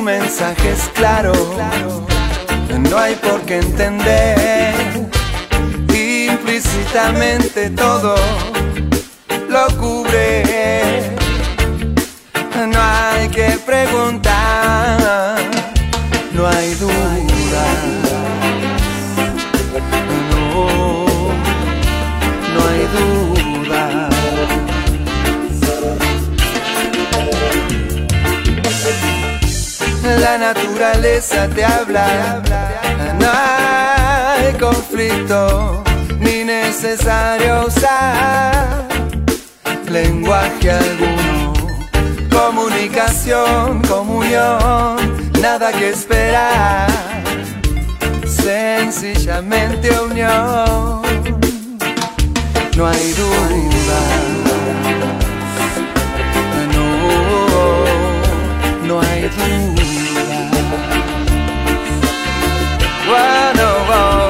mensaje es claro, no hay por qué entender implícitamente todo lo cubre. No hay que preguntar, naturaleza te habla, no hay conflicto ni necesario usar lenguaje alguno. Comunicación, comunión, nada que esperar, sencillamente unión. No hay duda. No, no hay duda. Bueno, oh,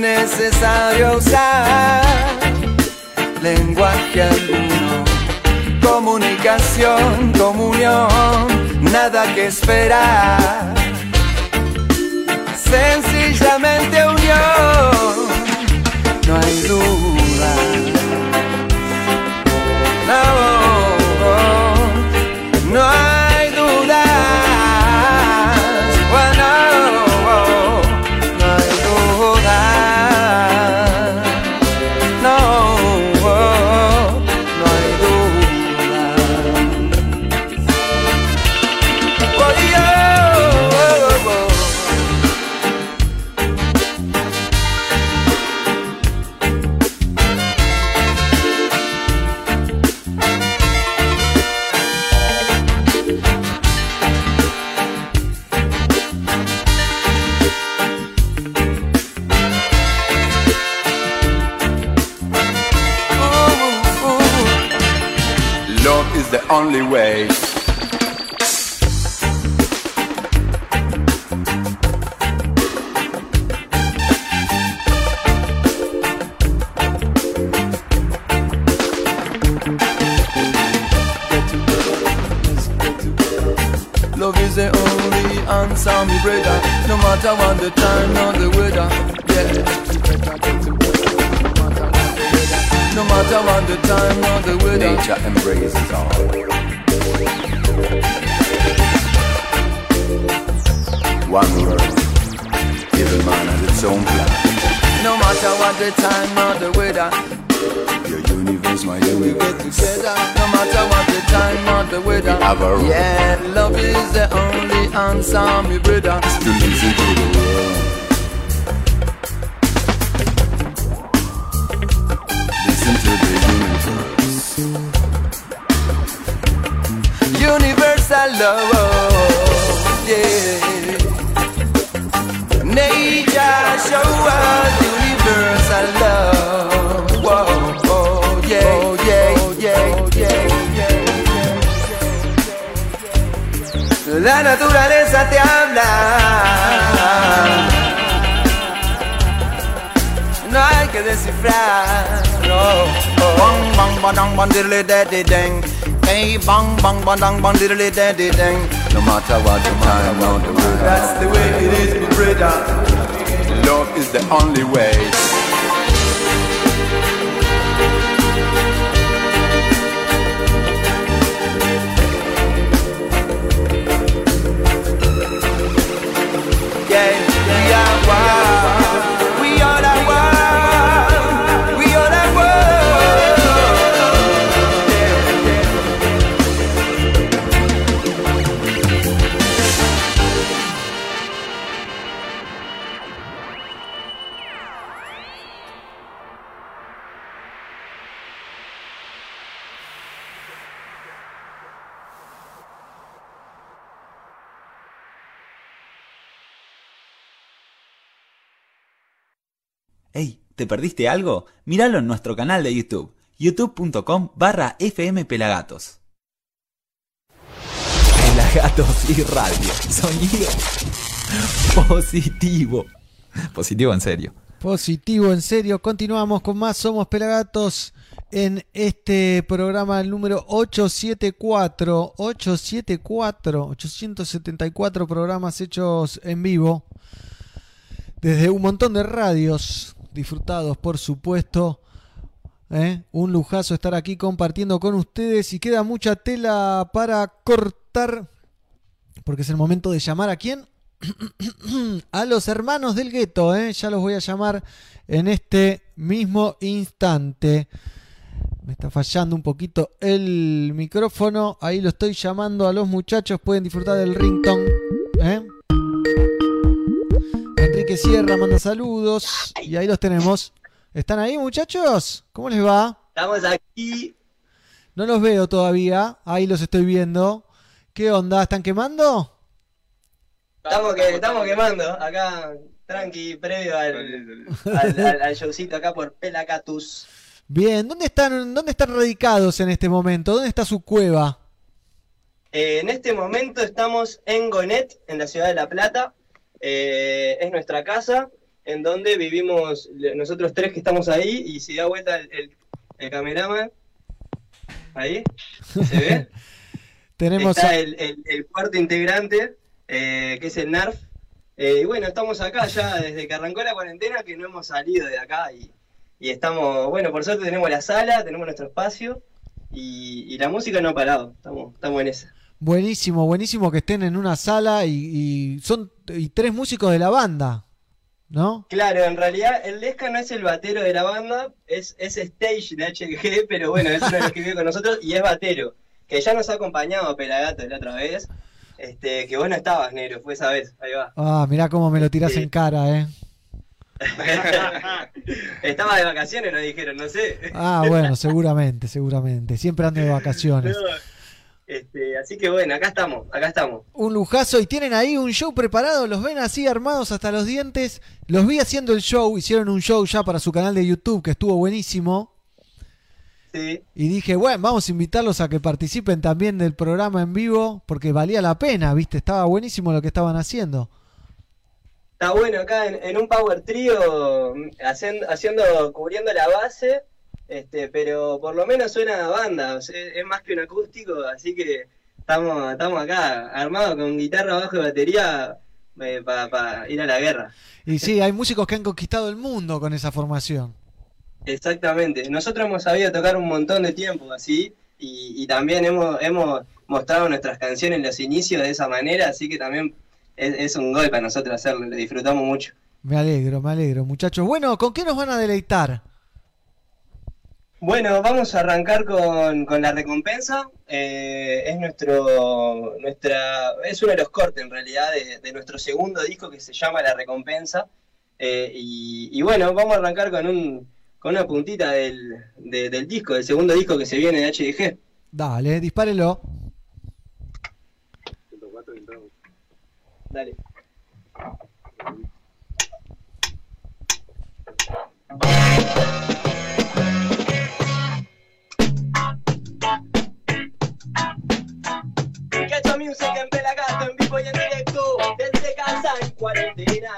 necesario usar lenguaje alguno. Comunicación, comunión, nada que esperar. Sencillamente unión, no hay duda. The only way. Love is the only answer, me brother. No matter what the time or the weather, matter what the time or the weather. Nature embraces all. One word. Every man has its own plan. No matter what the time or the weather, Your universe, my we universe. get together. No matter what the time or the weather, We have a yeah. Love is the only answer, me brother. To listen to the world. La naturaleza te habla. No hay que descifrar. No. Bang bang badang bang diddly daddy dang. Hey bang bang badang bang diddly daddy dang. No matter what the time or the weather. That's the way it is, my brother. Love is the only way. ¿Te perdiste algo? Míralo en nuestro canal de YouTube, youtube.com barra fmpelagatos. Pelagatos y radio, sonido positivo. Positivo en serio. Positivo, en serio. Continuamos con más Somos Pelagatos en este programa número 874. 874, 874 programas hechos en vivo. Desde un montón de radios disfrutados, por supuesto. ¿eh? Un lujazo estar aquí compartiendo con ustedes y queda mucha tela para cortar. Porque es el momento de llamar a quién? a los hermanos del gueto, ¿eh? ya los voy a llamar en este mismo instante. Me está fallando un poquito el micrófono. Ahí lo estoy llamando a los muchachos. Pueden disfrutar del ringtone. ¿eh? Enrique Sierra manda saludos. Y ahí los tenemos. ¿Están ahí, muchachos? ¿Cómo les va? Estamos aquí. No los veo todavía. Ahí los estoy viendo. ¿Qué onda? ¿Están quemando? Estamos, que, estamos quemando acá, tranqui, previo al, al, al- al showcito acá por Pelacatus. Bien, ¿dónde están, ¿dónde están radicados en este momento? ¿Dónde está su cueva? Eh, en este momento estamos en Gonet, en la ciudad de La Plata. Eh, es nuestra casa, en donde vivimos nosotros tres que estamos ahí. Y si da vuelta el, el, el cameraman, ahí, ¿se ve? Tenemos Está a- el- el cuarto integrante, eh, que es el NARF. Eh, y bueno, estamos acá ya desde que arrancó la cuarentena, que no hemos salido de acá. Y, y estamos, bueno, por suerte tenemos la sala, tenemos nuestro espacio. Y, y la música no ha parado, estamos, estamos en esa. Buenísimo, buenísimo que estén en una sala y, y son y tres músicos de la banda, ¿no? Claro, en realidad el Lesca no es el batero de la banda, es, es stage de HG, pero bueno, es uno de los que vive con nosotros y es batero, que ya nos ha acompañado a Pelagato la otra vez, este, que vos no estabas, negro, fue esa vez, ahí va. Ah, mirá cómo me lo tirás en cara, ¿eh? Estaba de vacaciones, nos dijeron, no sé. Ah, bueno, seguramente, seguramente. Siempre ando de vacaciones. No, este, así que bueno, acá estamos, acá estamos. Un lujazo. Y tienen ahí un show preparado. Los ven así armados hasta los dientes. Los vi haciendo el show. Hicieron un show ya para su canal de YouTube que estuvo buenísimo. Sí. Y dije, bueno, vamos a invitarlos a que participen también del programa en vivo. Porque valía la pena, ¿viste? Estaba buenísimo lo que estaban haciendo. Está bueno acá en, en un Power Trio, mm, haciendo, haciendo, cubriendo la base, este, pero por lo menos suena a banda, o sea, es más que un acústico, así que estamos, estamos acá armados con guitarra, bajo y batería para ir a la guerra. Y sí, hay músicos que han conquistado el mundo con esa formación. Exactamente. Nosotros hemos sabido tocar un montón de tiempo así y, y también hemos, hemos mostrado nuestras canciones en los inicios de esa manera, así que también es, es un gol para nosotros hacerlo, lo disfrutamos mucho. Me alegro, me alegro, muchachos. Bueno, ¿con qué nos van a deleitar? Bueno, vamos a arrancar con, con la recompensa. Eh, es nuestro, nuestra, es uno de los cortes en realidad de, de nuestro segundo disco que se llama La Recompensa. Eh, y, y bueno, vamos a arrancar con un, con una puntita del, de- del disco, del segundo disco que se viene de HDG. Dale, dispárelo. Dale. Music en Pelagato, en vivo y en directo, desde casa en cuarentena.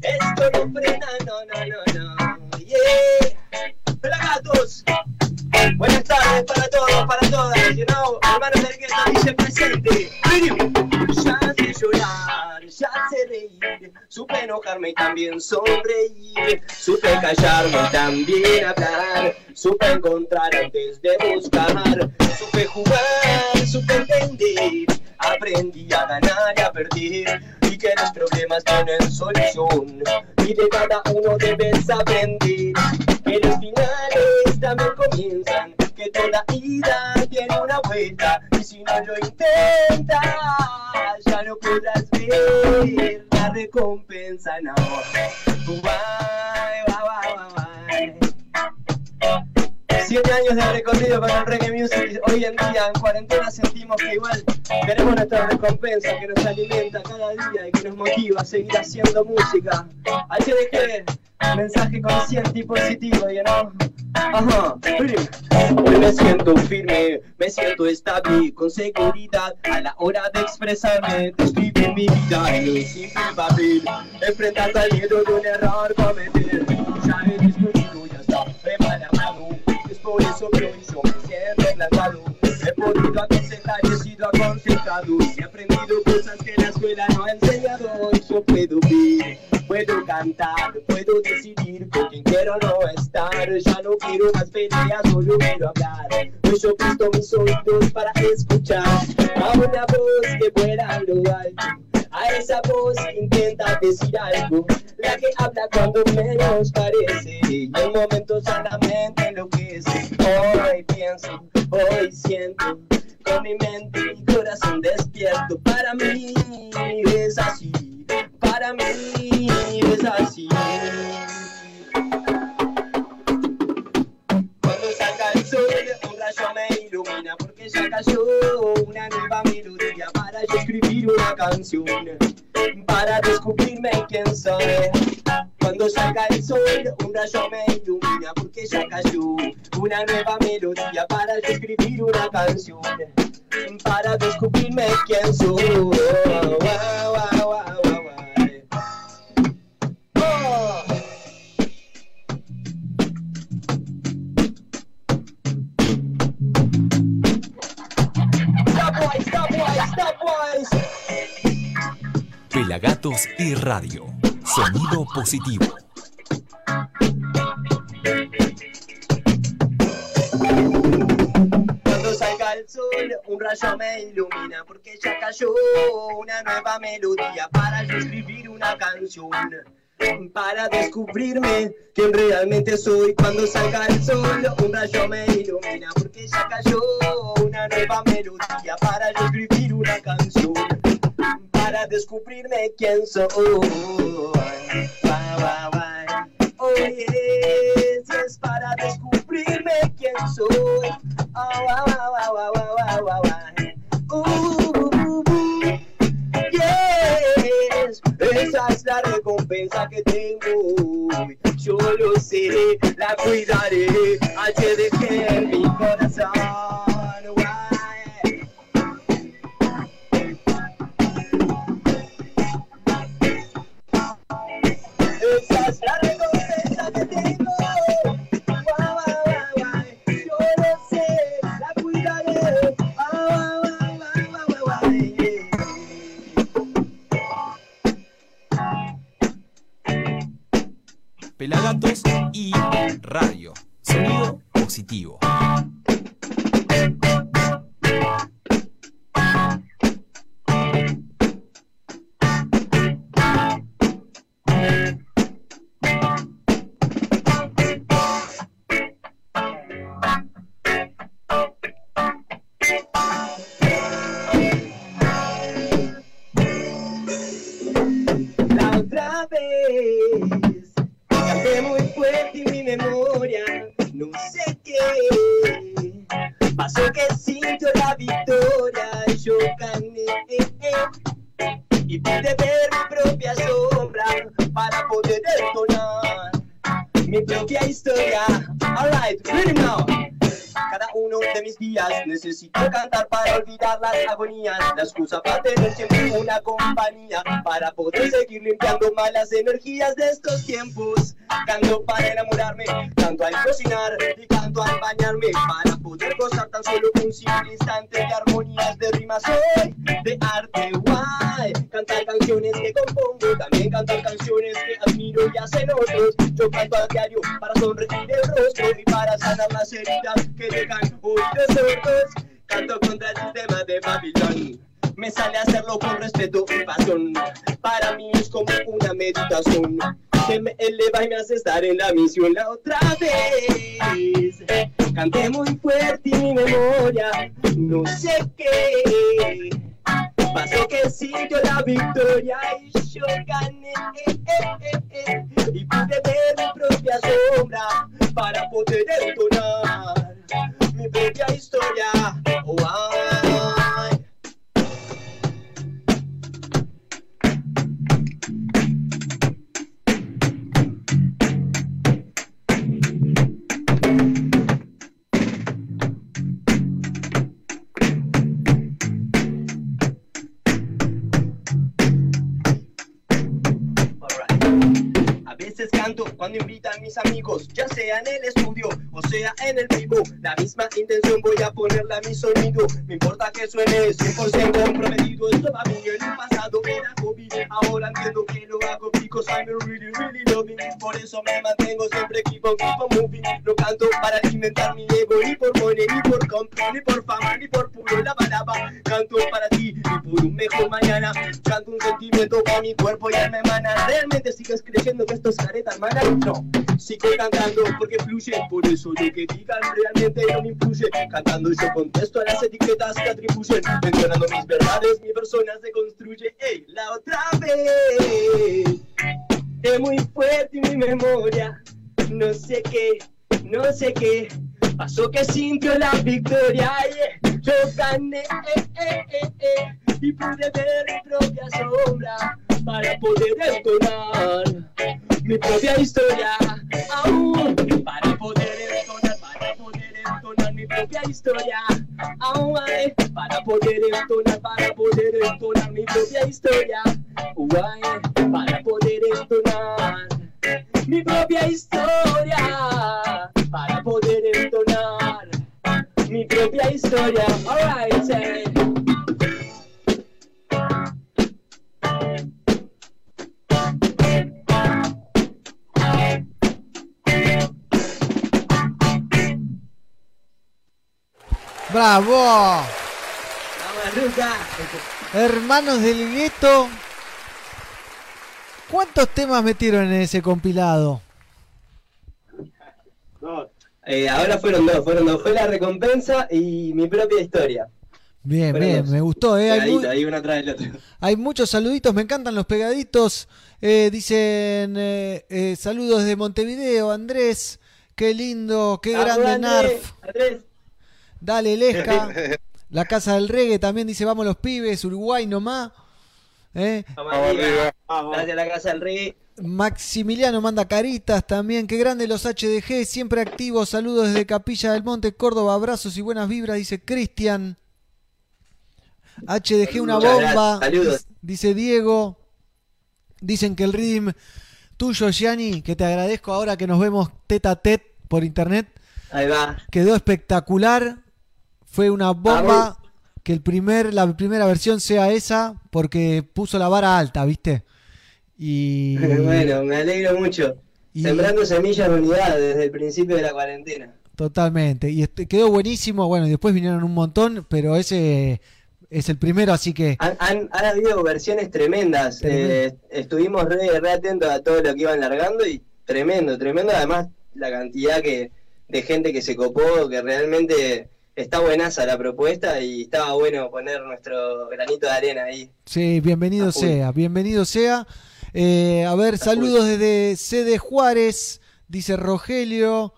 Esto no frena, no, no, no, no. Yeah. Pelagatos. Buenas tardes para todos, para todas. You know, hermanos del gueto, dice presente. Ya sé llorar, ya sé reír. Supe enojarme y también sonreír. Supe callarme y también hablar. Supe encontrar antes de buscar. Supe jugar, supe entender. Aprendí a ganar y a perder. Y que los problemas tienen solución. Y de cada uno debes aprender. Que los finales también comienzan. Que toda ida tiene una vuelta. Y si no lo intentas, ya no podrás ver la recompensa. No. Bye, bye, bye, 100 años de recorrido con el reggae music. Hoy en día, en cuarentena, sentimos que igual tenemos nuestra recompensa que nos alimenta cada día y que nos motiva a seguir haciendo música. Así dejé mensaje consciente y positivo, you know? Ajá, Hoy me siento firme, me siento estable, con seguridad a la hora de expresarme, describir mi vida en un simple papel, enfrentar al miedo de un error cometer. Por eso que hoy yo me siento plantado. He podido aconsejar he sido aconsejado, he aprendido cosas que la escuela no ha enseñado. Hoy yo puedo ver, puedo cantar, puedo decidir con quién quiero no estar. Ya no quiero más peleas, solo quiero hablar. Hoy yo presto mis oídos para escuchar a una voz que vuela en lo alto. A esa voz intenta decir algo, la que habla cuando menos parece, y en momentos sanamente enloquece. Hoy pienso, hoy siento, con mi mente y corazón despierto. Para mí es así, para mí es así. Cuando salga el sol, un rayo me ilumina porque ya cayó una nueva melodía escribir una canción, para descubrirme quién soy. Cuando salga el sol, un rayo me ilumina porque ya cayó una nueva melodía para escribir una canción, para descubrirme quién soy. Wow, wow, wow, Pelagatos y Radio. Sonido positivo. Cuando salga el sol, un rayo me ilumina porque ya cayó una nueva melodía para yo escribir una canción. Para descubrirme quién realmente soy cuando salga el sol, un rayo me ilumina porque ya cayó una nueva melodía para yo escribir una canción. Para descubrirme quién soy. Bye, bye, bye. Es para descubrirme quién soy. Oh, wow, wow, wow, wow, wow, esa es la recompensa que tengo. Yo lo sé, la cuidaré. Allí dejé mi corazón. Pelagatos y Radio. Sonido positivo. Para poder gozar tan solo un simple instante de armonías de rimas hoy. De arte, guay. Cantar canciones que compongo, también cantar canciones que admiro y hacen otros. Yo canto a diario para sonreír el rostro y para sanar las heridas que dejan oídos sordos. Canto contra el sistema de Babilón. Me sale hacerlo con respeto y pasión. Para mí es como una meditación que me eleva y hace estar en la misión la otra vez. Canté muy fuerte y mi memoria, no sé qué. Pasó que sintió la victoria y yo gané. Y pude ver mi propia sombra para poder entonar mi propia historia. Oh, sea en el estudio o sea en el vivo. La misma intención voy a ponerla a mi sonido. Me importa que suene 100% comprometido. Esto va bien, en el pasado era hobby. Ahora entiendo que lo hago because I'm really, really loving. Por eso me mantengo siempre keep on, keep on moving. No canto para alimentar mi ego, ni por money, ni por comp, ni por fama, ni por puro lava lava. Canto para por un mejor mañana. Canto un sentimiento para mi cuerpo y alma emana. ¿Realmente sigues creyendo que esto es careta, hermana? No, sigo cantando porque fluye. Por eso lo que digan realmente no me influye. Cantando yo contesto a las etiquetas que atribuyen. Mencionando mis verdades, mi persona se construye. Ey, la otra vez. Es muy fuerte mi memoria. No sé qué, no sé qué. Pasó que sintió la victoria. yeah. Yo gané, eh, eh, eh, eh, y pude ver mi propia sombra para poder entonar mi propia historia. Aún para poder entonar, para poder entonar mi propia historia. Aún hay para poder entonar, para poder entonar mi propia historia. Guay, para poder entonar mi propia historia. Para poder entonar mi propia historia. Alright, say. ¡Bravo! Hermanos del gueto. ¿Cuántos temas metieron en ese compilado? Eh, ahora fueron dos, fueron dos. Fue la recompensa y mi propia historia. Bien, Fueron bien, dos. me gustó. ¿eh? Hay, mu- Pegadito, ahí una tras del otro. hay muchos saluditos, me encantan los pegaditos. Eh, dicen eh, eh, saludos de Montevideo, Andrés. Qué lindo, qué Vamos, grande Andrés, Narf. Andrés. Dale, Lesca. La casa del reggae también dice vamos los pibes, Uruguay nomás. ¿Eh? Vamos arriba. Gracias a la casa del rey. Maximiliano manda caritas también. Qué grande los HDG, siempre activos. Saludos desde Capilla del Monte, Córdoba. Abrazos y buenas vibras, dice Cristian. HDG una bomba. saludos. Dice Diego. Dicen que el rhythm tuyo, Gianni, que te agradezco ahora que nos vemos tete a tete por internet. Ahí va. Quedó espectacular. Fue una bomba. Que el primer, la primera versión sea esa, porque puso la vara alta, ¿viste? Y Bueno, me alegro mucho. Y- Sembrando semillas de unidad desde el principio de la cuarentena. Totalmente. Y este- quedó buenísimo. Bueno, y después vinieron un montón, pero ese es el primero, así que Han, han- han habido versiones tremendas. Eh, estuvimos re, re atentos a todo lo que iban largando y tremendo, tremendo. Además, la cantidad que de gente que se copó, que realmente está buenaza la propuesta y estaba bueno poner nuestro granito de arena ahí. sí, bienvenido A full. sea, bienvenido sea. Eh, a ver, saludos desde CD Juárez, dice Rogelio.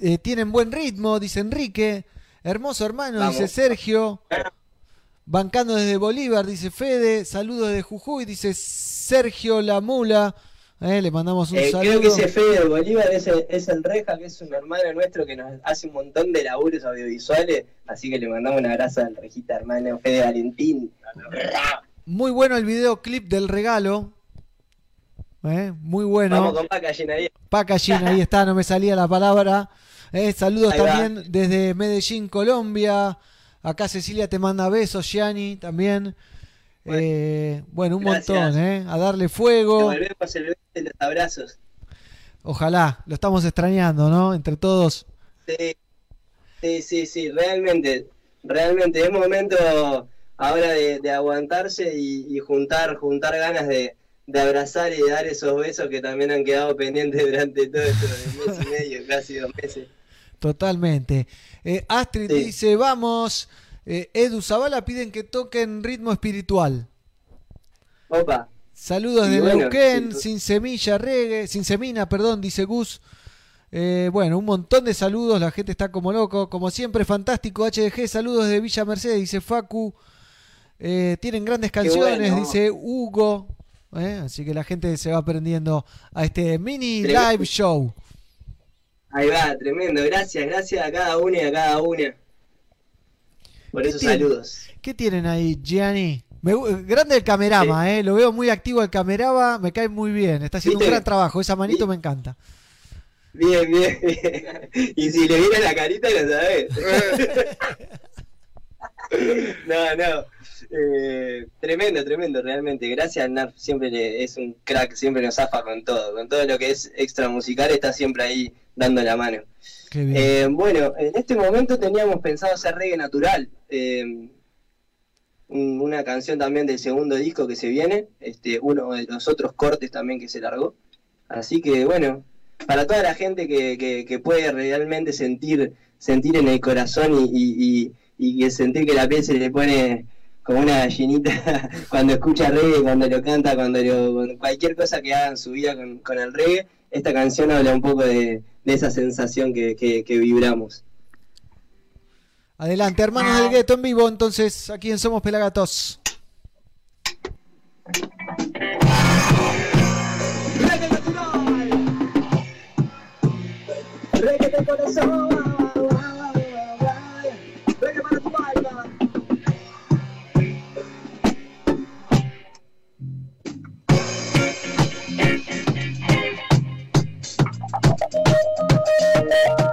Eh, tienen buen ritmo, dice Enrique. Hermoso hermano, Vamos. dice Sergio. Bancando desde Bolívar, dice Fede. Saludos de Jujuy, dice Sergio La Mula. Eh, le mandamos un Eh, saludo. creo que ese Fede de Bolívar es el, es el Reja, que es un hermano nuestro que nos hace un montón de laburos audiovisuales. Así que le mandamos un abrazo al Rejita, hermano Fede Valentín. Muy bueno el videoclip del regalo. Eh, Muy bueno. Vamos con packaging ahí. Packaging, ahí está, no me salía la palabra. Eh, saludos Ahí va. también desde Medellín, Colombia. Acá Cecilia te manda besos, Gianni también. Eh, bueno, un Gracias. montón, ¿eh? A darle fuego. Devolvemos el beso y los abrazos. Ojalá, lo estamos extrañando, ¿no? Entre todos. Sí, sí, sí, sí, realmente, realmente es momento ahora de, de aguantarse y, y juntar, juntar ganas de, de abrazar y de dar esos besos que también han quedado pendientes durante todo esto de mes y medio, casi dos meses. Totalmente. Eh, Astrid Sí. dice, vamos. Eh, Edu Zavala piden que toquen ritmo espiritual. Opa. Saludos de bueno, Neuquén, sin semilla, reggae, sin semina, perdón, dice Gus. Eh, bueno, un montón de saludos, la gente está como loco. Como siempre, fantástico HDG, saludos de Villa Mercedes, dice Facu. Eh, tienen grandes canciones, bueno. dice Hugo. Eh, así que la gente se va aprendiendo a este mini Tremendo. live show. Ahí va, tremendo, gracias, gracias a cada uno y a cada una por esos saludos. ¿Qué tienen ahí, Gianni? Me grande el camerama, eh. Lo veo muy activo el camerama, me cae muy bien. Está haciendo un gran trabajo. Esa manito me encanta. Bien, bien, bien. Y si le viene la carita, lo sabés. no, no. Eh, tremendo, tremendo, realmente. Gracias, Narf. Siempre le- es un crack, siempre nos zafa con todo. Con todo lo que es extra musical, está siempre ahí dando la mano. Eh, bueno, en este momento teníamos pensado hacer reggae natural. eh, un- una canción también del segundo disco que se viene, este, uno de los otros cortes también que se largó. Así que bueno, para toda la gente que, que, puede realmente sentir, sentir en el corazón y, y, y- sentir que la piel se le pone como una gallinita cuando escucha reggae, cuando lo canta, cuando lo, cualquier cosa que haga en su vida con, con el reggae, esta canción habla un poco de, de esa sensación que, que, que vibramos. Adelante, hermanos del gueto en vivo, entonces, aquí en Somos Pelagatos. Reggae de corazón, Reggae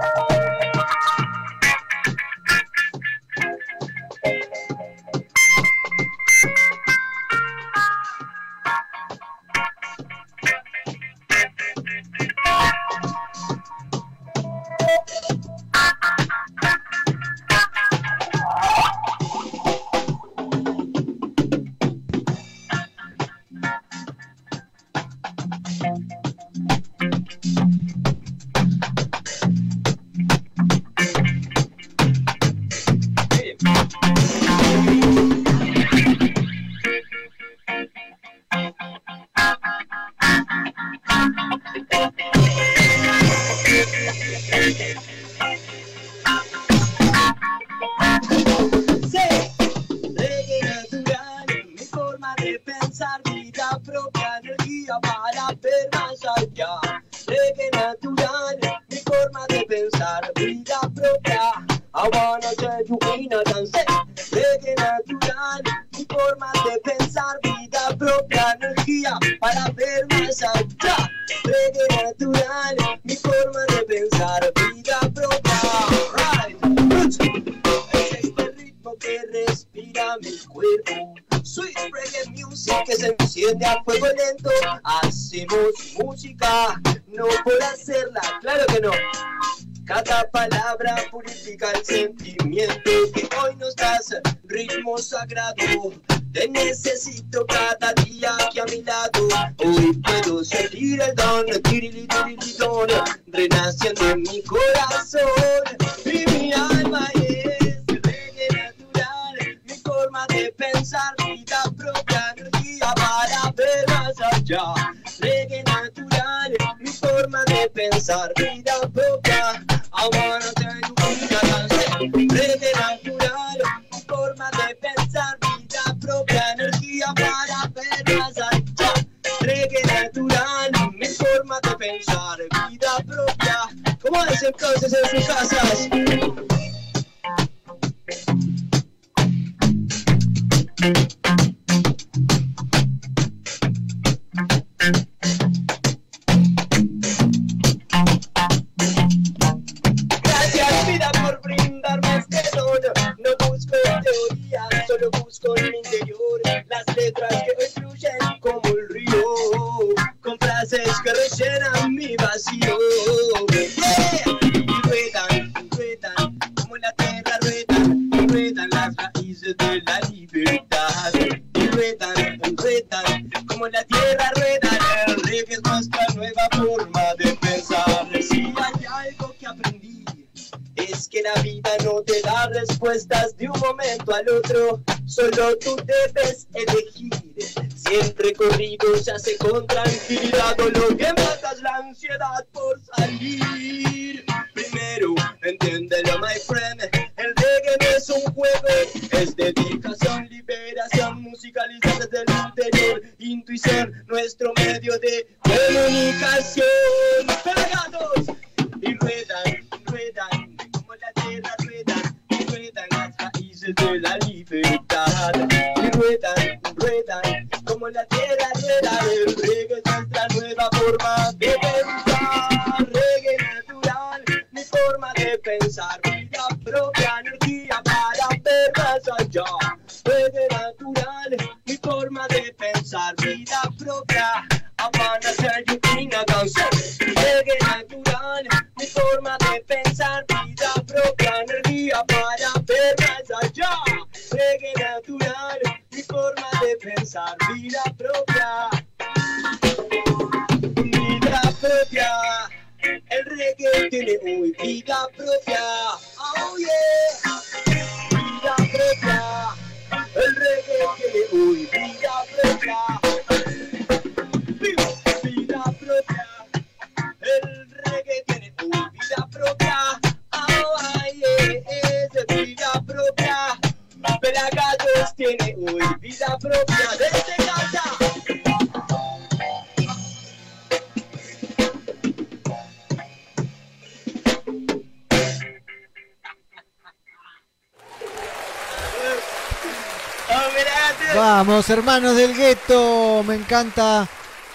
encanta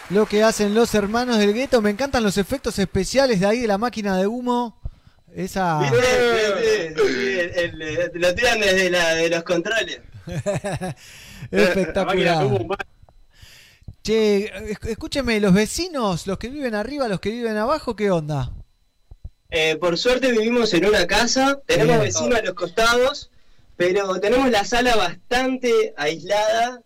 lo que hacen los hermanos del gueto. Me encantan los efectos especiales de ahí de la máquina de humo. Esa. Sí, lo tiran desde la, de los controles. Espectacular. Che, esc- escúcheme, los vecinos, los que viven arriba, los que viven abajo, ¿qué onda? Eh, por suerte vivimos en una casa, tenemos vecinos a los costados, pero tenemos la sala bastante aislada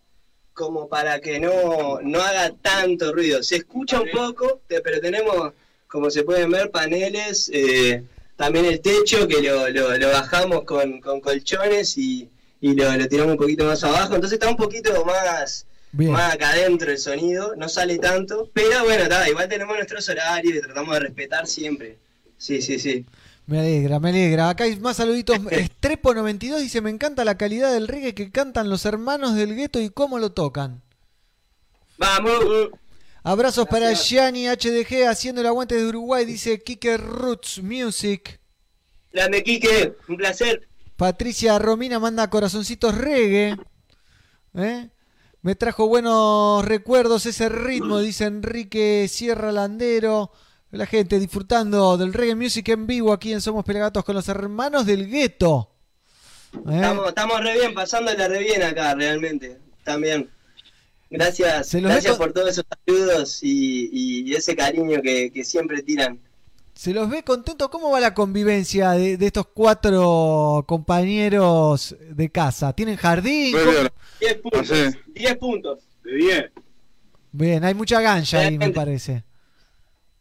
como para que no, no haga tanto ruido. Se escucha un poco, pero tenemos, como se pueden ver, paneles, eh, también el techo que lo, lo- lo bajamos con, con colchones y, y lo, lo tiramos un poquito más abajo, entonces está un poquito más, Bien. más acá adentro el sonido, no sale tanto, pero bueno, está, igual tenemos nuestros horarios y tratamos de respetar siempre. Sí, sí, sí. Me alegra, me alegra. Acá hay más saluditos. Estrepo92 dice, me encanta la calidad del reggae que cantan los hermanos del gueto y cómo lo tocan. Vamos. Abrazos para Gianni HDG haciendo el aguante de Uruguay, dice Kike Roots Music. Dame, Quique, un placer. Patricia Romina manda corazoncitos reggae. ¿Eh? Me trajo buenos recuerdos ese ritmo, dice Enrique Sierra Landero. La gente disfrutando del reggae music en vivo aquí en Somos Pelagatos con los hermanos del gueto. ¿Eh? Estamos, estamos re bien, pasándola re bien acá, realmente. También. Gracias, gracias con- por todos esos saludos y, y ese cariño que, que siempre tiran. Se los ve contento. ¿Cómo va la convivencia de, de estos cuatro compañeros de casa? ¿Tienen jardín? Muy ¿Cómo- bien. 10 puntos. Ah, sí. 10 puntos. De 10. Bien, hay mucha gancha ahí, me parece.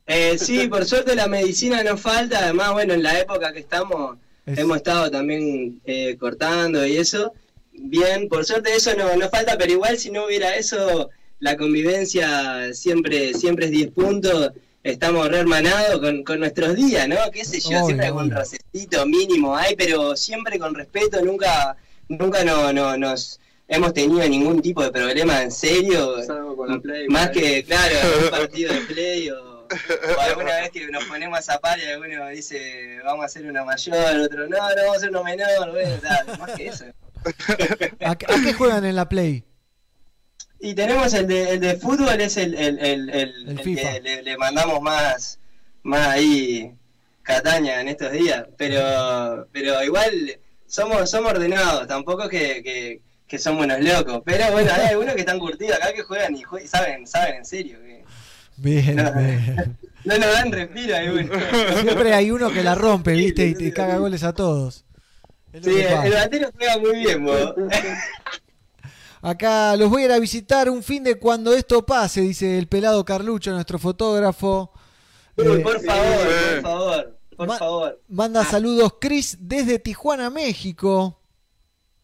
Eh, sí, por suerte la medicina no falta. Además, bueno, en la época que estamos, Es- hemos estado también eh, cortando y eso. Bien, por suerte eso no, no falta, pero igual si no hubiera eso, la convivencia siempre siempre es 10 puntos. Estamos re hermanados con, con nuestros días, ¿no? ¿Qué sé yo? Obvio, siempre algún rocecito mínimo hay, pero siempre con respeto. Nunca nunca no, no, nos hemos tenido ningún tipo de problema en serio. Más que, claro, un partido de play o, o alguna vez que nos ponemos a zapar y alguno dice vamos a hacer una mayor, otro no, no vamos a hacer una menor, bueno, tal, más que eso. ¿A, qué- a qué juegan en la Play? Y tenemos el de, el de fútbol, es el, el, el, el- que le, le mandamos más, más ahí cataña en estos días, pero pero igual somos somos ordenados, tampoco que, que, que somos unos locos, pero bueno, hay algunos que están curtidos acá que juegan y jue- saben, saben en serio, Bien, No. bien. no nos dan respiro ahí uno. Siempre hay uno que la rompe, ¿viste? Y te caga goles a todos. Sí, el batero juega muy bien, vos. Acá los voy a ir a visitar un fin de cuando esto pase, dice el pelado Carlucho, nuestro fotógrafo. Uy, Eh, por favor, por favor, por favor. Manda saludos Chris desde Tijuana, México.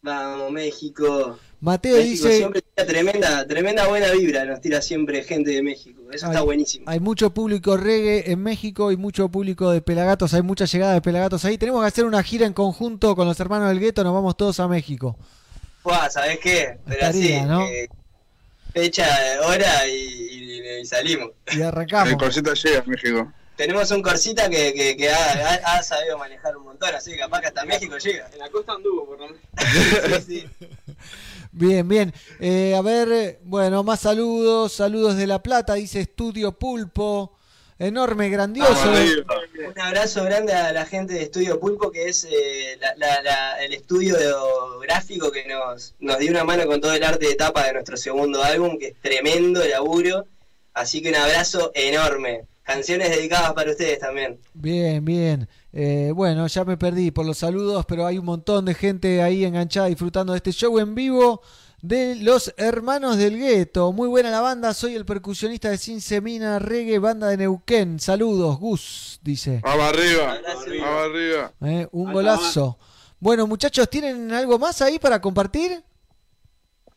Vamos, México. Mateo México dice- siempre tira tremenda, tremenda buena vibra, nos tira siempre gente de México. Eso está buenísimo. Hay mucho público reggae en México y mucho público de Pelagatos. Hay mucha llegada de Pelagatos ahí. Tenemos que hacer una gira en conjunto con los hermanos del gueto. Nos vamos todos a México. Buah, ¿sabés qué? Pero Estaría, así, ¿no? eh, fecha, hora y, y- y salimos. Y arrancamos. El Corsita llega a México. Tenemos un corsita que, que, que ha, ha- ha sabido manejar un montón, así que capaz que hasta México llega. En la costa anduvo, por lo menos. sí, sí. Bien, bien. Eh, a ver, eh, bueno, más saludos. Saludos de La Plata, dice Estudio Pulpo. Enorme, grandioso. Arriba. Un abrazo grande a la gente de Estudio Pulpo, que es eh, la- la- la- el estudio gráfico que nos, nos dio una mano con todo el arte de tapa de nuestro segundo álbum, que es tremendo el laburo. Así que un abrazo enorme. Canciones dedicadas para ustedes también. Bien, bien. Eh, bueno, ya me perdí por los saludos, pero hay un montón de gente ahí enganchada disfrutando de este show en vivo de los Hermanos del Gueto. Muy buena la banda, soy el percusionista de Sin Semina Reggae, banda de Neuquén. Saludos, Gus, dice. Vamos arriba, vamos arriba. Eh, un golazo. Bueno, muchachos, ¿tienen algo más ahí para compartir?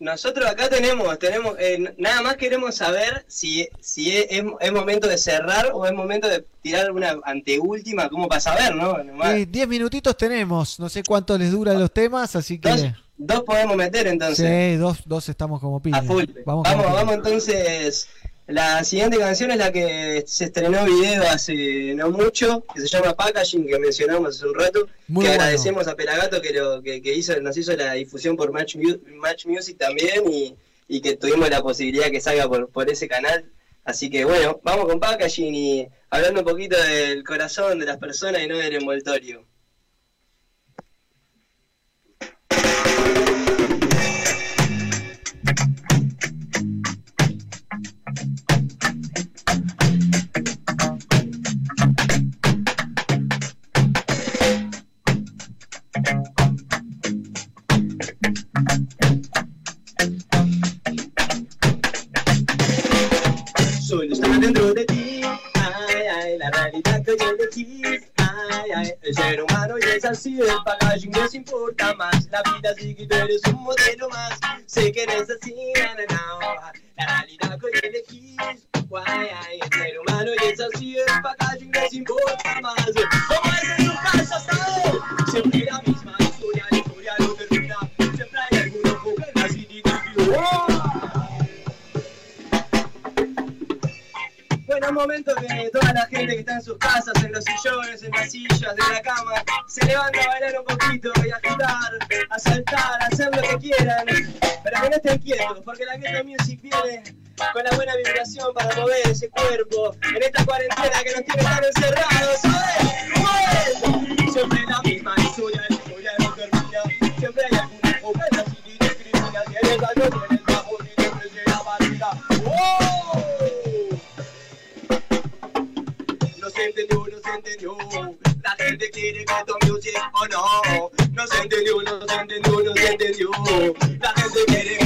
Nosotros acá tenemos, tenemos eh, nada más queremos saber si, si es, es- es momento de cerrar o es momento de tirar una anteúltima, como para saber, ¿no? Eh, diez minutitos tenemos, no sé cuánto les duran los temas, así que... Dos podemos meter entonces. Sí, dos, dos estamos como pila. A full. Vamos, Vamos, entonces. La siguiente canción es la que se estrenó video hace no mucho, que se llama Packaging, que mencionamos hace un rato. Muy que bueno. agradecemos a Pelagato que, lo, que, que hizo, nos hizo la difusión por Match Music también y, y que tuvimos la posibilidad que salga por, por ese canal. Así que bueno, vamos con Packaging y hablando un poquito del corazón de las personas y no del envoltorio. Ay, el ser humano y es el packaging no se importa más, la vida sigue tú eres un modelo más, sé que eres así, na, na, na, la realidad que elegís, ay, ay, el ser humano y es el packaging no se importa más, Es momento que toda la gente que está en sus casas, en los sillones, en las sillas, de la cama, se levanta a bailar un poquito y a agitar, a saltar, a hacer lo que quieran, pero que no estén quietos, porque la Ghetto Music viene con la buena vibración para mover ese cuerpo en esta cuarentena que nos tiene tan encerrados. ¡Mueve! Siempre la misma historia, la historia no termina, siempre hay alguna oferta sin discriminación, entendió. La gente quiere tu music o no. No se entendió, no se entendió, no se entendió. La gente quiere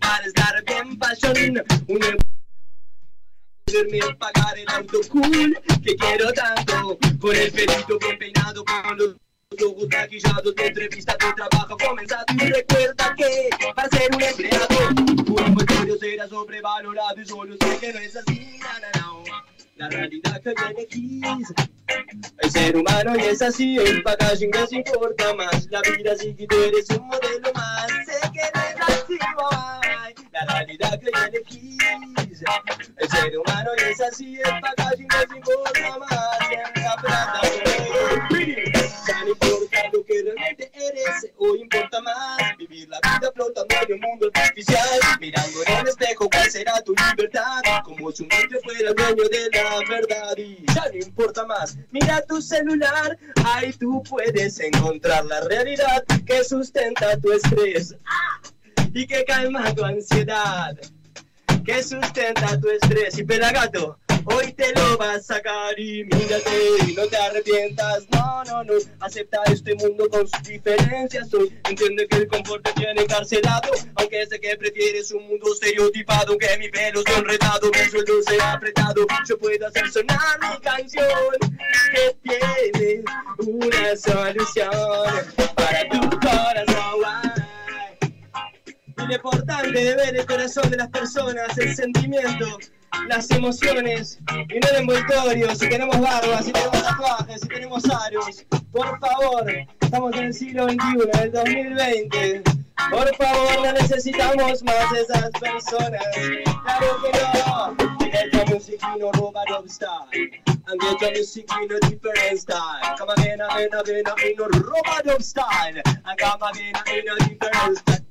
para estar bien fashion. Un poderme pagar el auto cool que quiero tanto. Con el pelito bien peinado, con los ojos maquillados, tu entrevista, tu trabajo comenzado. Y recuerda que para ser un empleado, un envoltorio será sobrevalorado y solo sé que no es así. La realidad que viene quis el ser humano y es así, el packaging no se importa más. La vida sigue tú eres un modelo más. Sé que no es así, La realidad que yo elegí El ser humano y es así, el packaging no se importa más. La plata Hoy importa más. Vivir la vida flotando en un mundo artificial. Mirando en el espejo cuál será tu libertad Como si un mente fuera dueño de la verdad. Y ya no importa más. Mira tu celular, ahí tú puedes encontrar la realidad que sustenta tu estrés. ¡Ah! y que calma tu ansiedad, que sustenta tu estrés. Y pelagato, hoy te lo vas a sacar y mírate y no te arrepientas. No, no, no, acepta este mundo con sus diferencias. Hoy entiende que el confort te tiene encarcelado, aunque sé que prefieres un mundo estereotipado, que mi pelo sea enredado, mi sueldo sea apretado. Yo puedo hacer sonar mi canción que tiene una solución para tu corazón. Importante de ver el corazón de las personas, el sentimiento, las emociones y no el envoltorio. Si tenemos barbas, si tenemos tatuajes, si tenemos aros, por favor, estamos en el siglo XXI, en el 2020. Por favor, no necesitamos más esas personas. Claro que no. Get your music in a robot style. And get your music in a different style. Come again, again, again, in a robot style. And come again, in a different style.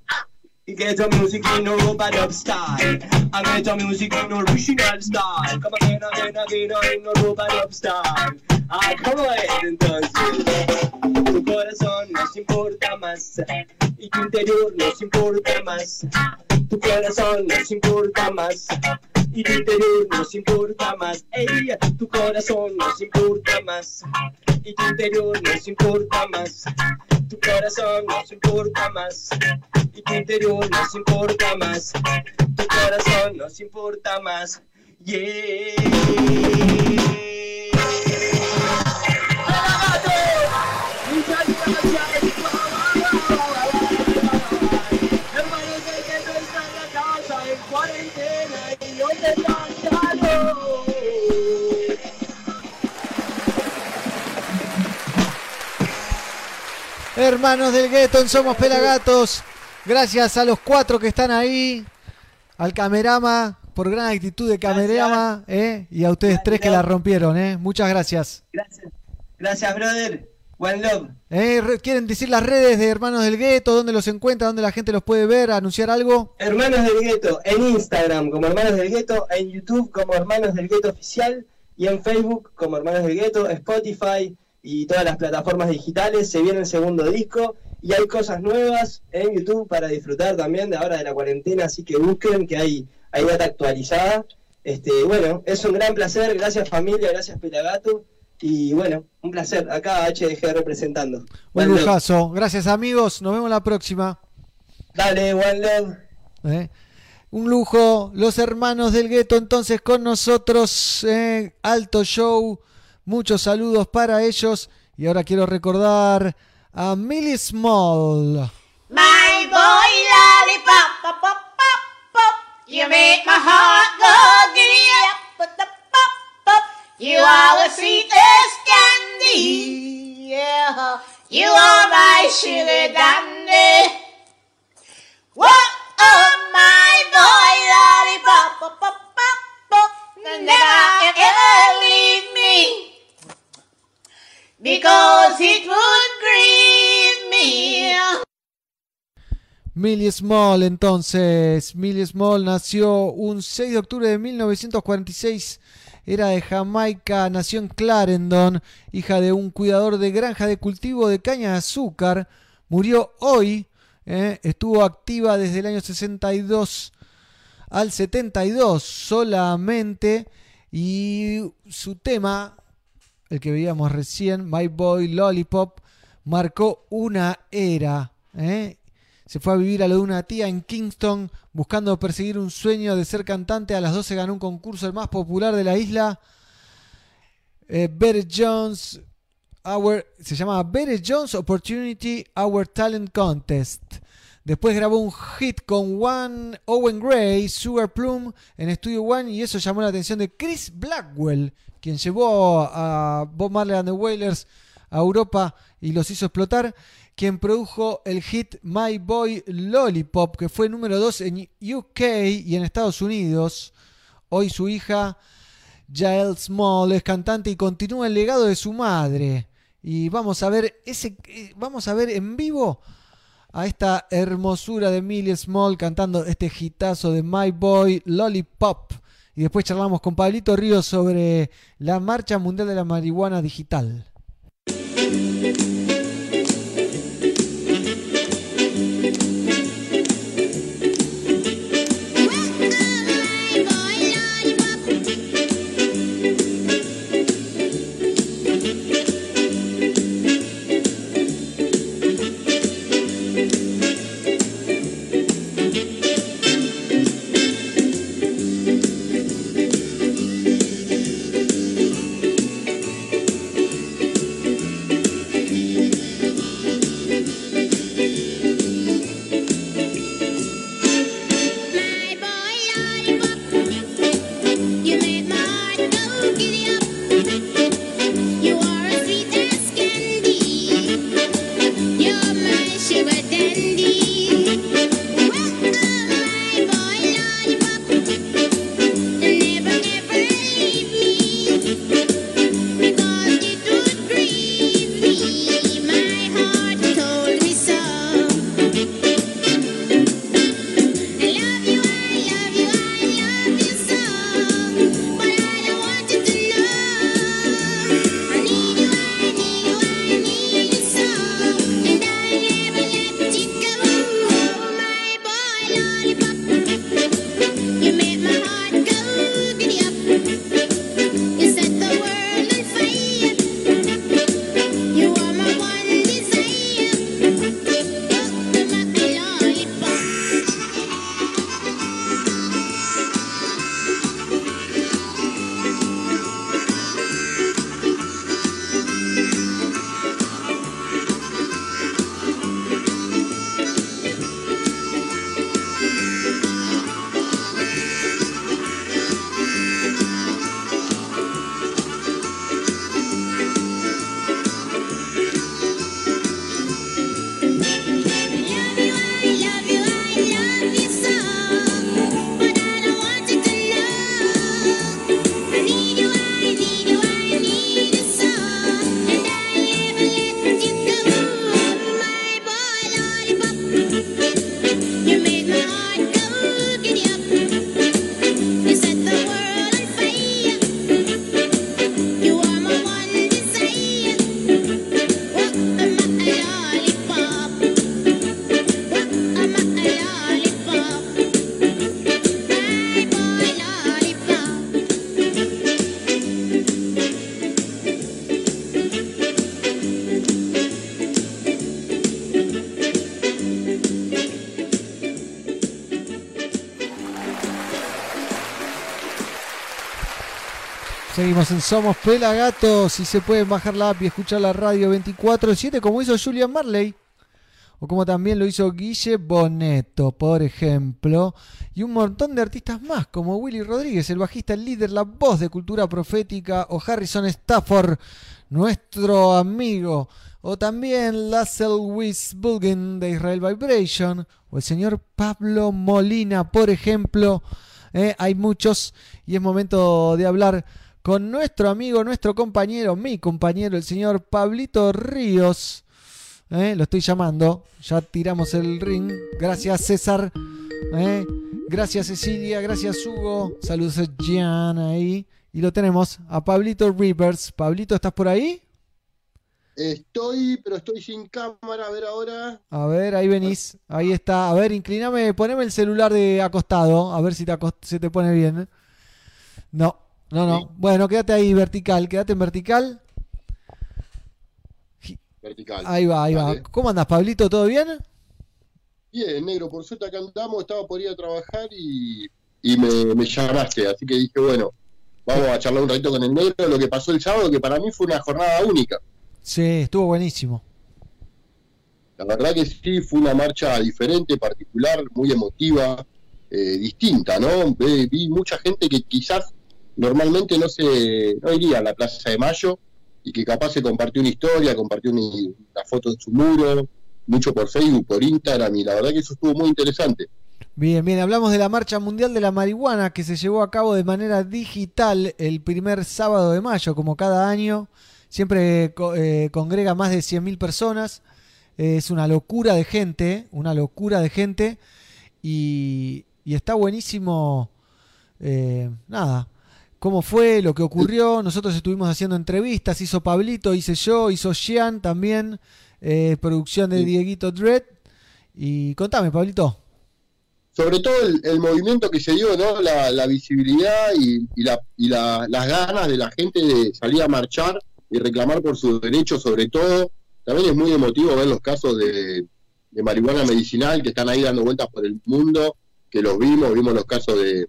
Your music in a robot style. I your music in original style. Come again, again, again, in a robot style. Ah, come on, entonces. Tu corazón nos importa más. Y tu interior nos importa más. Tu corazón nos importa más. Y tu interior nos importa más. Ey, tu corazón nos importa más. Y tu interior nos importa más. Tu corazón nos importa más. Y tu interior nos importa más. Tu corazón nos importa más. Yeah. Muchas gracias. Te. Hermanos del gueto en Somos Pelagatos. Gracias a los cuatro que están ahí. Al camerama, por gran actitud de camerama. ¿eh? Y a ustedes tres que la rompieron. ¿eh? Muchas gracias. Gracias. Gracias, brother. One love. Eh, re- ¿Quieren decir las redes de Hermanos del Gueto? ¿Dónde los encuentra? ¿Dónde la gente los puede ver? ¿Anunciar algo? Hermanos del Gueto en Instagram como Hermanos del Gueto, en YouTube como Hermanos del Gueto Oficial y en Facebook como Hermanos del Gueto, Spotify y todas las plataformas digitales. Se viene el segundo disco y hay cosas nuevas en YouTube para disfrutar también de ahora de la cuarentena, así que busquen que hay, hay data actualizada. Este, bueno, es un gran placer, gracias familia, gracias Pelagato y bueno, un placer acá HDG representando. Un lujazo. Gracias amigos. Nos vemos la próxima. Dale, One Love. ¿eh? Un lujo, los hermanos del gueto entonces con nosotros, eh, alto show, muchos saludos para ellos y ahora quiero recordar a Millie Small. My boy lollipop, pop, pop, pop, pop. You make my heart go giddy up, You are the sweetest candy, yeah. You are my sugar dandy. What oh my boy lollipop, pop, pop, pop, pop. Never ever leave me because it would grieve me. Millie Small entonces. Millie Small nació un 6 de octubre de 1946. Era de Jamaica, nació en Clarendon, hija de un cuidador de granja de cultivo de caña de azúcar. Murió hoy, eh, estuvo activa desde el año 62 al 72 solamente. Y su tema, el que veíamos recién, My Boy Lollipop, marcó una era. ¿eh? Se fue a vivir a lo de una tía en Kingston buscando perseguir un sueño de ser cantante. A las 12 ganó un concurso el más popular de la isla. Eh, Jones Our, se llama Better Jones Opportunity Our Talent Contest. Después grabó un hit con One Owen Gray, Sugar Plum, en Studio One, y eso llamó la atención de Chris Blackwell, quien llevó a Bob Marley and the Wailers a Europa y los hizo explotar, quien produjo el hit My Boy Lollipop, que fue número 2 en UK y en Estados Unidos. Hoy su hija, Jael Small, es cantante y continúa el legado de su madre. Y vamos a ver ese, eh, vamos a ver en vivo a esta hermosura de Millie Small cantando este hitazo de My Boy Lollipop. Y después charlamos con Pablito Ríos sobre la Marcha Mundial de la Marihuana Digital. Seguimos en Somos Pelagatos y se pueden bajar la app y escuchar la radio 24-7 como hizo Julian Marley. O como también lo hizo Guille Boneto, por ejemplo. Y un montón de artistas más, como Willy Rodríguez, el bajista, el líder, la voz de Cultura Profética. O Harrison Stafford, nuestro amigo. O también Lassell Wisbulgen de Israel Vibration. O el señor Pablo Molina, por ejemplo. Eh, hay muchos y es momento de hablar con nuestro amigo, nuestro compañero, mi compañero, el señor Pablito Ríos. Eh, lo estoy llamando, ya tiramos el ring. Gracias César, eh, gracias Cecilia, gracias Hugo, saludos a Gian ahí. Y lo tenemos a Pablito Rivers. Pablito, ¿estás por ahí? Estoy, pero estoy sin cámara, a ver ahora. A ver, ahí venís. Ahí está. A ver, incliname, poneme el celular de acostado. A ver si te se te pone bien. No, no, no. Bueno, quédate ahí vertical. Quédate en vertical. Vertical. Ahí va, ahí va. ¿Cómo andas, Pablito? ¿Todo bien? Bien, negro. Por suerte acá andamos. Estaba por ir a trabajar y, y me, me llamaste. Así que dije, bueno, vamos a charlar un ratito con el negro. Lo que pasó el sábado, que para mí fue una jornada única. Sí, estuvo buenísimo. La verdad que sí, fue una marcha diferente, particular, muy emotiva, eh, distinta, ¿no? Vi mucha gente que quizás normalmente no se no iría a la Plaza de Mayo y que capaz se compartió una historia, compartió una, foto de su muro, mucho por Facebook, por Instagram, y la verdad que eso estuvo muy interesante. Bien, bien, hablamos de la Marcha Mundial de la Marihuana que se llevó a cabo de manera digital el primer sábado de mayo, como cada año. Siempre eh, congrega más de 100.000 personas. es una locura de gente, una locura de gente. Y, y está buenísimo, eh, nada, cómo fue, lo que ocurrió. Nosotros estuvimos haciendo entrevistas, hizo Pablito, hice yo, hizo Jean también, eh, producción de Dieguito Dredd. Y contame, Pablito. Sobre todo el, el movimiento que se dio, ¿no? La, la visibilidad y, y, la, y la, las ganas de la gente de salir a marchar y reclamar por sus derechos, sobre todo. También es muy emotivo ver los casos de, de marihuana medicinal que están ahí dando vueltas por el mundo, que los vimos, vimos los casos de,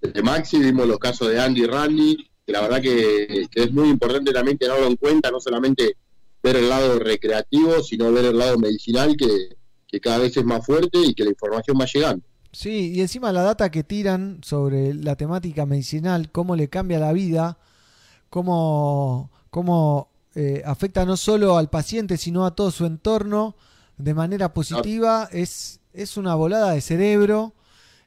de Maxi, vimos los casos de Andy y Randy, que la verdad que, que, es muy importante también tenerlo en cuenta, no solamente ver el lado recreativo, sino ver el lado medicinal que, que cada vez es más fuerte y que la información va llegando. Sí, y encima la data que tiran sobre la temática medicinal, cómo le cambia la vida, cómo, cómo eh, afecta no solo al paciente, sino a todo su entorno de manera positiva, es, es una volada de cerebro.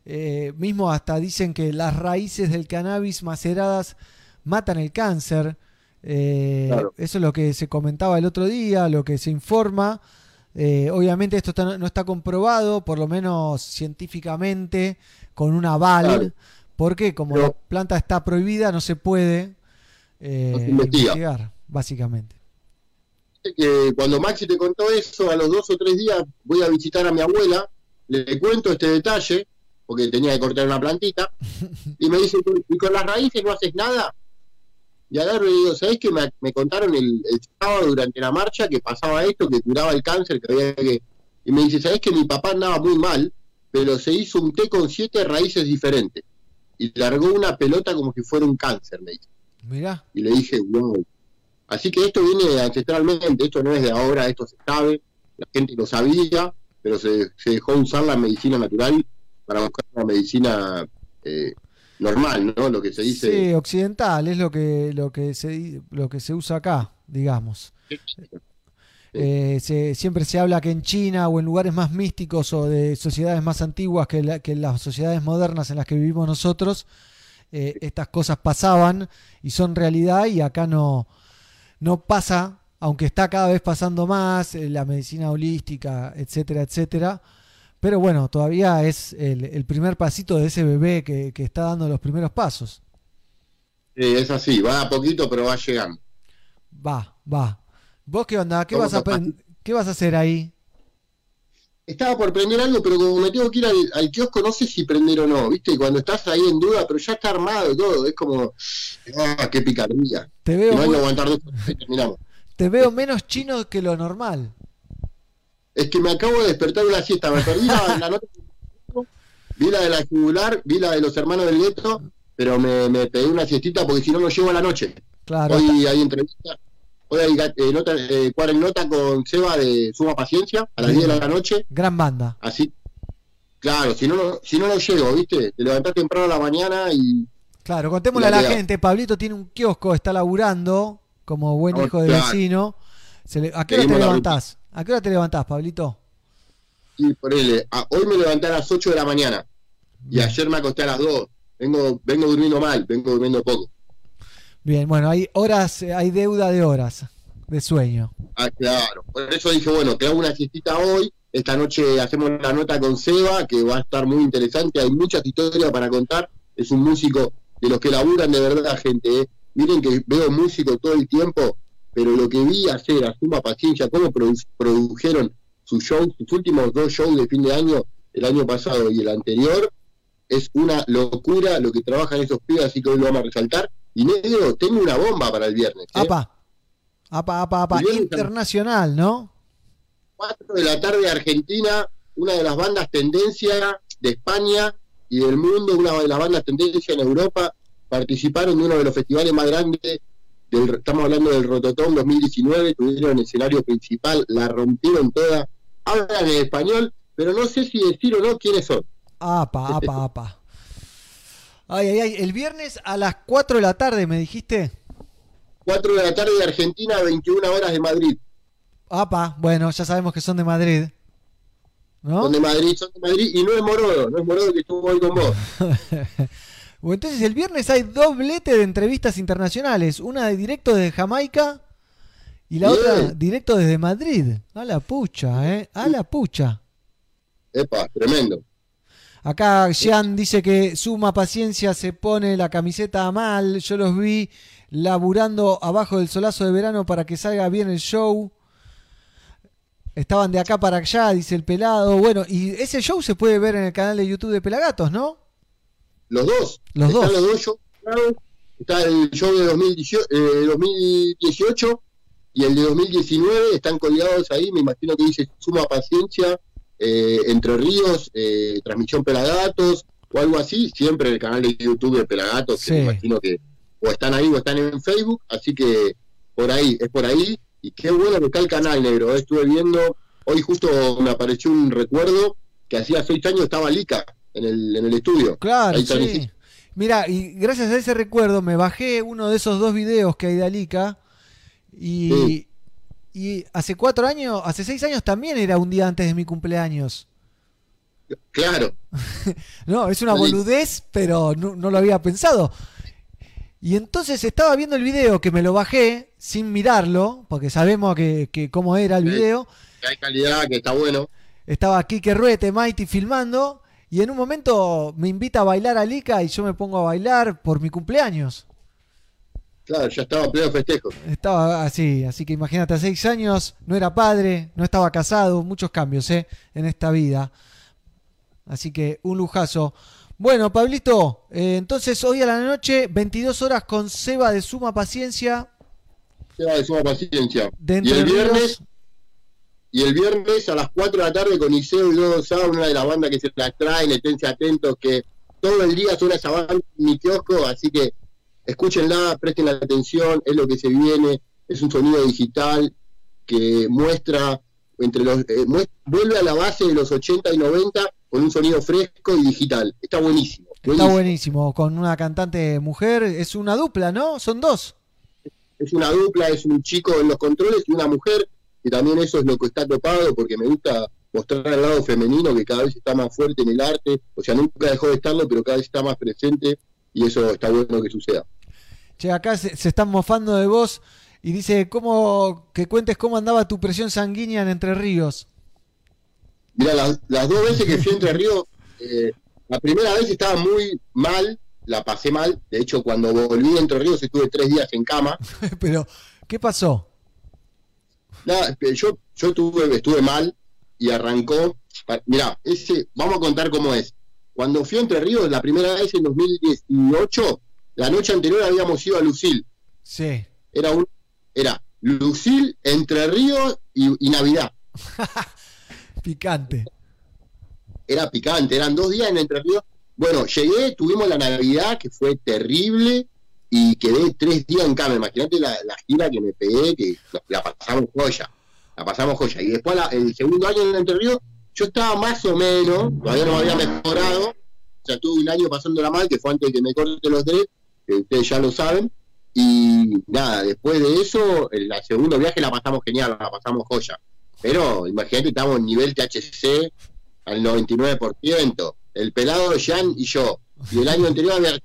Eh, mismo hasta dicen que las raíces del cannabis maceradas matan el cáncer. Eh, claro. Eso es lo que se comentaba el otro día, lo que se informa. Eh, obviamente esto está, no está comprobado, por lo menos científicamente, con un aval, claro. porque como Pero, la planta está prohibida no se puede investigar, básicamente. Que cuando Maxi te contó eso, a los dos o tres días voy a visitar a mi abuela, le cuento este detalle, porque tenía que cortar una plantita, y me dice, ¿y con las raíces no haces nada? Y agarro y digo, ¿sabés que me, me contaron el, el, sábado durante la marcha que pasaba esto, que curaba el cáncer, que había que... Y me dice, ¿sabés que mi papá andaba muy mal, pero se hizo un té con siete raíces diferentes? Y largó una pelota como si fuera un cáncer, me dice. Mirá. Y le dije, wow. Así que esto viene ancestralmente, esto no es de ahora, esto se sabe, la gente lo sabía, pero se, se dejó usar la medicina natural para buscar una medicina eh, normal, ¿no? Lo que se dice. Sí, occidental es lo que lo que se lo que se usa acá, digamos. Eh, se, siempre se habla que en China o en lugares más místicos o de sociedades más antiguas que, la, que las sociedades modernas en las que vivimos nosotros, eh, estas cosas pasaban y son realidad y acá no, no pasa, aunque está cada vez pasando más, eh, la medicina holística, etcétera, etcétera. Pero bueno, todavía es el, el primer pasito de ese bebé que, que, está dando los primeros pasos. Sí, es así, va a poquito, pero va llegando. Va, va. ¿Vos qué onda? ¿Qué, vas a, ¿qué vas a hacer ahí? Estaba por prender algo, pero como me tengo que ir al, al, kiosco, no sé si prender o no, ¿viste? Cuando estás ahí en duda, pero ya está armado y todo, es como, ah, qué picardía. Te veo. No hay que aguantar dos, terminamos. Te veo menos chino que lo normal. Es que me acabo de despertar de una siesta, me perdí la, la nota. Vi la de la jugular, vi la de los hermanos del Leto pero me, me pedí una siestita porque si no, no llego a la noche. Claro. Hoy hay entrevista, hoy hay eh, nota, eh, nota con Seba de Suma Paciencia a las Bien. 10 de la noche. Gran banda. Así, claro, si no, no- si no, no llego, ¿viste? Te levantás temprano a la mañana y Claro, contémosle a La la gente. Pablito tiene un kiosco, está laburando como buen Ah, hijo de claro. vecino. Se le- ¿A qué hora te la levantás? ¿A qué hora te levantás, Pablito? Y ponele, a- hoy me levanté a las 8 de la mañana y ayer me acosté a las 2. Vengo, vengo durmiendo mal, vengo durmiendo poco. Bien, bueno, hay horas, eh, hay deuda de horas de sueño. Ah, claro. Por eso dije, bueno, te hago una siestita hoy. Esta noche hacemos la nota con Seba, que va a estar muy interesante. Hay muchas historias para contar. Es un músico de los que laburan de verdad, gente. ¿eh? Miren que veo músico todo el tiempo, pero lo que vi hacer a Suma Paciencia, cómo produ- produjeron sus shows, sus últimos dos shows de fin de año, el año pasado y el anterior, es una locura lo que trabajan esos pibes, así que hoy lo vamos a resaltar. Y negro, tengo una bomba para el viernes. ¿eh? Apa, apa, apa, apa. Internacional, ¿no? 4 de la tarde Argentina, una de las bandas tendencia de España y del mundo, una de las bandas tendencia en Europa, participaron de uno de los festivales más grandes, del, estamos hablando del Rototom 2019, tuvieron el escenario principal, la rompieron toda, hablan en español, pero no sé si decir o no quiénes son. Apa, apa, apa. Ay, ay, ay. El viernes a las 4 de la tarde, ¿me dijiste? 4 de la tarde de Argentina, 21 horas de Madrid. Apa, bueno, ya sabemos que son de Madrid. ¿No? Son de Madrid, son de Madrid, y no es Morodo, no es Morodo que estuvo hoy con vos. Bueno, entonces el viernes hay doblete de entrevistas internacionales. Una de directo desde Jamaica y la Bien. otra directo desde Madrid. A la pucha, ¿eh? A la pucha. Epa, tremendo. Acá Jean dice que suma paciencia, se pone la camiseta a mal. Yo los vi laburando abajo del solazo de verano para que salga bien el show. Estaban de acá para allá, dice el pelado. Bueno, y ese show se puede ver en el canal de YouTube de Pelagatos, ¿no? Los dos. Los Están dos. los dos shows. Está el show de 2018, eh, 2018 y el de 2019. Están colgados ahí. Me imagino que dice Suma Paciencia, eh, Entre Ríos, eh, Transmisión Pelagatos o algo así. Siempre el canal de YouTube de Pelagatos. Que me imagino que o están ahí o están en Facebook. Así que por ahí, es por ahí. Y qué bueno que está el canal negro. eh. Estuve viendo, hoy justo me apareció un recuerdo que hacía seis años estaba Lica en el, en el estudio. Claro, Ahí sí. Mira, y gracias a ese recuerdo me bajé uno de esos dos videos que hay de Alica y, Sí. y hace cuatro años, hace seis años también era un día antes de mi cumpleaños. Claro. No, es una boludez, pero no, no lo había pensado. Y entonces estaba viendo el video que me lo bajé sin mirarlo, porque sabemos que, que cómo era el video. Que hay calidad, que está bueno. Estaba Kike Ruete, Mighty filmando. Y en un momento me invita a bailar a Lica y yo me pongo a bailar por mi cumpleaños. Claro, ya estaba en pleno festejo. Estaba así, así que imagínate, a seis años no era padre, no estaba casado, muchos cambios ¿eh? en esta vida. Así que un lujazo. Bueno, Pablito, eh, entonces hoy a la noche, 22 horas con Seba de Suma Paciencia. Seba de Suma Paciencia. De y el viernes, y el viernes a las 4 de la tarde con Iseo y Dodo Sá, una de las bandas que se las traen, esténse atentos, que todo el día suena esa banda en mi kiosco, así que escúchenla, presten la atención, es lo que se viene, es un sonido digital que muestra entre los eh, vuelve a la base de los 80 y 90 con un sonido fresco y digital. Está buenísimo. Está buenísimo, con una cantante mujer, es una dupla, ¿no? Son dos. es una dupla, es un chico en los controles y una mujer, que también eso es lo que está topado, porque me gusta mostrar el lado femenino que cada vez está más fuerte en el arte, o sea, nunca dejó de estarlo, pero cada vez está más presente y eso está bueno que suceda. Che, acá se, se están mofando de vos y dice cómo que cuentes cómo andaba tu presión sanguínea en Entre Ríos. Mira, las, las dos veces que fui a Entre Ríos, eh, la primera vez estaba muy mal, la pasé mal, de hecho cuando volví a Entre Ríos estuve tres días en cama, Pero, ¿qué pasó? Nada, yo, yo tuve, estuve mal y arrancó. Mira, ese, vamos a contar cómo es. Cuando fui a Entre Ríos la primera vez en 2018, la noche anterior habíamos ido a Lucil. Sí. Era un, era Lucil, Entre Ríos y, y Navidad. Picante. Era picante, eran dos días en Entre Ríos Bueno, llegué, tuvimos la Navidad que fue terrible y quedé tres días en cama. Imagínate la, la gira que me pegué, que la, pasamos joya. La pasamos joya. Y después la- el segundo año en Entre Ríos, yo estaba más o menos, todavía no había mejorado. O sea, tuve un año pasándola mal, que fue antes de que me corte los tres, que ustedes ya lo saben. Y nada, después de eso, el segundo viaje la pasamos genial, la pasamos joya. Pero imagínate, estamos en nivel THC al 99%. El pelado, Jan y yo. Y el año anterior había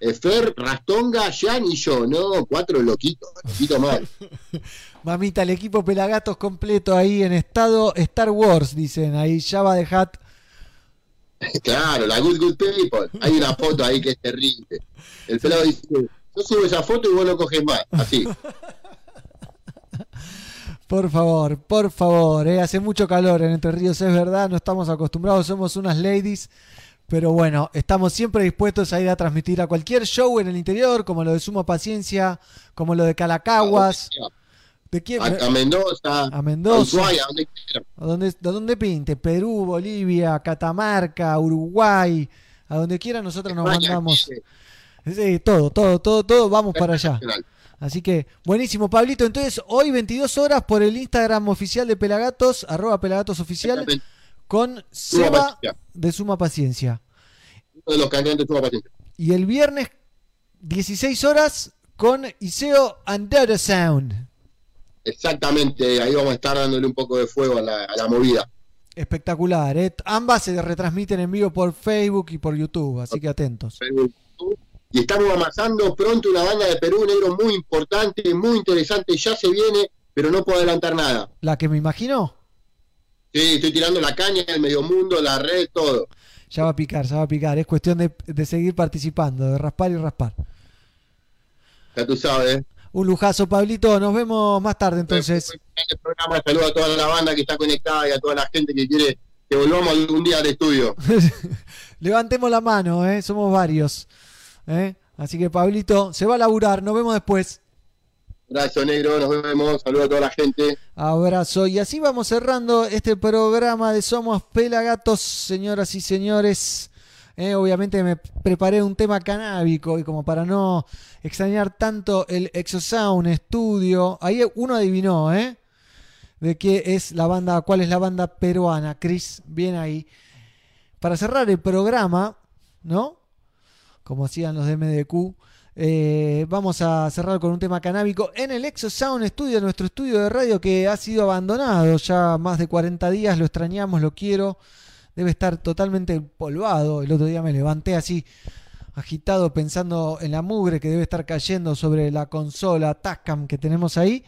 Fer, Rastonga, Jan y yo. No, cuatro loquitos, loquitos mal. Mamita, el equipo Pelagatos completo ahí en estado Star Wars, dicen ahí, Java de Hat. Claro, la Good Good People. Hay una foto ahí que es terrible. El pelado dice, yo subo esa foto y vos no coges más. Así. Por favor, por favor, eh, hace mucho calor en Entre Ríos, es verdad, no estamos acostumbrados, somos unas ladies, pero bueno, estamos siempre dispuestos a ir a transmitir a cualquier show en el interior, como lo de Suma Paciencia, como lo de Calacaguas, de quién- A, a Mendoza, a Mendoza, Ushuaia, donde a donde, a donde pinte, Perú, Bolivia, Catamarca, Uruguay, a donde quiera nosotros nos mandamos. Sí, todo, todo, todo, todo, vamos para allá. Así que, buenísimo, Pablito. Entonces, hoy 22 horas por el Instagram oficial de Pelagatos, arroba Pelagatos Oficial, con Seba de Suma Paciencia. Uno de los cantantes de Suma Paciencia. Y el viernes, 16 horas, con Iseo Under the Sound. Exactamente, ahí vamos a estar dándole un poco de fuego a la, a la movida. Espectacular, ¿eh? Ambas se retransmiten en vivo por Facebook y por YouTube, así que atentos. Y estamos amasando pronto una banda de Perú negro muy importante, muy interesante, ya se viene, pero no puedo adelantar nada. La que me imagino, Sí, estoy tirando la caña, el medio mundo, la red, todo. ya va a picar, ya va a picar. Es cuestión de, de seguir participando, de raspar y raspar. Ya tú sabes. Un lujazo, Pablito. Nos vemos más tarde entonces. El programa saludo a toda la banda que está conectada y a toda la gente que quiere que volvamos algún día al estudio. Levantemos la mano, ¿eh? somos varios. ¿eh? Así que Pablito se va a laburar. Nos vemos después. Abrazo negro, nos vemos, saludo a toda la gente. Abrazo. Y así vamos cerrando este programa de Somos Pelagatos, señoras y señores. Eh, obviamente me preparé un tema canábico y como para no extrañar tanto el Exosound Studio, ahí uno adivinó, ¿eh? De qué es la banda, cuál es la banda peruana. Chris, bien ahí. Para cerrar el programa, ¿no? Como hacían los de MDQ, eh, vamos a cerrar con un tema canábico en el Exosound Studio, nuestro estudio de radio que ha sido abandonado ya más de 40 días. Lo extrañamos, lo quiero. Debe estar totalmente empolvado. El otro día me levanté así, agitado, pensando en la mugre que debe estar cayendo sobre la consola Tascam que tenemos ahí.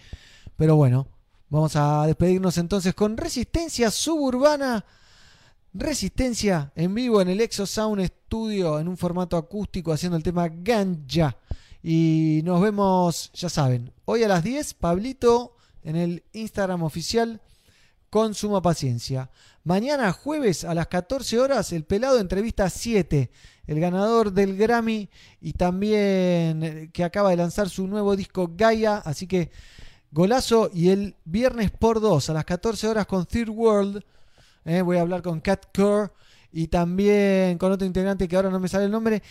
Pero bueno, vamos a despedirnos entonces con Resistencia Suburbana. Resistencia en vivo en el Exo Sound Studio en un formato acústico haciendo el tema Ganja. Y nos vemos, ya saben, hoy a las 10, Pablito en el Instagram oficial con suma paciencia. Mañana jueves a las 14 horas el pelado entrevista a 7, el ganador del Grammy y también eh, que acaba de lanzar su nuevo disco Gaia, así que golazo y el viernes por 2 a las 14 horas con Third World eh, voy a hablar con Cat Core y también con otro integrante que ahora no me sale el nombre.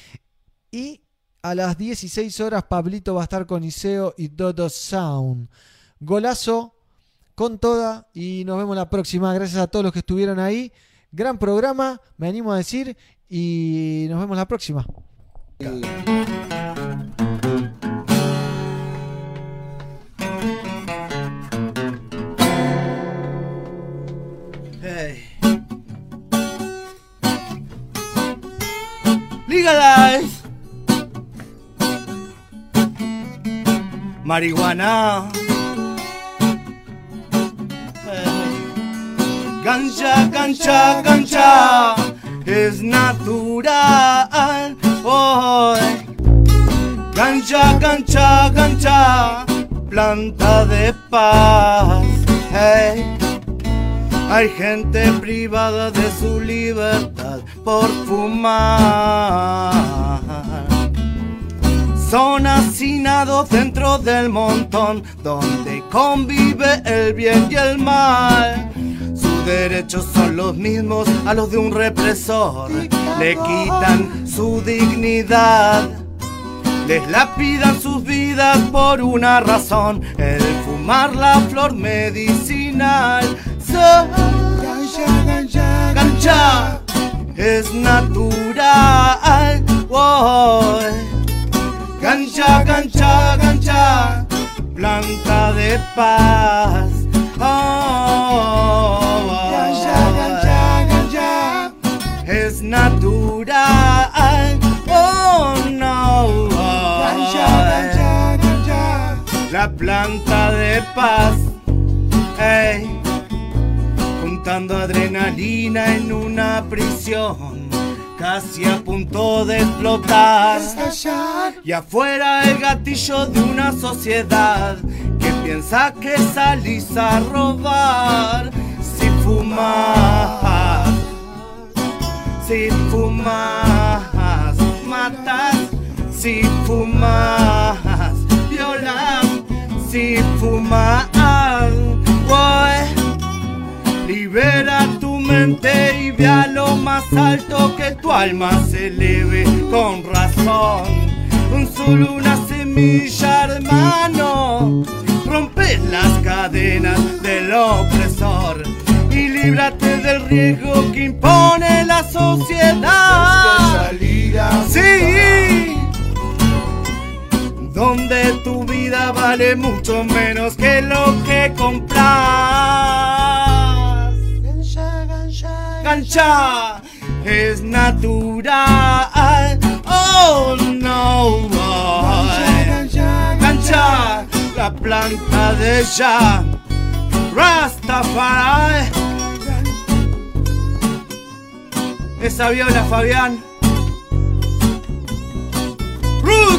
Y a las 16 horas Pablito va a estar con Iseo y Dodo Sound. Golazo con toda y nos vemos la próxima. Gracias a todos los que estuvieron ahí. Gran programa, me animo a decir, y nos vemos la próxima. Marihuana. Hey. Ganja, ganja, ganja es natural. Oh, ganja, ganja, ganja, planta de paz. Hey. Hay gente privada de su libertad por fumar. Son hacinados dentro del montón donde convive el bien y el mal. Sus derechos son los mismos a los de un represor. le quitan su dignidad. Les lapidan sus vidas por una razón, el fumar la flor medicinal. So- Gancha es natural. Woy. Gancha, gancha, gancha, planta de paz. Oh, es natural. Oh no. La planta de paz. Adrenalina en una prisión. Casi a punto de explotar. Y afuera el gatillo de una sociedad que piensa que salís a robar. Si fumas, si fumas, matas. Si fumas, violas. Si fumas. Libera tu mente y ve a lo más alto que tu alma se eleve con razón. Solo una semilla, hermano. Rompe las cadenas del opresor y líbrate del riesgo que impone la sociedad. Sí, donde tu vida vale mucho menos que lo que compras. Gancha es natural. Oh no. Gancha, la planta de ya. Rastafari. Esa viola, Fabián. Roots.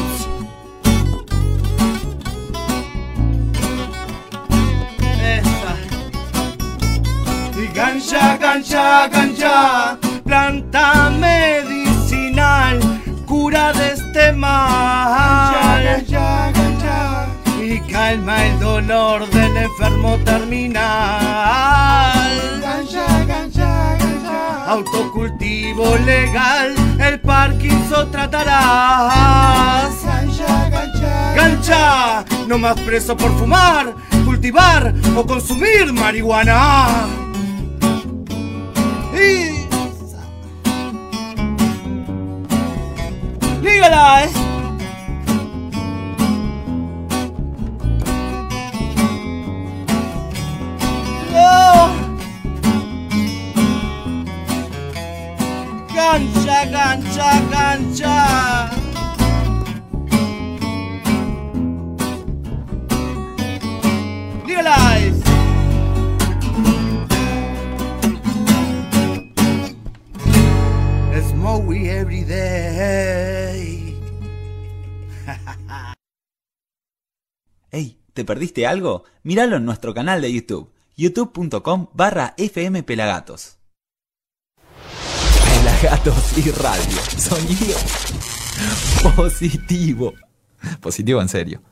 Y gancha, gancha, gancha, planta medicinal, cura de este mal. Y calma el dolor del enfermo terminal. Autocultivo legal, el Parkinson tratarás. Gancha, no más preso por fumar, cultivar o consumir marihuana. Y... Dígala, eh. No. Gancha, gancha, gancha. Legalize. Hey, ¿te perdiste algo? Míralo en nuestro canal de YouTube, youtube.com barra fmpelagatos. Pelagatos y radio, sonido positivo. Positivo en serio.